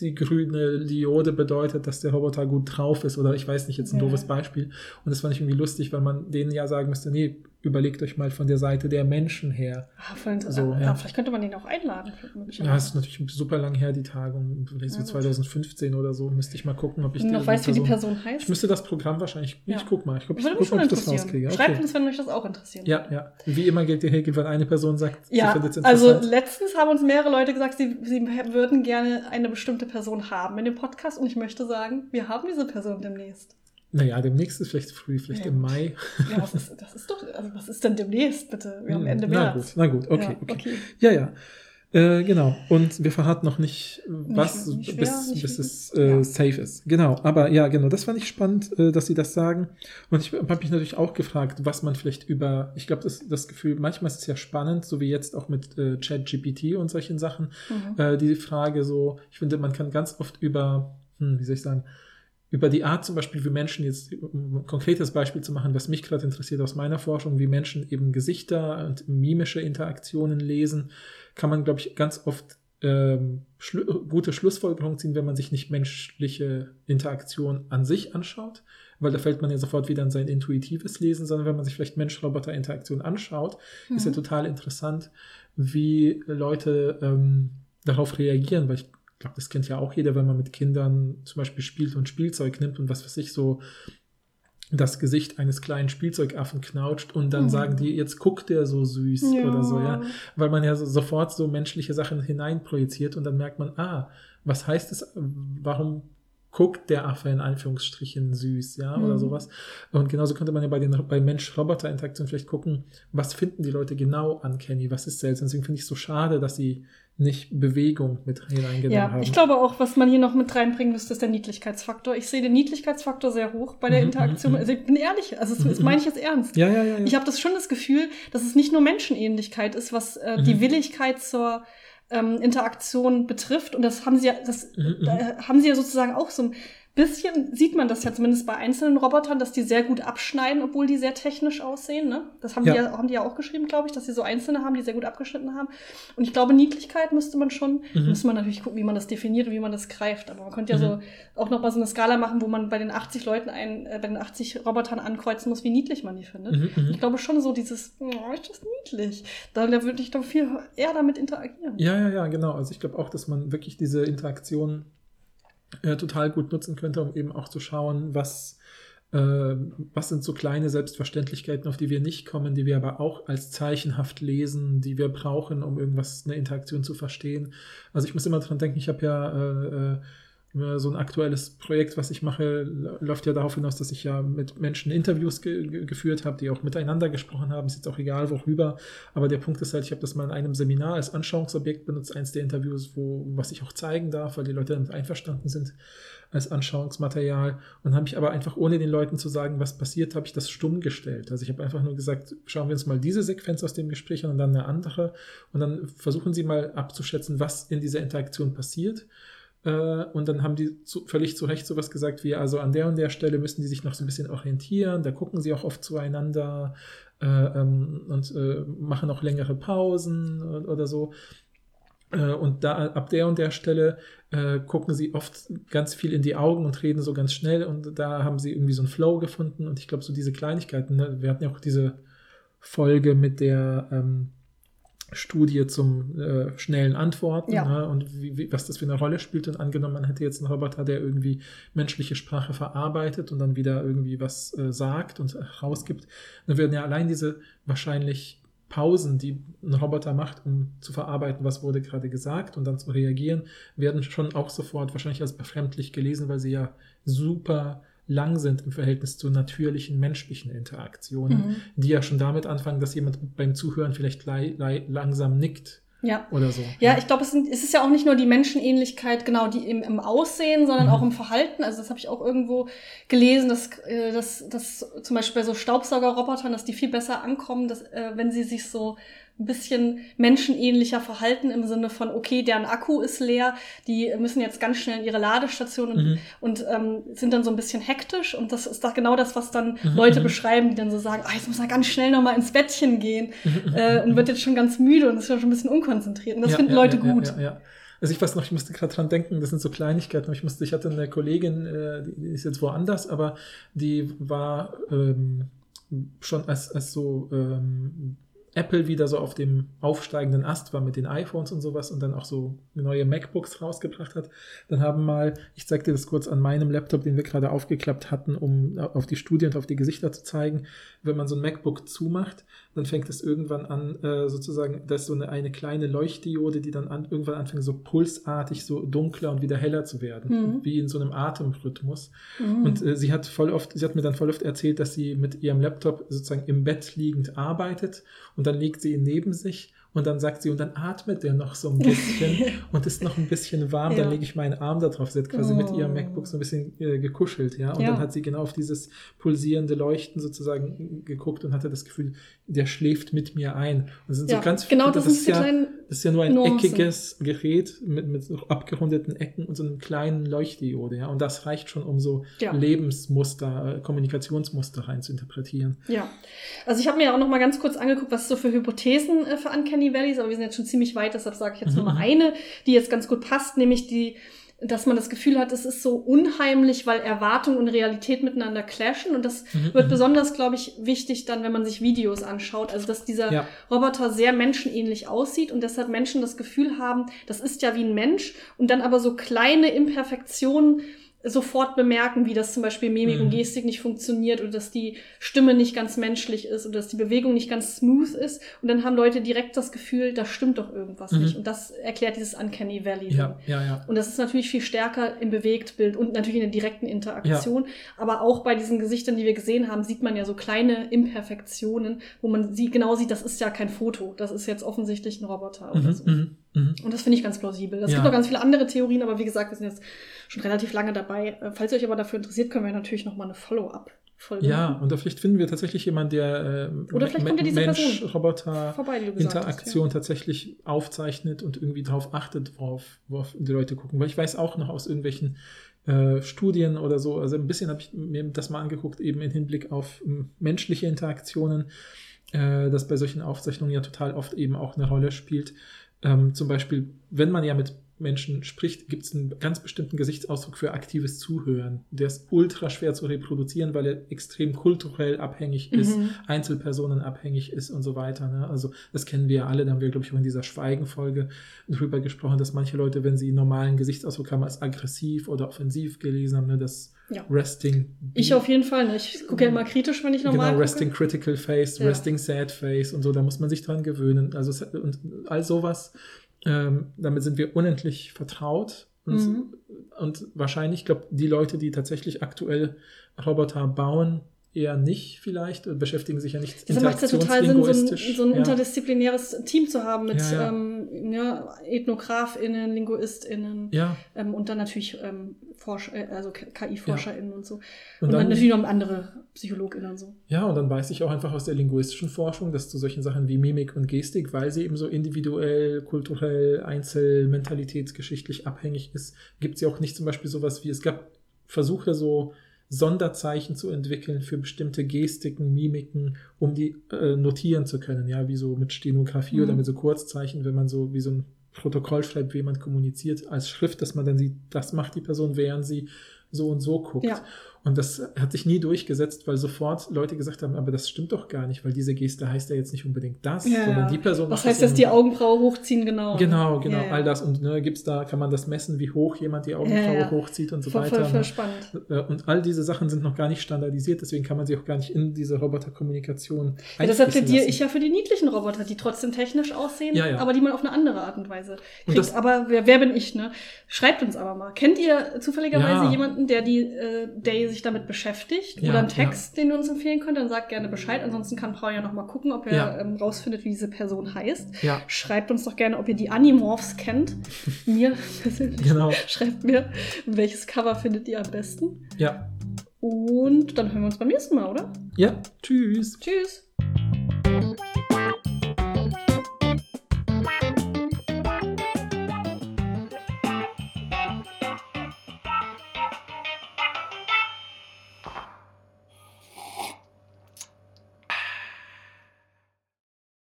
die grüne Diode bedeutet, dass der Roboter gut drauf ist oder ich weiß nicht, jetzt ein Ja. doofes Beispiel. Und das fand ich irgendwie lustig, weil man denen ja sagen müsste, nee, überlegt euch mal von der Seite der Menschen her. Ah, voll So, ah, ja. Vielleicht könnte man den auch einladen. Ja, es ist natürlich super lang her, die Tagung, vielleicht so Ja, gut. 2015 oder so, müsste ich mal gucken, ob ich noch die weißt, wie die Person- Person heißt. Ich müsste das Programm wahrscheinlich, Ja. ich guck mal, ich glaube, ich Würde guck ob ich das rauskriege. Schreibt uns, wenn euch das auch interessiert. Ja, ja. Wie immer gilt die Regel, wenn eine Person sagt, sie Ja, findet es also interessant. letztens haben uns mehrere Leute gesagt, sie, sie würden gerne eine bestimmte Person haben in dem Podcast und ich möchte sagen, wir haben diese Person demnächst. Naja, demnächst ist vielleicht früh, vielleicht Ja, im. Mai. Ja, was ist, das ist doch, also was ist denn demnächst, bitte? Wir haben Hm, Ende na März. gut, na gut, okay, Ja, okay. okay. Ja, ja. Äh, genau. Und wir verraten noch nicht, was, nicht schwer, bis, nicht bis es äh, ja. safe ist. Genau. Aber ja, genau. Das fand ich spannend, äh, dass sie das sagen. Und ich habe mich natürlich auch gefragt, was man vielleicht über, ich glaube, das, das Gefühl, manchmal ist es ja spannend, so wie jetzt auch mit äh, ChatGPT und solchen Sachen, Mhm. äh, die Frage so, ich finde, man kann ganz oft über, hm, wie soll ich sagen, über die Art zum Beispiel, wie Menschen jetzt, um ein konkretes Beispiel zu machen, was mich gerade interessiert aus meiner Forschung, wie Menschen eben Gesichter und mimische Interaktionen lesen, kann man, glaube ich, ganz oft ähm, schlu gute Schlussfolgerungen ziehen, wenn man sich nicht menschliche Interaktion an sich anschaut, weil da fällt man ja sofort wieder an sein intuitives Lesen, sondern wenn man sich vielleicht Mensch-Roboter-Interaktion anschaut, ist ja Mhm. total interessant, wie Leute ähm, darauf reagieren, weil ich glaube, das kennt ja auch jeder, wenn man mit Kindern zum Beispiel spielt und Spielzeug nimmt und was weiß ich so das Gesicht eines kleinen Spielzeugaffen knautscht und dann Mhm. sagen die, jetzt guckt der so süß oder so, ja. Weil man ja so, sofort so menschliche Sachen hineinprojiziert und dann merkt man, ah, was heißt es, warum guckt der Affe in Anführungsstrichen süß, ja, oder Mhm. sowas. Und genauso könnte man ja bei den bei Mensch-Roboter-Interaktionen vielleicht gucken, was finden die Leute genau an Kenny, was ist seltsam. Deswegen finde ich es so schade, dass sie nicht Bewegung mit hineingenommen Ja, haben. ich glaube auch, was man hier noch mit reinbringen müsste, ist der Niedlichkeitsfaktor. Ich sehe den Niedlichkeitsfaktor sehr hoch bei der Mhm, Interaktion. mhm, Also ich bin ehrlich, also das, Mhm, meine ich jetzt ernst. ja, ja, ja. Ich habe das schon das Gefühl, dass es nicht nur Menschenähnlichkeit ist, was äh, die Willigkeit zur ähm, Interaktion betrifft. Und das haben sie ja, das da haben sie ja sozusagen auch so ein bisschen sieht man das ja zumindest bei einzelnen Robotern, dass die sehr gut abschneiden, obwohl die sehr technisch aussehen. Ne? Das haben, Ja. Die ja, haben die ja auch geschrieben, glaube ich, dass sie so einzelne haben, die sehr gut abgeschnitten haben. Und ich glaube, Niedlichkeit müsste man schon, Mhm. müsste man natürlich gucken, wie man das definiert und wie man das greift. Aber man könnte ja Mhm. so auch noch mal so eine Skala machen, wo man bei den 80 Leuten ein, äh, bei den 80 Robotern ankreuzen muss, wie niedlich man die findet. Mhm, mhm. Ich glaube schon so dieses, oh, ist das niedlich? Da, da würde ich doch viel eher damit interagieren. Ja, ja, ja, genau. Also ich glaube auch, dass man wirklich diese Interaktion äh, total gut nutzen könnte, um eben auch zu schauen, was, äh, was sind so kleine Selbstverständlichkeiten, auf die wir nicht kommen, die wir aber auch als zeichenhaft lesen, die wir brauchen, um irgendwas, eine Interaktion zu verstehen. Also ich muss immer dran denken, ich habe ja äh, äh, so ein aktuelles Projekt, was ich mache, läuft ja darauf hinaus, dass ich ja mit Menschen Interviews ge geführt habe, die auch miteinander gesprochen haben. Ist jetzt auch egal, worüber. Aber der Punkt ist halt, ich habe das mal in einem Seminar als Anschauungsobjekt benutzt, eins der Interviews, wo, was ich auch zeigen darf, weil die Leute damit einverstanden sind als Anschauungsmaterial. Und habe ich aber einfach, ohne den Leuten zu sagen, was passiert, habe ich das stumm gestellt. Also ich habe einfach nur gesagt, schauen wir uns mal diese Sequenz aus dem Gespräch an und dann eine andere. Und dann versuchen Sie mal abzuschätzen, was in dieser Interaktion passiert. Äh, Und dann haben die zu, völlig zu Recht sowas gesagt wie, also an der und der Stelle müssen die sich noch so ein bisschen orientieren, da gucken sie auch oft zueinander äh, ähm, und äh, machen auch längere Pausen oder so. Äh, Und da ab der und der Stelle äh, gucken sie oft ganz viel in die Augen und reden so ganz schnell und da haben sie irgendwie so einen Flow gefunden und ich glaube so diese Kleinigkeiten, ne? wir hatten ja auch diese Folge mit der ähm, Studie zum äh, schnellen Antworten Ja. ne? und wie, wie, was das für eine Rolle spielt. Und angenommen, man hätte jetzt einen Roboter, der irgendwie menschliche Sprache verarbeitet und dann wieder irgendwie was äh, sagt und rausgibt, dann würden ja allein diese wahrscheinlich Pausen, die ein Roboter macht, um zu verarbeiten, was wurde gerade gesagt und dann zu reagieren, werden schon auch sofort wahrscheinlich als befremdlich gelesen, weil sie ja super lang sind im Verhältnis zu natürlichen menschlichen Interaktionen, Mhm. die ja schon damit anfangen, dass jemand beim Zuhören vielleicht lei- lei- langsam nickt Ja. oder so. Ja, ich glaube, es, es ist ja auch nicht nur die Menschenähnlichkeit, genau, die im, im Aussehen, sondern Mhm. auch im Verhalten. Also das habe ich auch irgendwo gelesen, dass, äh, dass, dass zum Beispiel bei so Staubsaugerrobotern, dass die viel besser ankommen, dass, äh, wenn sie sich so ein bisschen menschenähnlicher verhalten im Sinne von, okay, deren Akku ist leer, die müssen jetzt ganz schnell in ihre Ladestation und, Mhm. und ähm, sind dann so ein bisschen hektisch. Und das ist doch genau das, was dann Mhm, Leute mhm. beschreiben, die dann so sagen, ah, jetzt muss er ganz schnell noch mal ins Bettchen gehen äh, und wird jetzt schon ganz müde und ist ja schon ein bisschen unkonzentriert. Und das Ja, finden ja, Leute ja, gut. Ja, ja, ja. Also ich weiß noch, ich musste gerade dran denken, das sind so Kleinigkeiten. Ich musste, ich hatte eine Kollegin, äh, die die ist jetzt woanders, aber die war ähm, schon als, als so ähm, Apple wieder so auf dem aufsteigenden Ast war mit den iPhones und sowas und dann auch so neue MacBooks rausgebracht hat. Dann haben mal, ich zeig dir das kurz an meinem Laptop, den wir gerade aufgeklappt hatten, um auf die Studie und auf die Gesichter zu zeigen. Wenn man so ein MacBook zumacht, dann fängt es irgendwann an, äh, sozusagen, da ist so eine, eine kleine Leuchtdiode, die dann an, irgendwann anfängt, so pulsartig so dunkler und wieder heller zu werden, Mhm. wie in so einem Atemrhythmus. Mhm. Und äh, sie hat voll oft, sie hat mir dann voll oft erzählt, dass sie mit ihrem Laptop sozusagen im Bett liegend arbeitet und dann legt sie ihn neben sich und dann sagt sie, und dann atmet der noch so ein bisschen und ist noch ein bisschen warm, Ja. dann lege ich meinen Arm da drauf. Sie hat quasi mit ihrem Oh. MacBook so ein bisschen äh, gekuschelt, ja. Und Ja. dann hat sie genau auf dieses pulsierende Leuchten sozusagen geguckt und hatte das Gefühl, der schläft mit mir ein. Und sind so ganz genau, das das, ist ja, kleinen. Das ist ja nur ein Nuancen. eckiges Gerät mit, mit abgerundeten Ecken und so einem kleinen Leuchtdiode, ja. Und das reicht schon, um so Ja. Lebensmuster, äh, Kommunikationsmuster rein zu interpretieren. Ja, also ich habe mir auch noch mal ganz kurz angeguckt, was so für Hypothesen äh, für Uncanny Valleys, aber wir sind jetzt schon ziemlich weit, deshalb sage ich jetzt Mhm, nur mal eine, die jetzt ganz gut passt, nämlich die, dass man das Gefühl hat, es ist so unheimlich, weil Erwartung und Realität miteinander clashen und das Mhm, wird mhm. besonders, glaube ich, wichtig dann, wenn man sich Videos anschaut, also dass dieser Ja. Roboter sehr menschenähnlich aussieht und deshalb Menschen das Gefühl haben, das ist ja wie ein Mensch und dann aber so kleine Imperfektionen sofort bemerken, wie das zum Beispiel Mimik Mhm. und Gestik nicht funktioniert oder dass die Stimme nicht ganz menschlich ist oder dass die Bewegung nicht ganz smooth ist und dann haben Leute direkt das Gefühl, da stimmt doch irgendwas Mhm. nicht und das erklärt dieses Uncanny Valley. Ja, ja, ja. Und das ist natürlich viel stärker im Bewegtbild und natürlich in der direkten Interaktion. Aber auch bei diesen Gesichtern, die wir gesehen haben, sieht man ja so kleine Imperfektionen, wo man sie genau sieht, das ist ja kein Foto. Das ist jetzt offensichtlich ein Roboter oder Mhm, so. Mhm. Und das finde ich ganz plausibel. Es Ja. gibt noch ganz viele andere Theorien, aber wie gesagt, wir sind jetzt schon relativ lange dabei. Äh, Falls ihr euch aber dafür interessiert, können wir natürlich noch mal eine Folge. Ja, und da vielleicht finden wir tatsächlich jemanden, der äh, Oder vielleicht kommt ja diese Person Mensch-Roboter vorbei, die du gesagt Interaktion hast, ja. tatsächlich aufzeichnet und irgendwie darauf achtet, worauf, worauf die Leute gucken. Weil ich weiß auch noch aus irgendwelchen äh, Studien oder so, also ein bisschen habe ich mir das mal angeguckt, eben im Hinblick auf ähm, menschliche Interaktionen, äh, das bei solchen Aufzeichnungen ja total oft eben auch eine Rolle spielt. Ähm, zum Beispiel, wenn man ja mit Menschen spricht, gibt es einen ganz bestimmten Gesichtsausdruck für aktives Zuhören. Der ist ultra schwer zu reproduzieren, weil er extrem kulturell abhängig ist, Mhm. Einzelpersonen abhängig ist und so weiter. Ne? Also das kennen wir ja alle, da haben wir, glaube ich, auch in dieser Schweigenfolge drüber gesprochen, dass manche Leute, wenn sie einen normalen Gesichtsausdruck haben, als aggressiv oder offensiv gelesen haben, ne? das Ja. Resting. Ich auf jeden Fall nicht. Ich gucke ja immer kritisch, wenn ich normal Genau, gucke. Resting Critical Face, Ja. Resting Sad Face und so, da muss man sich dran gewöhnen. Also und all sowas, ähm, damit sind wir unendlich vertraut. Und, Mhm. und wahrscheinlich, ich glaube, die Leute, die tatsächlich aktuell Roboter bauen, eher nicht vielleicht, und beschäftigen sich ja nicht Deshalb macht es ja total Sinn, so ein, so ein Ja. interdisziplinäres Team zu haben mit Ja, ja. Ähm, ja, EthnografInnen, LinguistInnen Ja, ähm, und dann natürlich ähm, Forsch äh, also KI-ForscherInnen und so. Und, und dann, dann, natürlich noch andere PsychologInnen und so. ja, und dann weiß ich auch einfach aus der linguistischen Forschung, dass zu solchen Sachen wie Mimik und Gestik, weil sie eben so individuell, kulturell, einzel-, mentalitätsgeschichtlich abhängig ist, gibt es ja auch nicht zum Beispiel sowas wie, es gab Versuche so Sonderzeichen zu entwickeln für bestimmte Gestiken, Mimiken, um die äh, notieren zu können, ja, wie so mit Stenografie Mhm. oder mit so Kurzzeichen, wenn man so wie so ein Protokoll schreibt, wie jemand kommuniziert, als Schrift, dass man dann sieht, das macht die Person, während sie so und so guckt. Ja. Und das hat sich nie durchgesetzt, weil sofort Leute gesagt haben, aber das stimmt doch gar nicht, weil diese Geste heißt ja jetzt nicht unbedingt das, Ja, sondern die Person Was heißt das, die Augenbraue hochziehen, genau. Genau, genau, Ja, all das. Und ne, gibt's da, kann man das messen, wie hoch jemand die Augenbraue Ja, hochzieht und so Voll, weiter. voll, voll ne? spannend. Äh, Und all diese Sachen sind noch gar nicht standardisiert, deswegen kann man sie auch gar nicht in diese Roboterkommunikation Ja, deshalb einfließen plädiere lassen. ich ja für die niedlichen Roboter, die trotzdem technisch aussehen, aber die man auf eine andere Art und Weise Und kriegt. das- aber wer, wer bin ich, ne? Schreibt uns aber mal. Kennt ihr zufälligerweise jemanden, der die, äh, der sich damit beschäftigt? Ja, Oder einen Text, den du uns empfehlen könnt? Dann sagt gerne Bescheid. Ansonsten kann Paul ja noch mal gucken, ob er Ja. ähm, rausfindet, wie diese Person heißt. Ja, Schreibt uns doch gerne, ob ihr die Animorphs kennt. mir persönlich. genau. Schreibt mir, welches Cover findet ihr am besten. Ja. Und dann hören wir uns beim nächsten Mal, oder? Ja, tschüss. Tschüss.